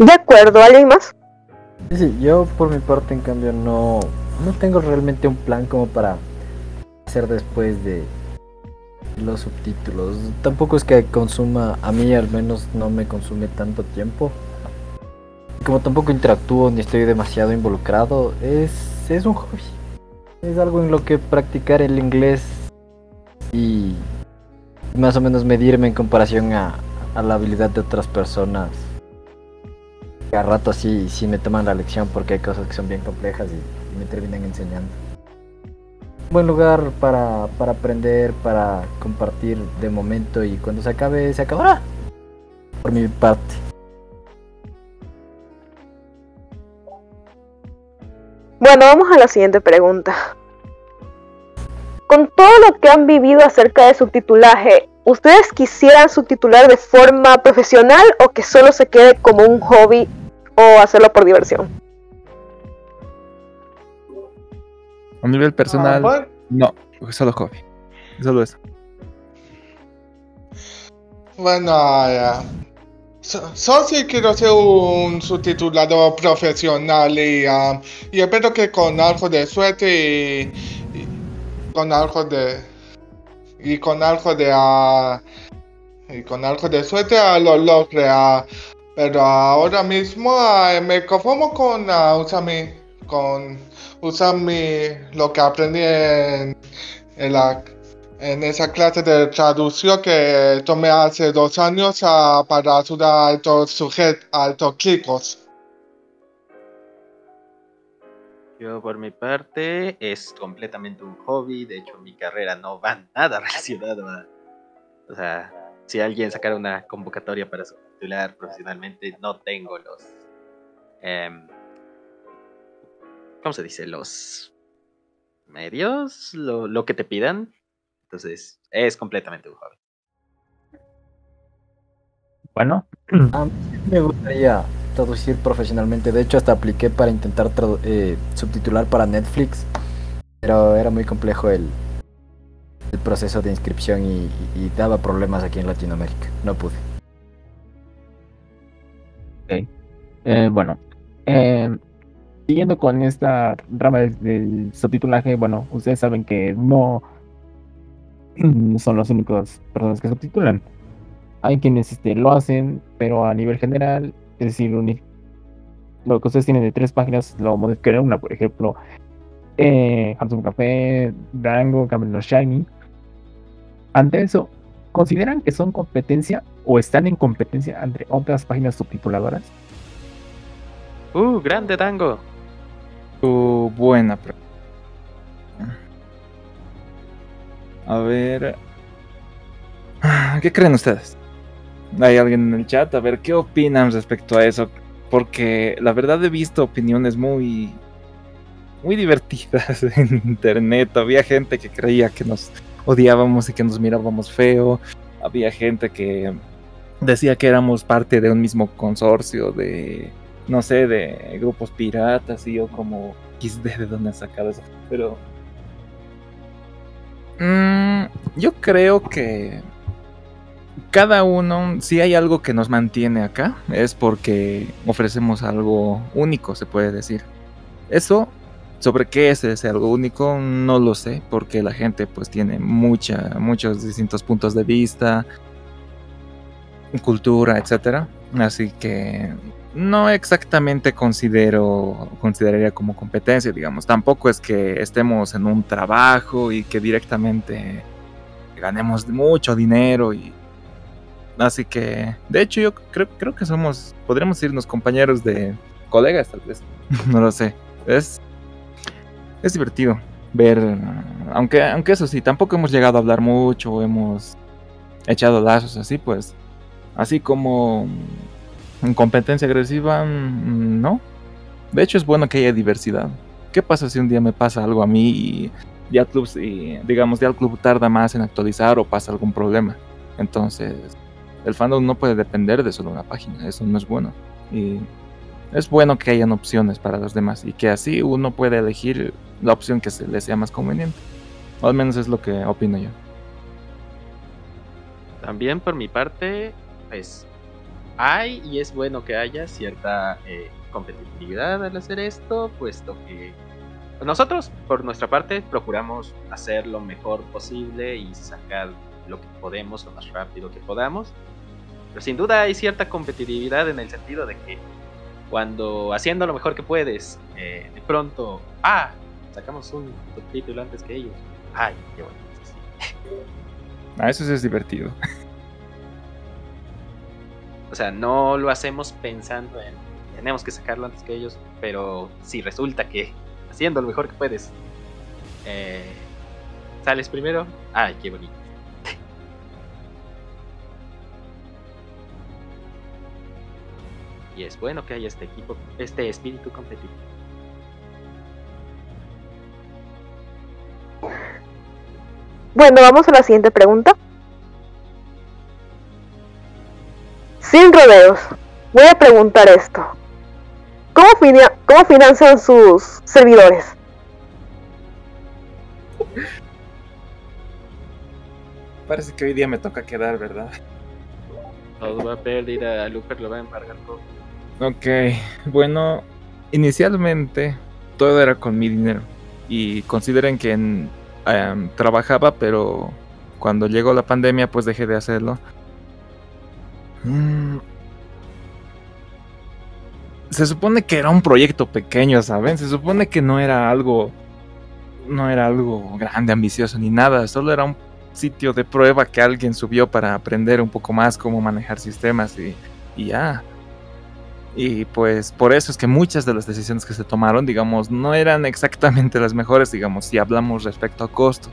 De acuerdo, ¿alguien más? Sí, sí, yo por mi parte en cambio no, no tengo realmente un plan como para hacer después de los subtítulos. Tampoco es que consuma, a mí al menos no me consume tanto tiempo. Como tampoco interactúo ni estoy demasiado involucrado, es, es un hobby. Es algo en lo que practicar el inglés y más o menos medirme en comparación a, a la habilidad de otras personas a rato sí, sí me toman la lección porque hay cosas que son bien complejas y me terminan enseñando. Buen lugar para, para aprender, para compartir de momento y cuando se acabe, se acabará. Por mi parte. Bueno, vamos a la siguiente pregunta. Con todo lo que han vivido acerca de subtitulaje, ¿ustedes quisieran subtitular de forma profesional o que solo se quede como un hobby o hacerlo por diversión? A nivel personal, bueno. no, solo hobby. Solo eso. Bueno, ya. So, so sí quiero ser un subtitulador profesional y, ah, y espero que con algo de suerte y, y con algo de y con algo de ah, y con algo de suerte ah, lo logre. ah. Pero ahora mismo ah, me conformo con ah, usar mi con usar mi lo que aprendí en, la en esa clase de traducción que tomé hace dos años ah, para ayudar a estos sujetos, a estos chicos. Yo por mi parte es completamente un hobby, de hecho mi carrera no va nada relacionado a... O sea, si alguien sacara una convocatoria para subtitular profesionalmente, no tengo los... em, ¿Cómo se dice? Los medios, lo, lo que te pidan. Entonces, es completamente un hobby. Bueno, A mí me gustaría traducir profesionalmente. De hecho, hasta apliqué para intentar eh, subtitular para Netflix. Pero era muy complejo el, el proceso de inscripción y, daba problemas aquí en Latinoamérica. No pude. Ok. Eh, bueno, eh, siguiendo con esta rama del, subtitulaje, bueno, ustedes saben que no son los únicos personas que subtitulan. Hay quienes este, lo hacen, pero a nivel general, es decir, uni- lo que ustedes tienen de tres páginas lo modificaré una, por ejemplo, eh, Handsome Café, Dango, Camelo Shiny. Ante eso, ¿consideran que son competencia o están en competencia entre otras páginas subtituladoras? ¡Uh, grande Dango! Uh, buena pregunta. A ver. ¿Qué creen ustedes? ¿Hay alguien en el chat? A ver, ¿qué opinan respecto a eso? Porque la verdad he visto opiniones muy. muy divertidas en internet. Había gente que creía que nos odiábamos y que nos mirábamos feo. Había gente que decía que éramos parte de un mismo consorcio de. no sé, de grupos piratas y yo como. XD de dónde sacado eso. Pero. Mm, yo creo que cada uno, si hay algo que nos mantiene acá, es porque ofrecemos algo único, se puede decir. Eso, sobre qué es ese algo único, no lo sé, porque la gente pues tiene mucha, muchos distintos puntos de vista, cultura, etcétera. Así que no exactamente considero consideraría como competencia, digamos. Tampoco es que estemos en un trabajo y que directamente ganemos mucho dinero y así que de hecho yo creo creo que somos podríamos irnos compañeros de colegas tal vez. no lo sé. Es es divertido ver aunque aunque eso sí, tampoco hemos llegado a hablar mucho, hemos echado lazos así, pues así como en competencia agresiva, mm, no. De hecho, es bueno que haya diversidad. ¿Qué pasa si un día me pasa algo a mí y Club, digamos, ya el club tarda más en actualizar o pasa algún problema? Entonces, el fandom no puede depender de solo una página. Eso no es bueno. Y es bueno que hayan opciones para los demás y que así uno puede elegir la opción que se le sea más conveniente. Al menos es lo que opino yo. También por mi parte, pues hay y es bueno que haya cierta eh, competitividad al hacer esto, puesto que nosotros, por nuestra parte, procuramos hacer lo mejor posible y sacar lo que podemos lo más rápido que podamos. Pero sin duda hay cierta competitividad en el sentido de que cuando haciendo lo mejor que puedes, eh, de pronto, ah, sacamos un subtítulo antes que ellos. Ay, qué bueno. sí. A eso sí es divertido. O sea, no lo hacemos pensando en tenemos que sacarlo antes que ellos, pero si resulta que haciendo lo mejor que puedes, eh, sales primero, ay, qué bonito. Y es bueno que haya este equipo, este espíritu competitivo. Bueno, vamos a la siguiente pregunta. Sin rodeos, voy a preguntar esto. ¿Cómo, finia- cómo financian sus servidores? Parece que hoy día me toca quedar, ¿verdad? Todo va a perder, a Looper lo va a embargar todo. Ok, bueno, inicialmente todo era con mi dinero. Y consideren que em, trabajaba, pero cuando llegó la pandemia, pues dejé de hacerlo. Mm. Se supone que era un proyecto pequeño, ¿saben? Se supone que no era algo. No era algo grande, ambicioso ni nada. Solo era un sitio de prueba que alguien subió para aprender un poco más cómo manejar sistemas y, y ya. Y pues por eso es que muchas de las decisiones que se tomaron, digamos, no eran exactamente las mejores, digamos, si hablamos respecto a costo.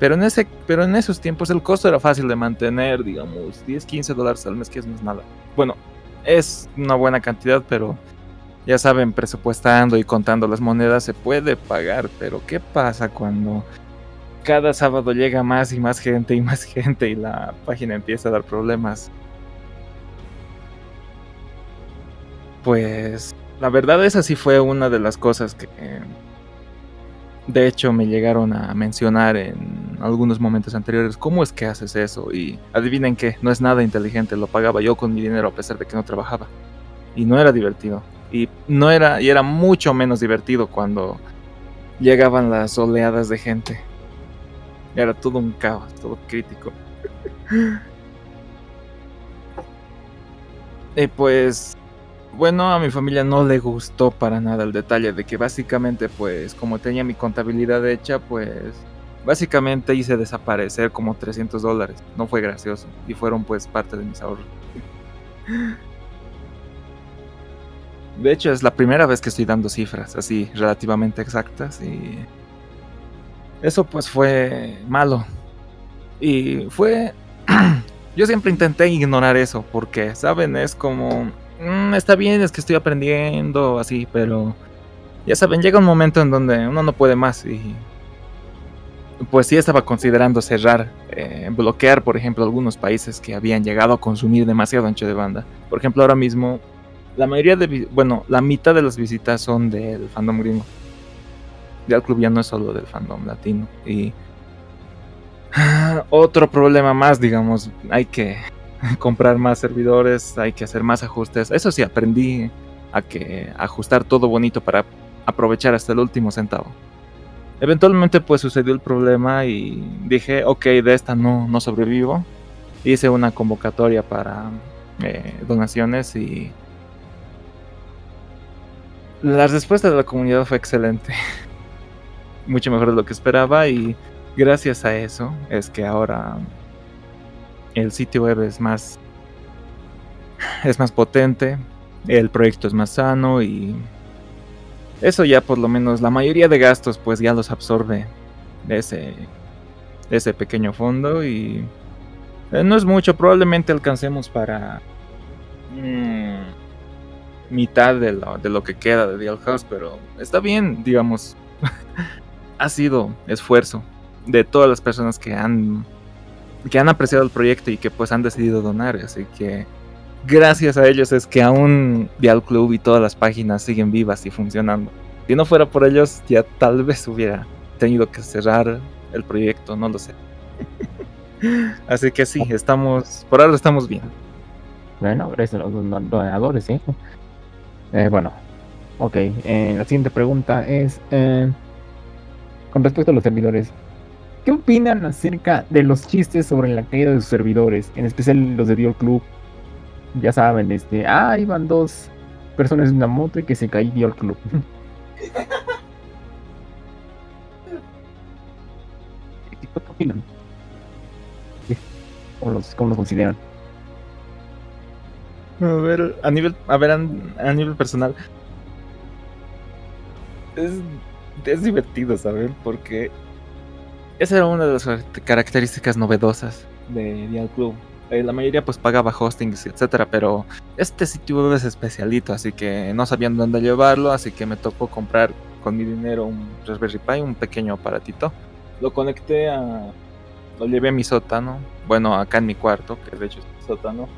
Pero en, ese, pero en esos tiempos el costo era fácil de mantener, digamos, 10, 15 dólares al mes, que es nada. Bueno, es una buena cantidad, pero ya saben, presupuestando y contando las monedas se puede pagar. Pero ¿qué pasa cuando cada sábado llega más y más gente y más gente y la página empieza a dar problemas? Pues la verdad esa sí fue una de las cosas que de hecho me llegaron a mencionar en algunos momentos anteriores, ¿cómo es que haces eso? Y adivinen qué, no es nada inteligente, lo pagaba yo con mi dinero a pesar de que no trabajaba. Y no era divertido. Y no era y era mucho menos divertido cuando llegaban las oleadas de gente. Era todo un caos, todo crítico. y pues bueno, a mi familia no le gustó para nada el detalle de que básicamente, pues, como tenía mi contabilidad hecha, pues, básicamente hice desaparecer como 300 dólares. No fue gracioso y fueron, pues, parte de mis ahorros. De hecho, es la primera vez que estoy dando cifras así relativamente exactas y eso pues fue malo. Y fue... Yo siempre intenté ignorar eso porque, ¿saben? Es como Mm, está bien, es que estoy aprendiendo, así, pero ya saben, llega un momento en donde uno no puede más y pues sí estaba considerando cerrar, eh, bloquear, por ejemplo, algunos países que habían llegado a consumir demasiado ancho de banda. Por ejemplo, ahora mismo, la mayoría de, bueno, la mitad de las visitas son del fandom gringo. Ya el club ya no es solo del fandom latino. Y otro problema más, digamos, hay que comprar más servidores, hay que hacer más ajustes. Eso sí, aprendí a que ajustar todo bonito para aprovechar hasta el último centavo. Eventualmente pues sucedió el problema y dije, ok, de esta no, no sobrevivo. Hice una convocatoria para eh, donaciones y la respuesta de la comunidad fue excelente. Mucho mejor de lo que esperaba y gracias a eso es que ahora el sitio web es más es más potente, el proyecto es más sano y eso ya por lo menos la mayoría de gastos pues ya los absorbe de ese ese pequeño fondo y eh, no es mucho, probablemente alcancemos para mm, mitad de lo, de lo que queda de Dial House, pero está bien, digamos. ha sido esfuerzo de todas las personas que han que han apreciado el proyecto y que pues han decidido donar. Así que gracias a ellos es que aún Dial Club y todas las páginas siguen vivas y funcionando. Si no fuera por ellos, ya tal vez hubiera tenido que cerrar el proyecto, no lo sé. Así que sí, estamos, por ahora estamos bien. Bueno, gracias a los donadores, ¿sí? Eh, bueno, ok. Eh, la siguiente pregunta es, eh, con respecto a los servidores, ¿Qué opinan acerca de los chistes sobre la caída de sus servidores? En especial los de Dior Club. Ya saben, este, ah, iban dos personas en una moto y que se cayó Dior Club. ¿Qué opinan? ¿Cómo los, consideran? A ver, a nivel, a ver, a, nivel personal. Es, es divertido, saber, porque esa era una de las características novedosas de Dial Club. Eh, la mayoría pues pagaba hostings, etcétera, pero este sitio es especialito, así que no sabían dónde llevarlo, así que me tocó comprar con mi dinero un Raspberry Pi, un pequeño aparatito. Lo conecté a. Lo llevé a mi sótano, bueno, acá en mi cuarto, que de hecho es mi sótano.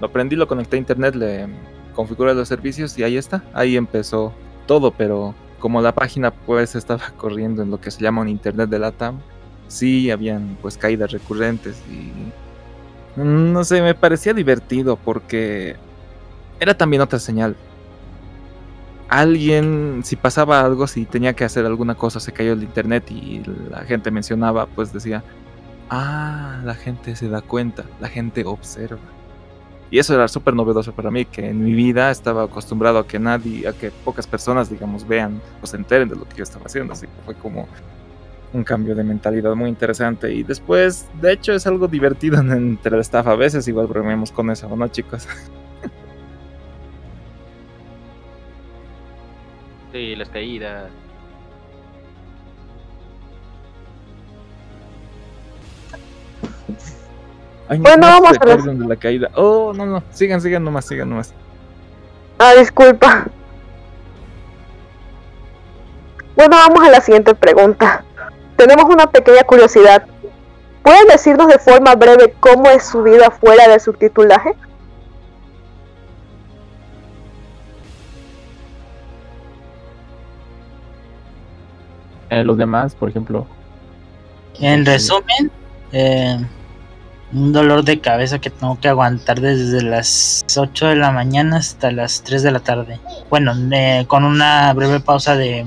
Lo prendí, lo conecté a internet, le configuré los servicios y ahí está. Ahí empezó todo, pero como la página pues estaba corriendo en lo que se llama un internet de la TAM, sí habían pues caídas recurrentes y no sé, me parecía divertido porque era también otra señal. Alguien, si pasaba algo, si tenía que hacer alguna cosa, se cayó el internet y la gente mencionaba, pues decía, ah, la gente se da cuenta, la gente observa. Y eso era súper novedoso para mí, que en mi vida estaba acostumbrado a que nadie, a que pocas personas, digamos, vean o se enteren de lo que yo estaba haciendo. Así que fue como un cambio de mentalidad muy interesante. Y después, de hecho, es algo divertido entre el staff a veces, igual bromeamos con eso, ¿no, chicos? Sí, las caídas. Ay, Bueno, no vamos a ver. de la caída. Oh, no, no. Sigan, sigan nomás, sigan nomás. Ah, disculpa. Bueno, vamos a la siguiente pregunta. Tenemos una pequeña curiosidad. ¿Pueden decirnos de forma breve cómo es su vida fuera del subtitulaje? Eh, los demás, por ejemplo. En resumen, eh, un dolor de cabeza que tengo que aguantar desde las 8 de la mañana hasta las 3 de la tarde. Bueno, eh, con una breve pausa de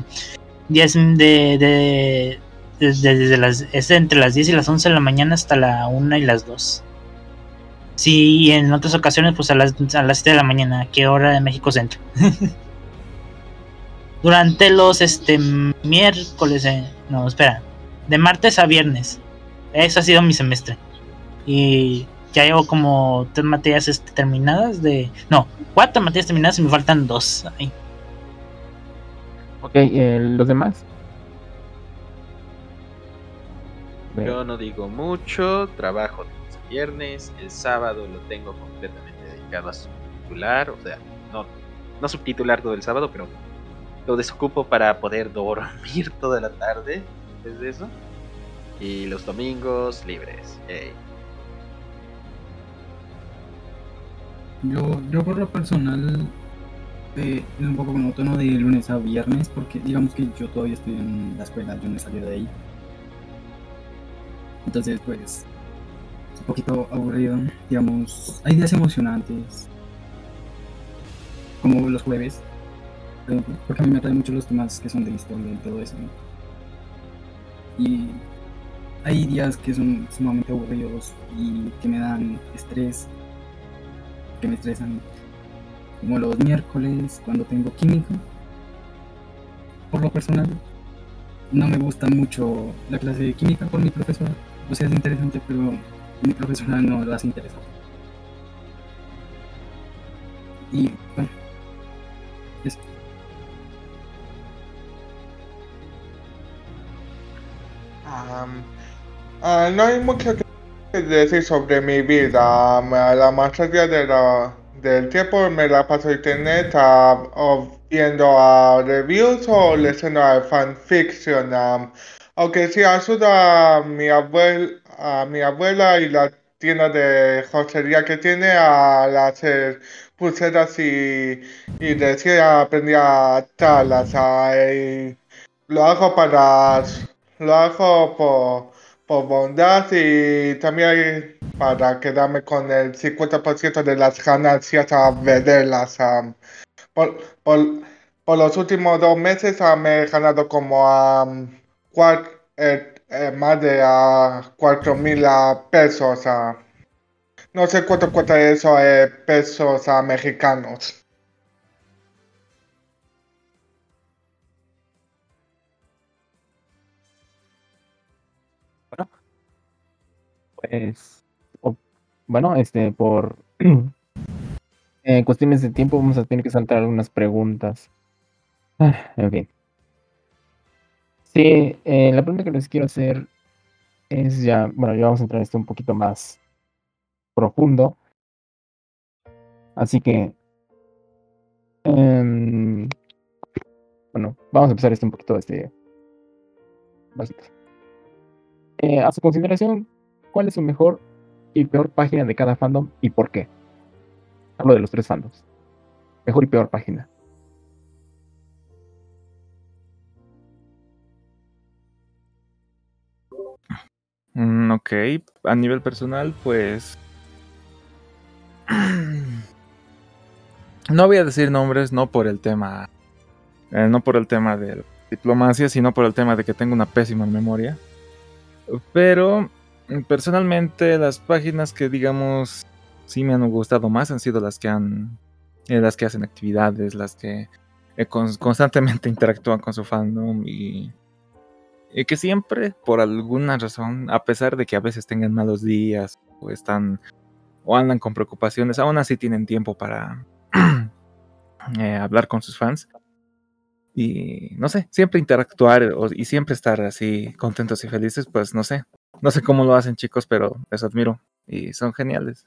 10 de, de, las, es entre las 10 y las 11 de la mañana hasta la 1 y las 2. Sí, y en otras ocasiones pues a las, a las 7 de la mañana, ¿a qué hora de México Centro? Durante los este miércoles, eh, no, espera, de martes a viernes. Eso ha sido mi semestre. Y ya llevo como tres materias este, terminadas de... No, cuatro materias terminadas y me faltan dos. Ay, Ok, eh, los demás. Yo no digo mucho, trabajo a viernes, el sábado lo tengo completamente dedicado a subtitular, o sea, no, no subtitular todo el sábado, pero lo desocupo para poder dormir toda la tarde después de eso. Y los domingos libres. yay. Yo, yo por lo personal eh, es un poco monótono de lunes a viernes porque digamos que yo todavía estoy en la escuela, yo no salido de ahí. Entonces pues es un poquito aburrido, digamos, hay días emocionantes como los jueves, porque a mí me atraen mucho los temas que son de historia y todo eso. Y hay días que son sumamente aburridos y que me dan estrés que me estresan, como los miércoles cuando tengo química. Por lo personal, no me gusta mucho la clase de química por mi profesora. O sea, es interesante, pero mi profesora no lo hace interesante. Y bueno, eso. Am, ah, no hay mucho que decir sobre mi vida. A la mayoría de la- del tiempo me la paso en internet viendo ah, reviews o leyendo ah, fanfiction. am. aunque sí ayuda a mi abuel, a mi abuela y la tienda de joyería que tiene a hacer pulseras y, y recién aprendí a atarlas. y lo hago para lo hago por, por bondad y también para quedarme con el 50% de las ganancias a venderlas. am. por, por- por los últimos dos meses ah, me he ganado como cuat- eh, más de cuatro mil pesos. ah. no sé cuánto cuesta eso eh, pesos ah, mexicanos. Pues, bueno, este, por eh, cuestiones de tiempo vamos a tener que saltar algunas preguntas. Ah, en fin. Sí, eh, la pregunta que les quiero hacer es ya, bueno, ya vamos a entrar en esto un poquito más profundo. Así que, em, bueno, vamos a empezar esto un poquito este. Eh, a su consideración, ¿cuál es su mejor y peor página de cada fandom y por qué? Hablo de los tres fandoms. Mejor y peor página. Mm, ok, a nivel personal, pues... No voy a decir nombres, no por el tema... eh, no por el tema de diplomacia, sino por el tema de que tengo una pésima memoria. Pero personalmente las páginas que digamos sí me han gustado más han sido las que han... eh, las que hacen actividades, las que eh, cons- constantemente interactúan con su fandom y... Que siempre, por alguna razón, a pesar de que a veces tengan malos días o están o andan con preocupaciones, aún así tienen tiempo para eh, hablar con sus fans. y no sé, siempre interactuar y siempre estar así contentos y felices, pues no sé. No sé cómo lo hacen chicos, pero les admiro y son geniales.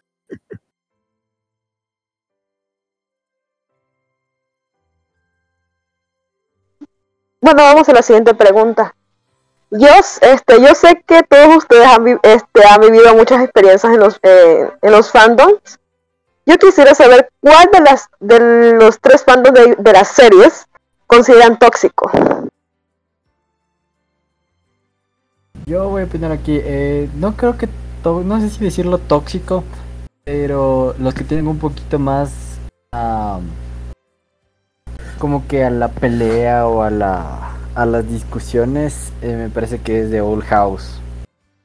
Bueno, vamos a la siguiente pregunta. Yo, este, yo sé que todos ustedes han, este, vivido muchas experiencias en los, eh, en los fandoms. Yo quisiera saber cuál de las de los tres fandoms de las series consideran tóxico. Yo voy a opinar aquí. eh, no creo que. No sé si decirlo tóxico. Pero los que tienen un poquito más. am, como que a la pelea o a la. A las discusiones. eh, me parece que es de Old House.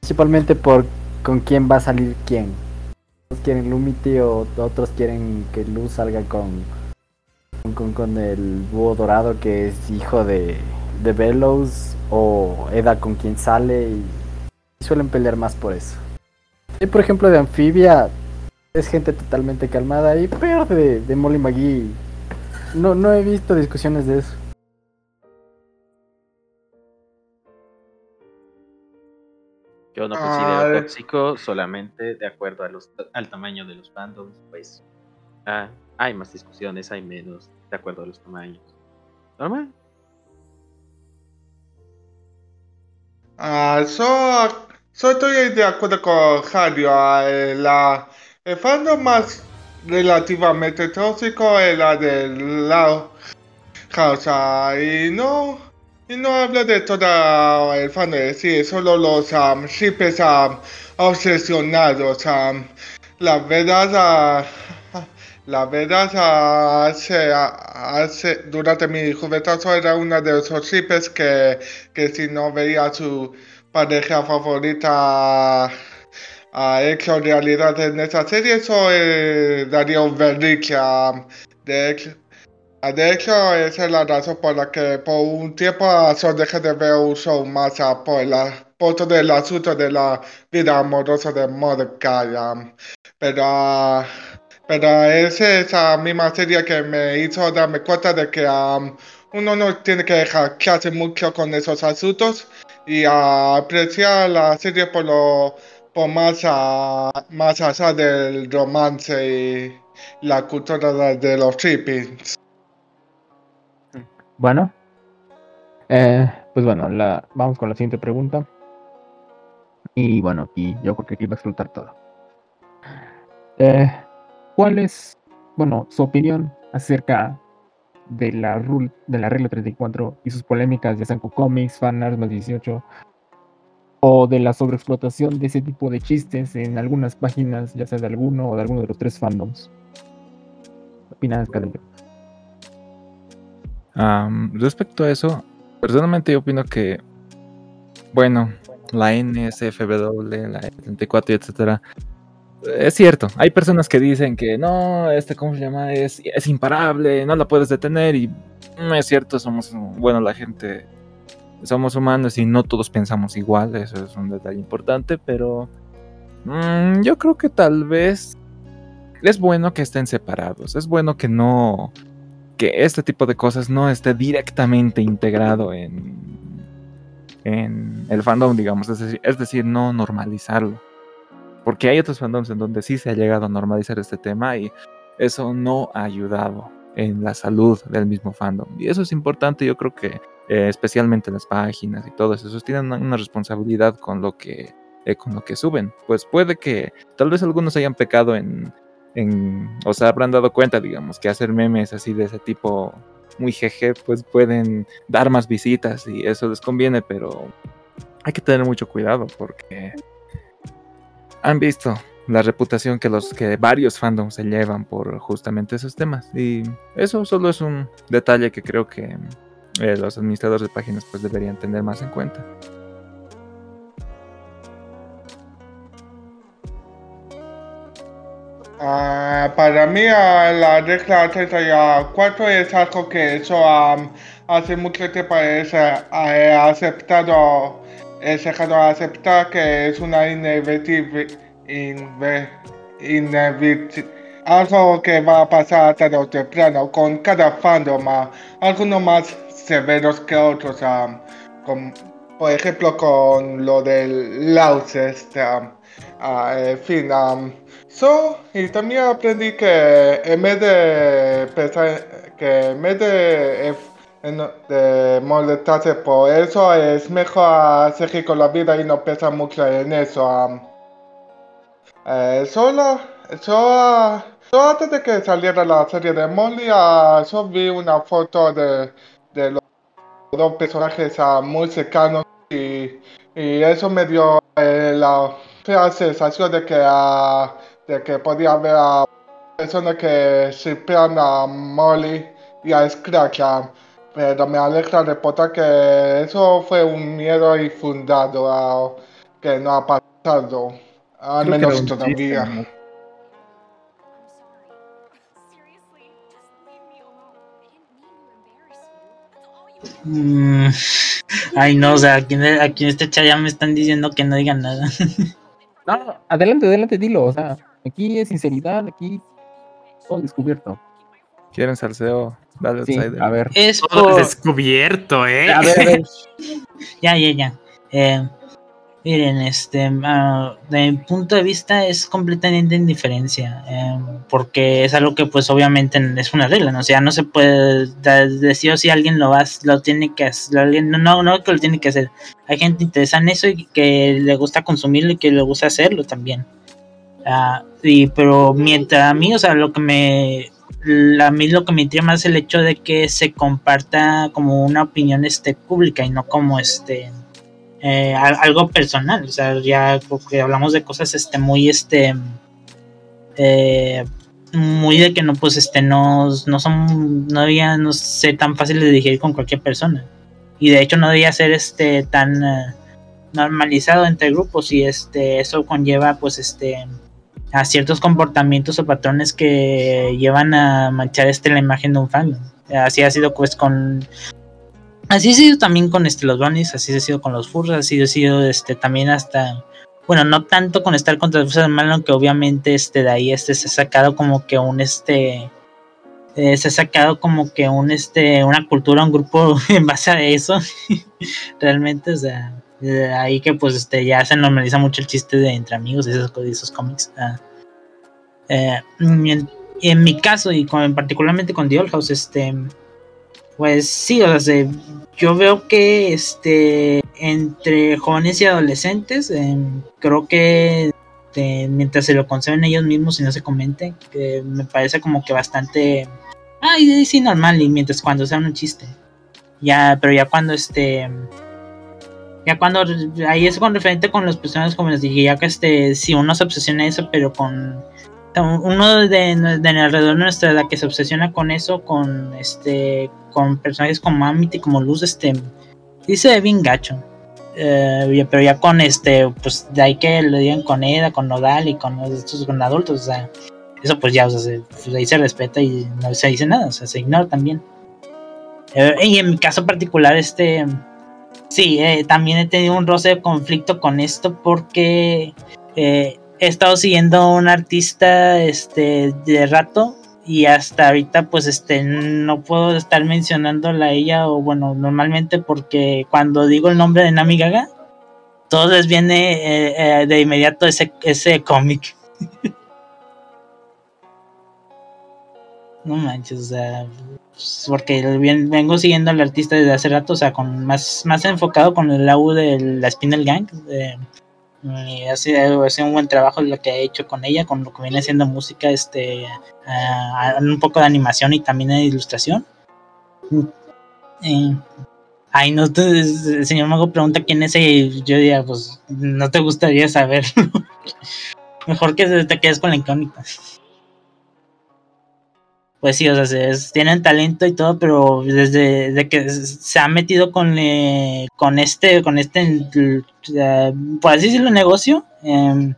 Principalmente por con quién va a salir quién. Unos quieren Lumity o otros quieren que Luz salga. Con, con- con el búho dorado que es hijo de. De Bellows. O Eda con quien sale y suelen pelear más por eso. Y por ejemplo de Anfibia es gente totalmente calmada y peor de, de Molly McGee. No, no he visto discusiones de eso. Yo no Ah, considero eh. tóxico solamente de acuerdo a los, al tamaño de los fandoms, pues ah, hay más discusiones, hay menos de acuerdo a los tamaños. Normal. Ah, so, so estoy de acuerdo con Jario. ah, eh, la, el fandom más relativamente tóxico es la del lado House. ah, y no, y no hablo de todo el fandom, en sí, solo los um, shippers um, obsesionados. um, la verdad, ah, la verdad, ah, hace, durante mi juventud era uno de esos shippers que, que si no veía a su pareja favorita ha hecho realidad en esta serie, eso eh, daría un verdict. ah, de hecho, ah, de hecho, esa es la razón por la que por un tiempo solo dejé de ver un show más por, la, por todo el asunto de la vida amorosa de Mordecai. Pero, ah, pero es esa misma serie que me hizo darme cuenta de que am, uno no tiene que dejar que hace mucho con esos asuntos y ah, apreciar la serie por lo por más, ah, más allá del romance y la cultura de, los shippings. Bueno. Eh, pues bueno, la, vamos con la siguiente pregunta. Y bueno, aquí yo creo que aquí va a explotar todo. Eh, ¿Cuál es, bueno, su opinión acerca de la, rule, de la regla 34 y sus polémicas, ya sean con cómics, fanarts más 18, o de la sobreexplotación de ese tipo de chistes en algunas páginas, ya sea de alguno o de alguno de los tres fandoms? ¿Qué opinas, Cadillo? Am, respecto a eso, personalmente yo opino que, bueno, la NSFW, la 34 y etcétera, es cierto, hay personas que dicen que no, este, ¿cómo se llama? Es, es imparable, no la puedes detener y no es cierto, somos, bueno, la gente, somos humanos y no todos pensamos igual, eso es un detalle importante, pero mm, yo creo que tal vez es bueno que estén separados, es bueno que no, que este tipo de cosas no esté directamente integrado en, en el fandom, digamos, es decir, es decir, no normalizarlo. Porque hay otros fandoms en donde sí se ha llegado a normalizar este tema y eso no ha ayudado en la salud del mismo fandom. Y eso es importante, yo creo que eh, especialmente las páginas y todo eso, esos tienen una, responsabilidad con lo que eh, con lo que suben. Pues puede que tal vez algunos hayan pecado en, en, o sea, habrán dado cuenta, digamos, que hacer memes así de ese tipo muy jeje, pues pueden dar más visitas y eso les conviene, pero hay que tener mucho cuidado porque han visto la reputación que los que varios fandoms se llevan por justamente esos temas y eso solo es un detalle que creo que eh, los administradores de páginas pues deberían tener más en cuenta. Ah, para mí ah, la regla 34 es algo que eso am, hace mucho tiempo es, he aceptado, he dejado de aceptar que es una inevitable, inve- algo que va a pasar tarde o temprano con cada fandom, algunos más severos que otros, con- por ejemplo con lo del Lausest, ah, ah, en fin, ah, so, y también aprendí que en vez de pensar, que en vez de, eh, molestarse por eso, es mejor seguir con la vida y no pensar mucho en eso. Eh, solo, antes de que saliera la serie de Molly, ah, yo vi una foto de, de los dos personajes ah, muy cercanos y, eso me dio eh, la sensación de que, ah, de que podía haber personas que shipean a Molly y a Scratch. Pero me alegra reportar que eso fue un miedo infundado ah, que no ha pasado. Al Creo menos todavía. ¿no? Mm, ay, no, o sea, aquí, en- aquí en este chat ya me están diciendo que no digan nada. No, adelante, adelante, dilo. O sea, aquí es sinceridad, aquí todo descubierto. ¿Quieren salseo? Dale Sí, outsider. a ver. Es descubierto, ¿eh? A ver, a ver. Ya, ya, ya. Eh, miren, este, ah, de mi punto de vista es completamente indiferencia, eh, porque es algo que pues obviamente es una regla, ¿no? O sea, no se puede decir si alguien lo va, lo tiene que hacer, alguien- no, no, no que lo tiene que hacer. Hay gente interesada en eso y que le gusta consumirlo y que le gusta hacerlo también. Ah, y, pero mientras a mí, o sea, lo que me, a mí lo que me intriga más es el hecho de que se comparta como una opinión este pública y no como este eh, al- algo personal, o sea, ya porque hablamos de cosas este muy este eh, muy de que no pues este no, no son no debía no tan fáciles de digerir con cualquier persona. Y de hecho no debía ser este tan eh, normalizado entre grupos y este eso conlleva pues este a ciertos comportamientos o patrones que llevan a manchar este la imagen de un fandom así ha sido pues con así ha sido también con este los brownies así ha sido con los furs así ha sido este también hasta bueno no tanto con estar contra las fuerzas del mal aunque obviamente este de ahí este se ha sacado como que un este eh, se ha sacado como que un este una cultura un grupo en base a eso. Realmente o sea de ahí que pues este ya se normaliza mucho el chiste de entre amigos y esos, de esos cómics ah. Eh, y en, mi caso y particularmente con The Old House este pues sí o sea se- yo veo que este entre jóvenes y adolescentes em, creo que este, mientras se lo conceben ellos mismos y no se comenten que me parece como que bastante ay sí normal y mientras cuando sea un chiste ya pero ya cuando este ya cuando ahí es con referente con las personas jóvenes dije ya que este si uno se obsesiona eso pero con uno de, de alrededor de nuestra edad que se obsesiona con eso con este con personajes como Amity como Luz este dice bien gacho. Eh, pero ya con este pues de ahí que lo digan con Eda con Nodal y con estos con adultos o sea eso pues ya o sea se- pues, ahí se respeta y no se dice nada o sea se ignora también. Eh, y en mi caso particular este Sí, eh, también he tenido un roce de conflicto con esto porque eh, he estado siguiendo a un artista este de rato y hasta ahorita pues este no puedo estar mencionándola a ella o bueno normalmente porque cuando digo el nombre de Nami Gaga todo viene eh, de inmediato ese, ese cómic. No manches o sea porque bien- vengo siguiendo al artista desde hace rato, o sea, con más, más enfocado con el AU de la Spinel Gang. y hace, hace un buen trabajo lo que ha hecho con ella, con lo que viene haciendo música, este, ah, un poco de animación y también de ilustración. Ay, no, el señor Mago pregunta quién es y yo diría, pues, no te gustaría saber. Mejor que te quedes con la incógnita pues sí, o sea, tienen talento y todo, pero desde de que se ha metido con, eh, con este, con este, por así decirlo, negocio, eh,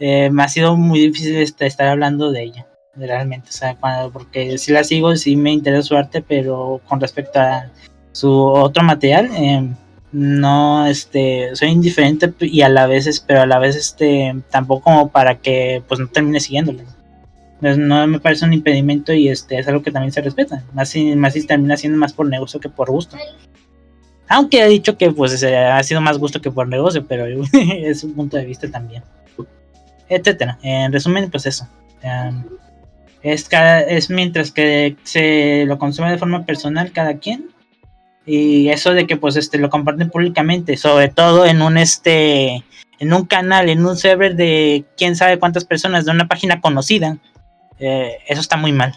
eh, me ha sido muy difícil este, estar hablando de ella, realmente, o sea, cuando- porque sí la sigo, sí me interesa su arte, pero con respecto a su otro material, eh, no, este, soy indiferente y a la vez, pero a la vez, este, tampoco para que, pues, no termine siguiéndole pues, no me parece un impedimento y este es algo que también se respeta. Más si, más si termina siendo más por negocio que por gusto. Aunque ha dicho que pues ha sido más gusto que por negocio, pero es un punto de vista también. Etcétera. En resumen, pues eso. Es, cada, es mientras que se lo consume de forma personal cada quien. Y eso de que pues este lo comparten públicamente, sobre todo en un este en un canal, en un server de quién sabe cuántas personas de una página conocida. Eh, eso está muy mal.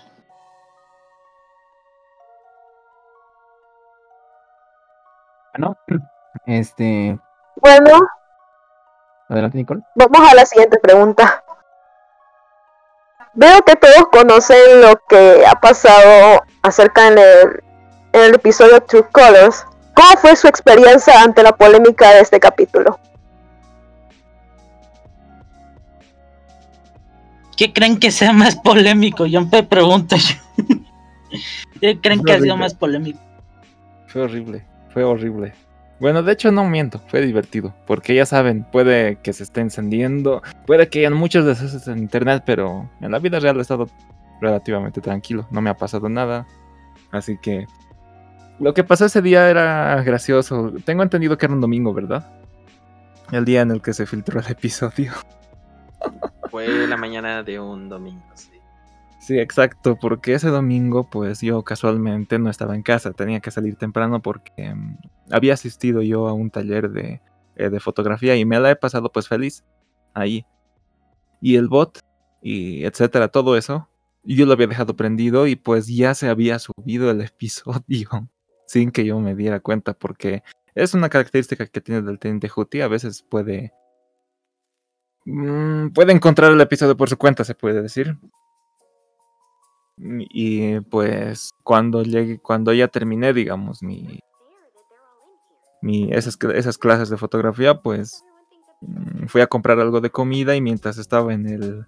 Bueno, este. Bueno, Adelante, Nicole. vamos a la siguiente pregunta. Veo que todos conocen lo que ha pasado acerca en el, en el episodio True Colors. ¿Cómo fue su experiencia ante la polémica de este capítulo? ¿Qué creen que sea más polémico? Yo me pregunto yo. ¿Qué creen que ha sido más polémico? Fue horrible, fue horrible. Bueno, de hecho no miento, fue divertido, porque ya saben, puede que se esté encendiendo, puede que hayan muchos desastres en internet, pero en la vida real he estado relativamente tranquilo, no me ha pasado nada, así que lo que pasó ese día era gracioso. Tengo entendido que era un domingo, ¿verdad? El día en el que se filtró el episodio. Fue la mañana de un domingo, sí. Sí, exacto, porque ese domingo pues yo casualmente no estaba en casa, tenía que salir temprano porque mm, había asistido yo a un taller de, eh, de fotografía y me la he pasado pues feliz ahí. Y el bot y etcétera, todo eso, yo lo había dejado prendido y pues ya se había subido el episodio sin que yo me diera cuenta porque es una característica que tiene del Teniente Juti, a veces puede... mm, puede encontrar el episodio por su cuenta, se puede decir. Y pues cuando llegue, cuando ya terminé, digamos, mi, esas, esas clases de fotografía, pues mm, fui a comprar algo de comida y mientras estaba en el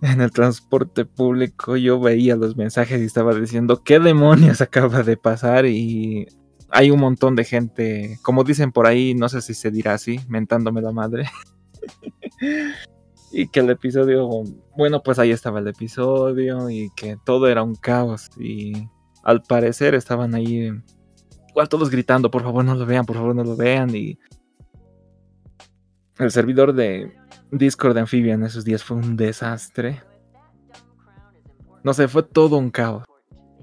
en el transporte público yo veía los mensajes y estaba diciendo qué demonios acaba de pasar y hay un montón de gente, como dicen por ahí, no sé si se dirá así, mentándome la madre. y que el episodio, bueno, pues ahí estaba el episodio y que todo era un caos y al parecer estaban ahí igual todos gritando, por favor no lo vean, por favor no lo vean y el servidor de Discord de Amphibia en esos días fue un desastre. No sé, fue todo un caos.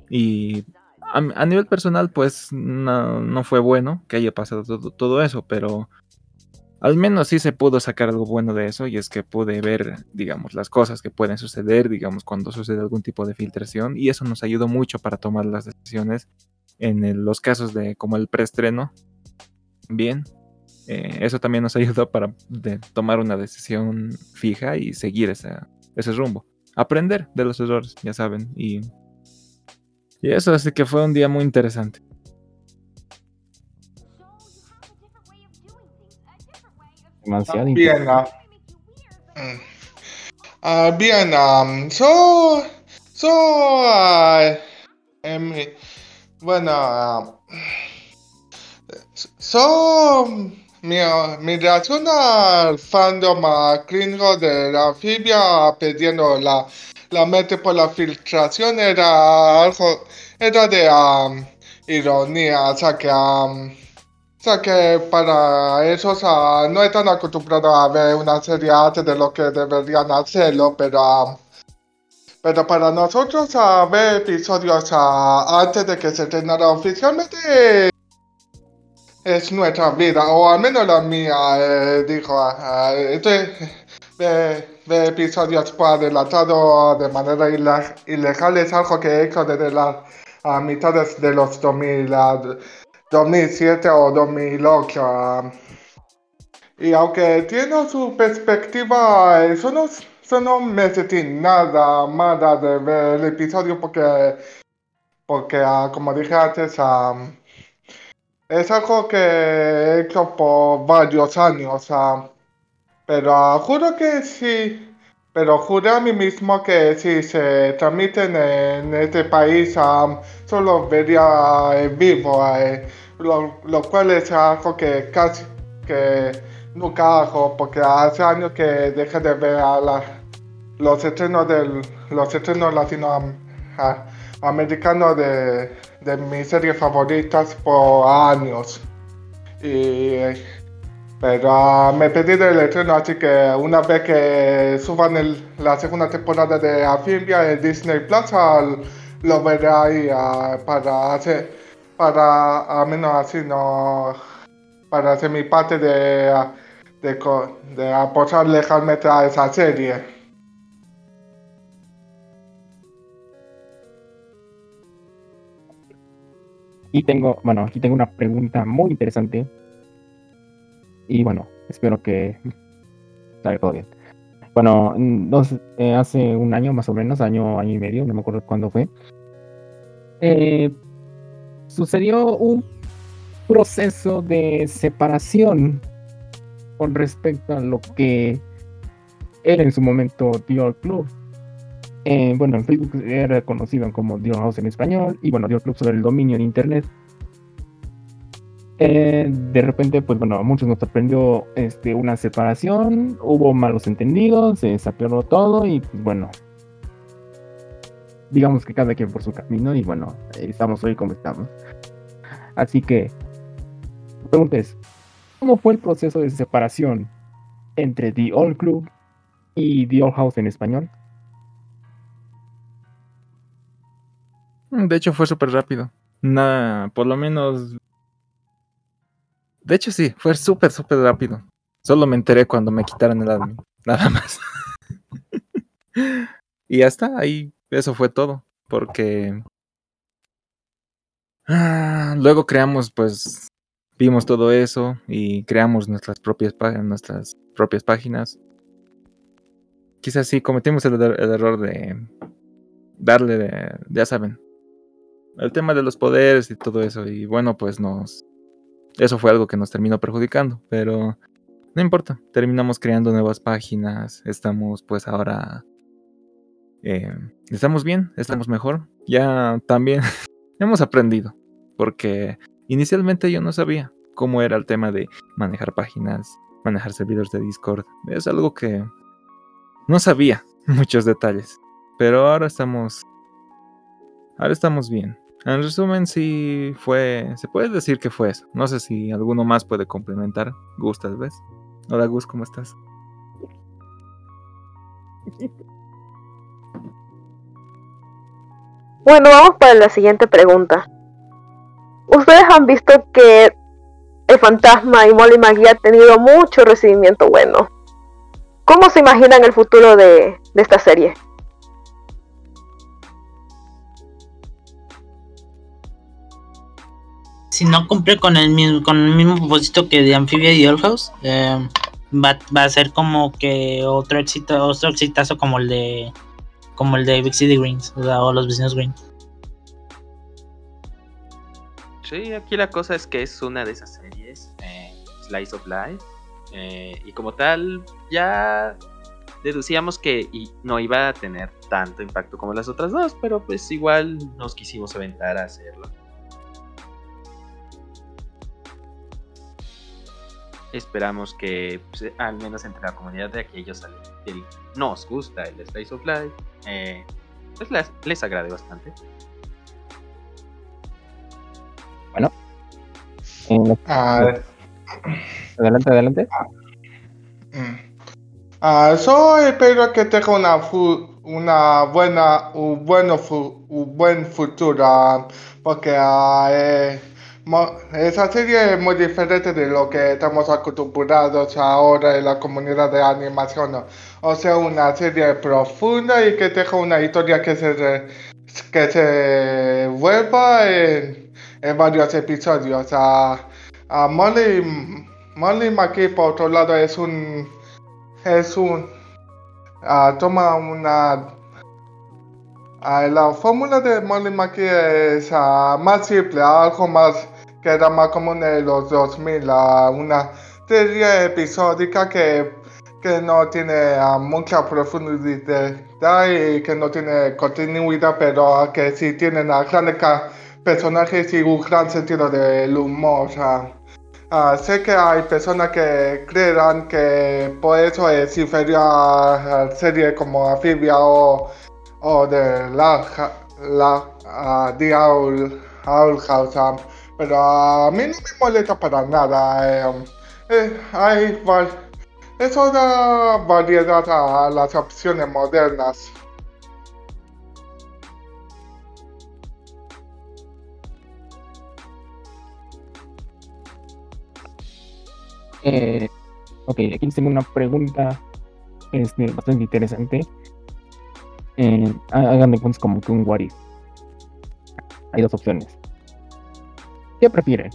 Y a, a nivel personal, pues no, no fue bueno que haya pasado todo, todo eso, pero al menos sí se pudo sacar algo bueno de eso y es que pude ver, digamos, las cosas que pueden suceder, digamos, cuando sucede algún tipo de filtración y eso nos ayudó mucho para tomar las decisiones en los casos de como el preestreno. Bien, eh, eso también nos ayudó para tomar una decisión fija y seguir ese rumbo. Aprender de los errores, ya saben, y, y eso, así que fue un día muy interesante. Demasiado Bien, mm. Ah, bien, um, so, so, ah, em, bueno, ah, so, mi, mi reacción al fandom gringo de la anfibia pidiendo la, la mente por la filtración era algo, era de um, ironía, o sea que, um, sea que para esos ah, no están acostumbrados a ver una serie antes de lo que deberían hacerlo, pero, pero para nosotros a ver episodios antes de que se estrenara oficialmente es nuestra vida, o al menos la mía, eh, dijo, ah, este, ver episodios por adelantado de manera ilegal es algo que he hecho desde las a mitades de los 2000, ah, 2007 o 2008. ah. Y aunque tiene su perspectiva, eso no, eso no me sentí nada de ver el episodio porque, porque ah, como dije antes, ah, es algo que he hecho por varios años. Pero juro que sí. Pero juré a mí mismo que si se transmiten en este país, ah, solo vería en vivo. eh, lo, lo cual es algo que casi que nunca hago porque hace años que dejé de ver a la los estrenos del los estrenos latinoamericanos de, de mis series favoritas por años. Y pero ah, me pedí del estreno, así que una vez que suban el- la segunda temporada de Amphibia en Disney Plus, lo veré ahí ah, para hacer, para a menos así no, para hacer mi parte de, ah, de, co- de apoyar a esa serie. Y tengo, bueno, aquí tengo una pregunta muy interesante. Y bueno, espero que salga todo bien. Bueno, eh, hace un año más o menos, año, año y medio, no me acuerdo cuándo fue. eh, sucedió un proceso de separación con respecto a lo que era en su momento Dior Club. Eh, bueno, en Facebook era conocido como Dior House en español y bueno, Dior Club sobre el dominio de Internet. Eh, de repente, pues bueno, a muchos nos sorprendió este, una separación, hubo malos entendidos, se sapeó todo y pues bueno, digamos que cada quien por su camino y bueno, estamos hoy como estamos. Así que, la pregunta es, ¿cómo fue el proceso de separación entre The Old Club y The Old House en español? De hecho, fue súper rápido. Nada, por lo menos. De hecho, sí, fue súper, súper rápido. Solo me enteré cuando me quitaron el admin. Nada más. y ya está, ahí eso fue todo. Porque. Ah, luego creamos, pues. Vimos todo eso y creamos nuestras propias, nuestras propias páginas. Quizás sí cometimos el, el error de darle, de- ya saben, el tema de los poderes y todo eso. Y bueno, pues nos. Eso fue algo que nos terminó perjudicando. Pero no importa. Terminamos creando nuevas páginas. Estamos pues ahora. eh, estamos bien, estamos mejor. Ya también hemos aprendido. Porque inicialmente yo no sabía cómo era el tema de manejar páginas, manejar servidores de Discord. Es algo que no sabía muchos detalles. Pero ahora estamos Ahora estamos bien. En resumen, sí fue. Se puede decir que fue eso. No sé si alguno más puede complementar. Gus, tal vez. Hola, Gus, ¿cómo estás? Bueno, vamos para la siguiente pregunta. Ustedes han visto que el fantasma y Molly McGee ha tenido mucho recibimiento bueno. ¿Cómo se imaginan el futuro de esta serie? Si no cumple con el mismo, con el mismo propósito que de Amphibia y Old House, eh, va, va a ser como que otro éxito, otro exitazo como el de como el de Big City Greens, o, sea, o los vecinos Green. Sí, aquí la cosa es que es una de esas series, eh, Slice of Life, eh, y como tal ya deducíamos que y no iba a tener tanto impacto como las otras dos, pero pues igual nos quisimos aventar a hacerlo. Esperamos que pues, al menos entre la comunidad de aquellos a los que nos gusta el Slice of Life, eh, pues les, les agrade bastante. Bueno. en la- Ah, Adelante, adelante. Ah, yo espero que tenga una, fu- una buena, un, bueno fu- un buen futuro, ah, porque ah, eh, esa serie es muy diferente de lo que estamos acostumbrados ahora en la comunidad de animación. O sea, una serie profunda y que tenga una historia que se, que se vuelva en, en varios episodios. Ah, ah, Molly, Molly McKee, por otro lado, es un es un ah, toma una ah, la fórmula de Molly McKee es ah, más simple, algo más que era más común en los 2000, ah, una serie episódica que, que no tiene ah, mucha profundidad y que no tiene continuidad, pero ah, que sí tiene ah, grandes personajes y un gran sentido del humor. ah. sé que hay personas que creerán que por eso es inferior a, a serie como Amphibia o, o de la, la ah, The Owl, House, pero a mí no me molesta para nada. eh, um, eh, hay va- eso da variedad a las opciones modernas. Eh, ok, aquí tengo una pregunta este, bastante interesante. Eh, hagan como que un what if. Hay dos opciones. ¿Qué prefieren?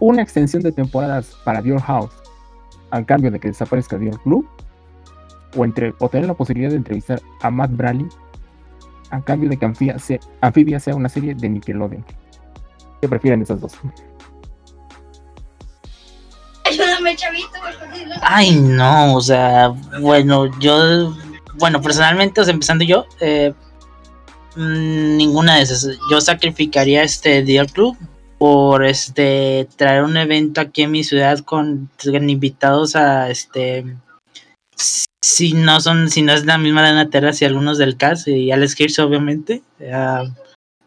¿Una extensión de temporadas para Dior House al cambio de que desaparezca Dior Club? ¿O, entre, o tener la posibilidad de entrevistar a Matt Bradley a cambio de que Amphibia sea, Amphibia sea una serie de Nickelodeon? ¿Qué prefieren esas dos? Ayúdame, chavito. Ay, no, o sea, bueno, yo, bueno, personalmente, o sea, empezando yo, eh, mm, ninguna de esas. Yo sacrificaría este Deal Club por este traer un evento aquí en mi ciudad con, invitados a este si no son, si no es la misma de Natera, si algunos del cast y Alex Hirsch obviamente. ah,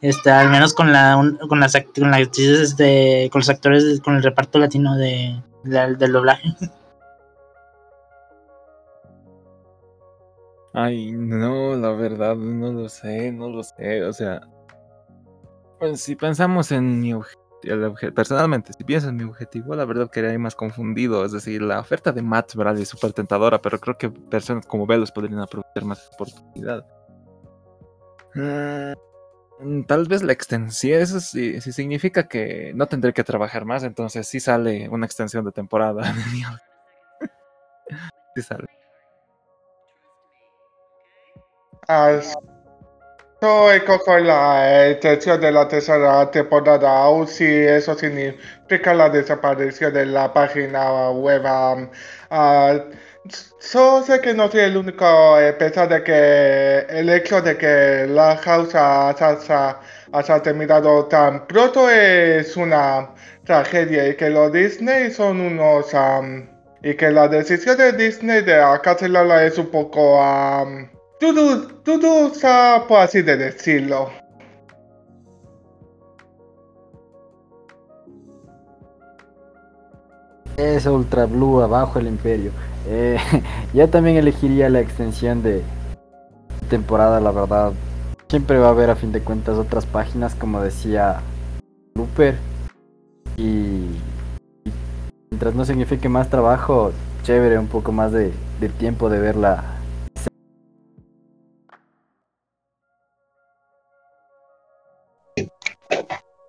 este, al menos con la con las con las actrices este, con los actores con el reparto latino de, de- del doblaje. Ay, no, la verdad, no lo sé, no lo sé. O sea, pues si pensamos en obje- personalmente, si pienso en mi objetivo, la verdad quedaría más confundido. Es decir, la oferta de Matt Bradley es súper tentadora, pero creo que personas como Velos podrían aprovechar más oportunidad. Mm, Tal vez la extensión, eso sí, significa que no tendré que trabajar más, entonces sí sale una extensión de temporada. sí sale. Ah, Yo escojo la extensión de la tercera temporada, aun si eso significa la desaparición de la página web. um, ah, sé que no soy el único, a pesar de que el hecho de que la house haya, terminado tan pronto es una tragedia y que los Disney son unos... um, y que la decisión de Disney de cancelarla es un poco... um, por así de decirlo. Es Ultra Blue abajo el Imperio. Eh, yo también elegiría la extensión de temporada, la verdad. Siempre va a haber a fin de cuentas otras páginas, como decía Looper. Y, mientras no signifique más trabajo, chévere, un poco más de, de tiempo de verla.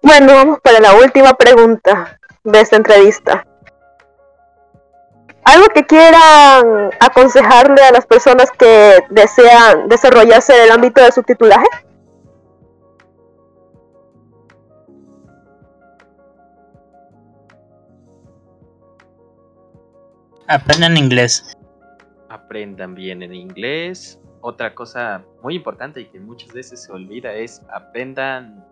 Bueno, vamos para la última pregunta de esta entrevista. ¿Algo que quieran aconsejarle a las personas que desean desarrollarse en el ámbito del subtitulaje? Aprendan inglés. aprendan bien en inglés. Otra cosa muy importante y que muchas veces se olvida es aprendan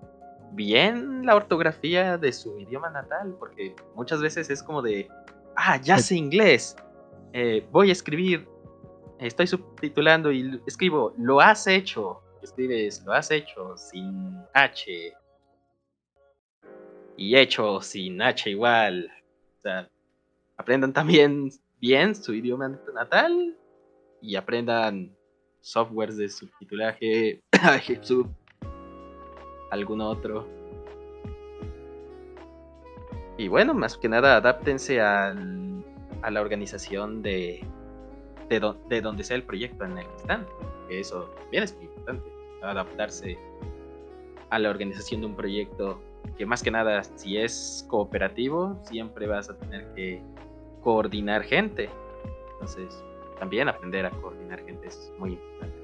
bien la ortografía de su idioma natal, porque muchas veces es como de, ah, ya sé inglés, eh, voy a escribir, estoy subtitulando y escribo, lo has hecho, escribes, lo has hecho sin H y hecho sin H igual. O sea, aprendan también bien su idioma natal y aprendan softwares de subtitulaje, algún otro. Y bueno, más que nada, adáptense al- a la organización de, de, do- de donde sea el proyecto en el que están. Eso también es muy importante, adaptarse a la organización de un proyecto que más que nada, si es cooperativo, siempre vas a tener que coordinar gente. Entonces, también aprender a coordinar gente es muy importante.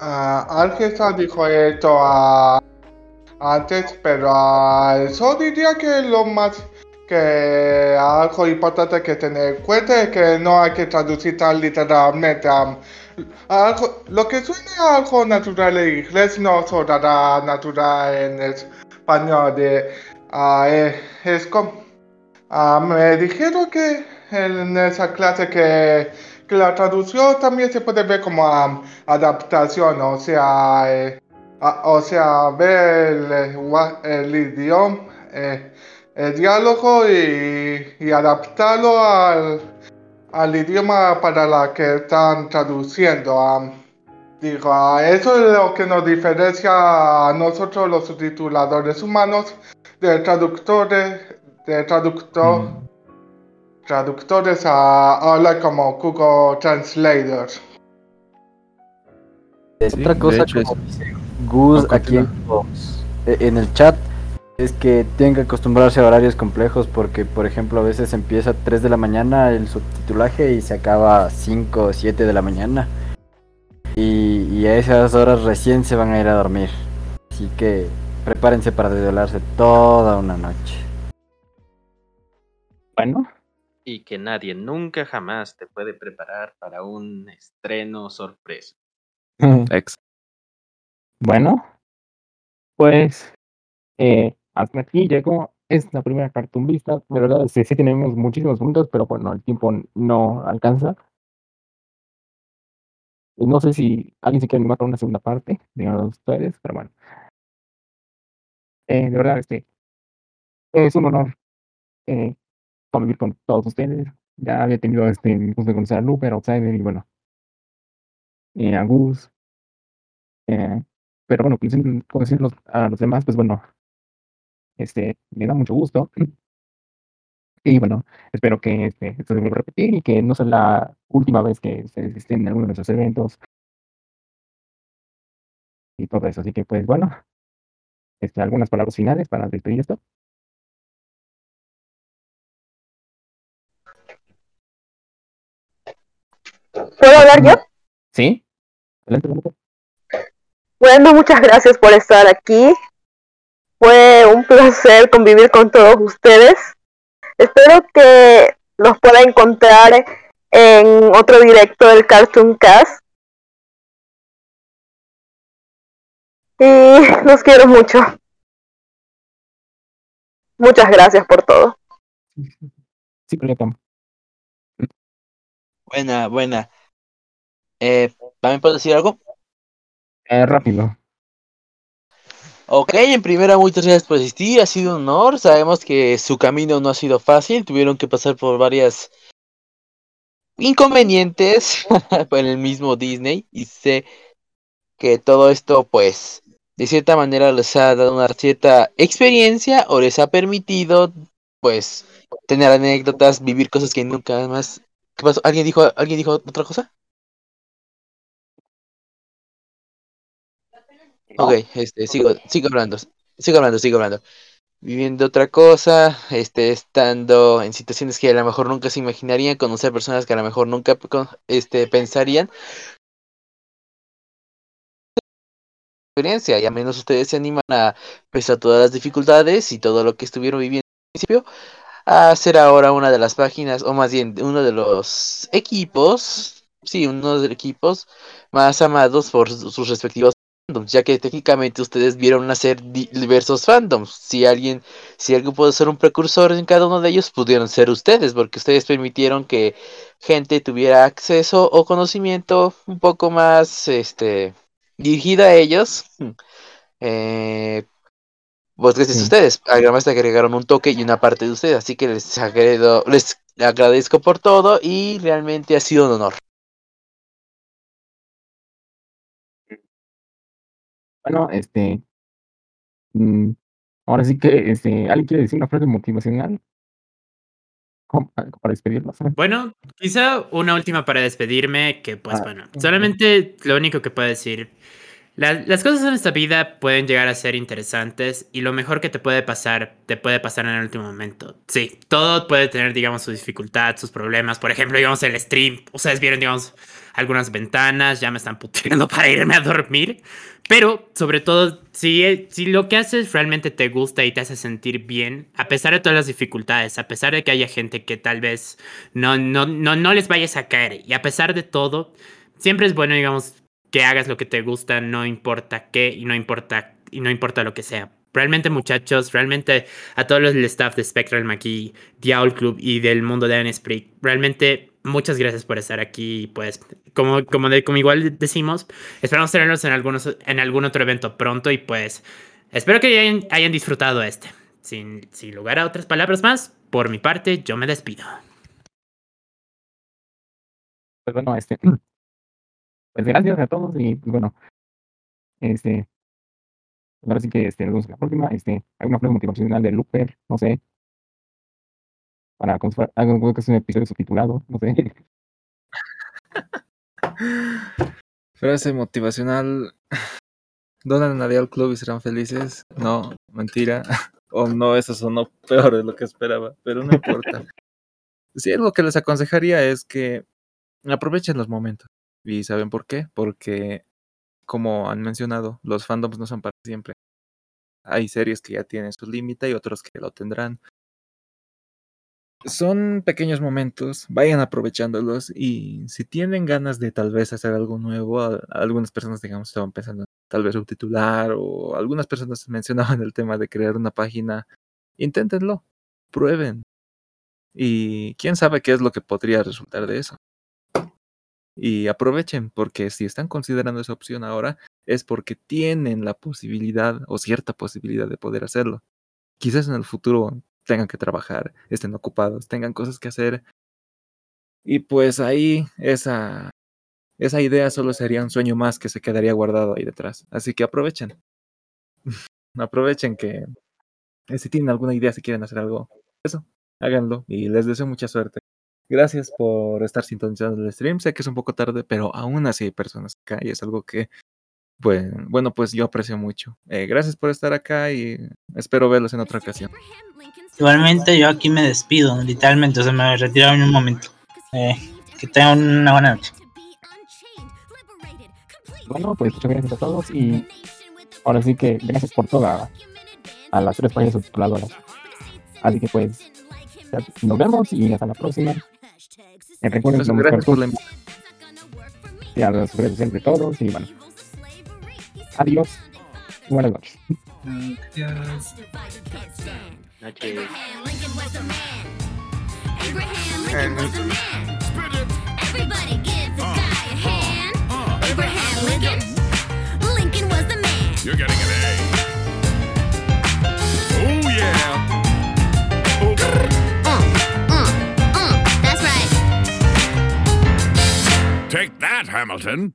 Ah, Ángel ya dijo esto ah, antes, pero ah, yo diría que lo más que algo importante que tener en cuenta es que no hay que traducir tan literalmente. am, algo, lo que suena algo natural en inglés no sonará natural en español. De, ah, eh, es como, ah, me dijeron que en esa clase que, que la traducción también se puede ver como adaptación, o sea, eh, o sea, ver el, eh, idioma, eh, el diálogo y, adaptarlo al, al idioma para la que están traduciendo. Digo, ah, eso es lo que nos diferencia a nosotros los subtituladores humanos de traductores, de traductor, traductores a ahora como Google Translator. Otra cosa como dice Gus No, aquí en, eh, en el chat es que tienen que acostumbrarse a horarios complejos porque, por ejemplo, a veces empieza a 3 de la mañana el subtitulaje y se acaba a 5 o 7 de la mañana. Y, y a esas horas recién se van a ir a dormir. Así que prepárense para desvelarse toda una noche. Bueno, Y que nadie nunca jamás te puede preparar para un estreno sorpresa. Ex. bueno, pues eh, hasta aquí llegó esta primera Cartoon Vista. De verdad, sí, sí tenemos muchísimos puntos, pero bueno, el tiempo no alcanza. No sé si alguien se quiere animar para una segunda parte, díganos ustedes, pero bueno. Eh, de verdad, este, es un honor eh, convivir con todos ustedes. Ya había tenido este gusto de conocer a Luper, a Outsider y bueno, eh, a Gus. eh, pero bueno, conociendo- conocerlos a los demás, pues bueno, este, me da mucho gusto. Y bueno, espero que este, esto se vuelva a repetir y que no sea la última vez que ustedes estén en alguno de nuestros eventos y todo eso. Así que pues bueno, este, algunas palabras finales para despedir esto. ¿Puedo hablar yo? ¿Sí? Bueno, muchas gracias por estar aquí. Fue un placer convivir con todos ustedes. Espero que los pueda encontrar en otro directo del Cartoon Cast. Y los quiero mucho. Muchas gracias por todo. Sí, Tom. Buena, buena. Eh, ¿También puedo decir algo? Eh, rápido. Ok, en primera, muchas gracias por asistir, ha sido un honor. Sabemos que su camino no ha sido fácil, tuvieron que pasar por varias inconvenientes en el mismo Disney y sé que todo esto, pues, de cierta manera les ha dado una cierta experiencia o les ha permitido, pues, tener anécdotas, vivir cosas que nunca más. ¿Qué pasó? ¿Alguien dijo, ¿alguien dijo otra cosa? Ok, este, sigo, sigo hablando, sigo hablando, sigo hablando. Viviendo otra cosa, este, estando en situaciones que a lo mejor nunca se imaginarían, conocer personas que a lo mejor nunca este, pensarían. Experiencia, y al menos ustedes se animan a, pese a todas las dificultades y todo lo que estuvieron viviendo al principio, a ser ahora una de las páginas, o más bien uno de los equipos, sí, uno de los equipos más amados por su- sus respectivos fandoms, ya que técnicamente ustedes vieron nacer di- diversos fandoms. Si alguien, si algo puede ser un precursor en cada uno de ellos, pudieron ser ustedes, porque ustedes permitieron que gente tuviera acceso o conocimiento un poco más, este, dirigida a ellos. Eh, pues gracias a ustedes, además te agregaron un toque y una parte de ustedes, así que les agredo, les agradezco por todo y realmente ha sido un honor. Bueno, este. mm, ahora sí que, este, ¿alguien quiere decir una frase motivacional? ¿Cómo- Para despedirnos. Bueno, quizá una última para despedirme, que pues Ah, bueno, solamente lo único que puedo decir, la- las cosas en esta vida pueden llegar a ser interesantes y lo mejor que te puede pasar, te puede pasar en el último momento. Sí, todo puede tener, digamos, su dificultad, sus problemas. Por ejemplo, digamos, el stream, ustedes vieron, digamos, algunas ventanas, ya me están puteando para irme a dormir. Pero, sobre todo, si, si lo que haces realmente te gusta y te hace sentir bien, a pesar de todas las dificultades, a pesar de que haya gente que tal vez no, no, no, no les vayas a caer, y a pesar de todo, siempre es bueno, digamos, que hagas lo que te gusta, no importa qué y no importa, y no importa lo que sea. realmente muchachos, realmente a todos los staff de Spectral Maquis, Diablo Club y del mundo de Anesprit, realmente muchas gracias por estar aquí. Pues, como, como, igual decimos, esperamos tenerlos en, algunos, en algún otro evento pronto y pues espero que hayan, hayan disfrutado este. Sin, sin lugar a otras palabras más, por mi parte, yo me despido. Pues bueno, este. Pues gracias a todos y pues bueno. Este. pues ahora sí que este, nos vemos en la próxima. Este, alguna frase motivacional de Looper, no sé. Para como que es un episodio subtitulado, no sé. Frase motivacional. Donan a Dial Club y serán felices. No, mentira. O no, eso sonó peor de lo que esperaba, pero no importa. Sí, algo que les aconsejaría es que aprovechen los momentos. ¿Y saben por qué? Porque, como han mencionado, los fandoms no son para siempre. Hay series que ya tienen su límite y otros que lo tendrán. Son pequeños momentos, vayan aprovechándolos y si tienen ganas de tal vez hacer algo nuevo, algunas personas digamos estaban pensando en tal vez subtitular o algunas personas mencionaban el tema de crear una página, inténtenlo, prueben y quién sabe qué es lo que podría resultar de eso. Y aprovechen porque si están considerando esa opción ahora es porque tienen la posibilidad o cierta posibilidad de poder hacerlo. Quizás en el futuro tengan que trabajar, estén ocupados, tengan cosas que hacer. Y pues ahí esa, esa idea solo sería un sueño más que se quedaría guardado ahí detrás. Así que aprovechen. aprovechen que si tienen alguna idea, si quieren hacer algo, eso, háganlo y les deseo mucha suerte. Gracias por estar sintonizando el stream. Sé que es un poco tarde, pero aún así hay personas acá y es algo que, pues, bueno, pues yo aprecio mucho. Eh, gracias por estar acá y espero verlos en otra ocasión. Igualmente yo aquí me despido, literalmente, o sea, me retiro en un momento. Eh, que tengan una buena noche. Bueno, pues muchas gracias a todos y ahora sí que gracias por toda a las tres páginas subtituladoras. Así que pues nos vemos y hasta la próxima. Eh, recuerden que gracias por la y a las redes sociales de todos y bueno. Adiós. Buenas noches. Adiós. Everybody give this guy a hand. Abraham Lincoln. Lincoln was the man. You're getting an A. Oh, yeah. Take that, Hamilton.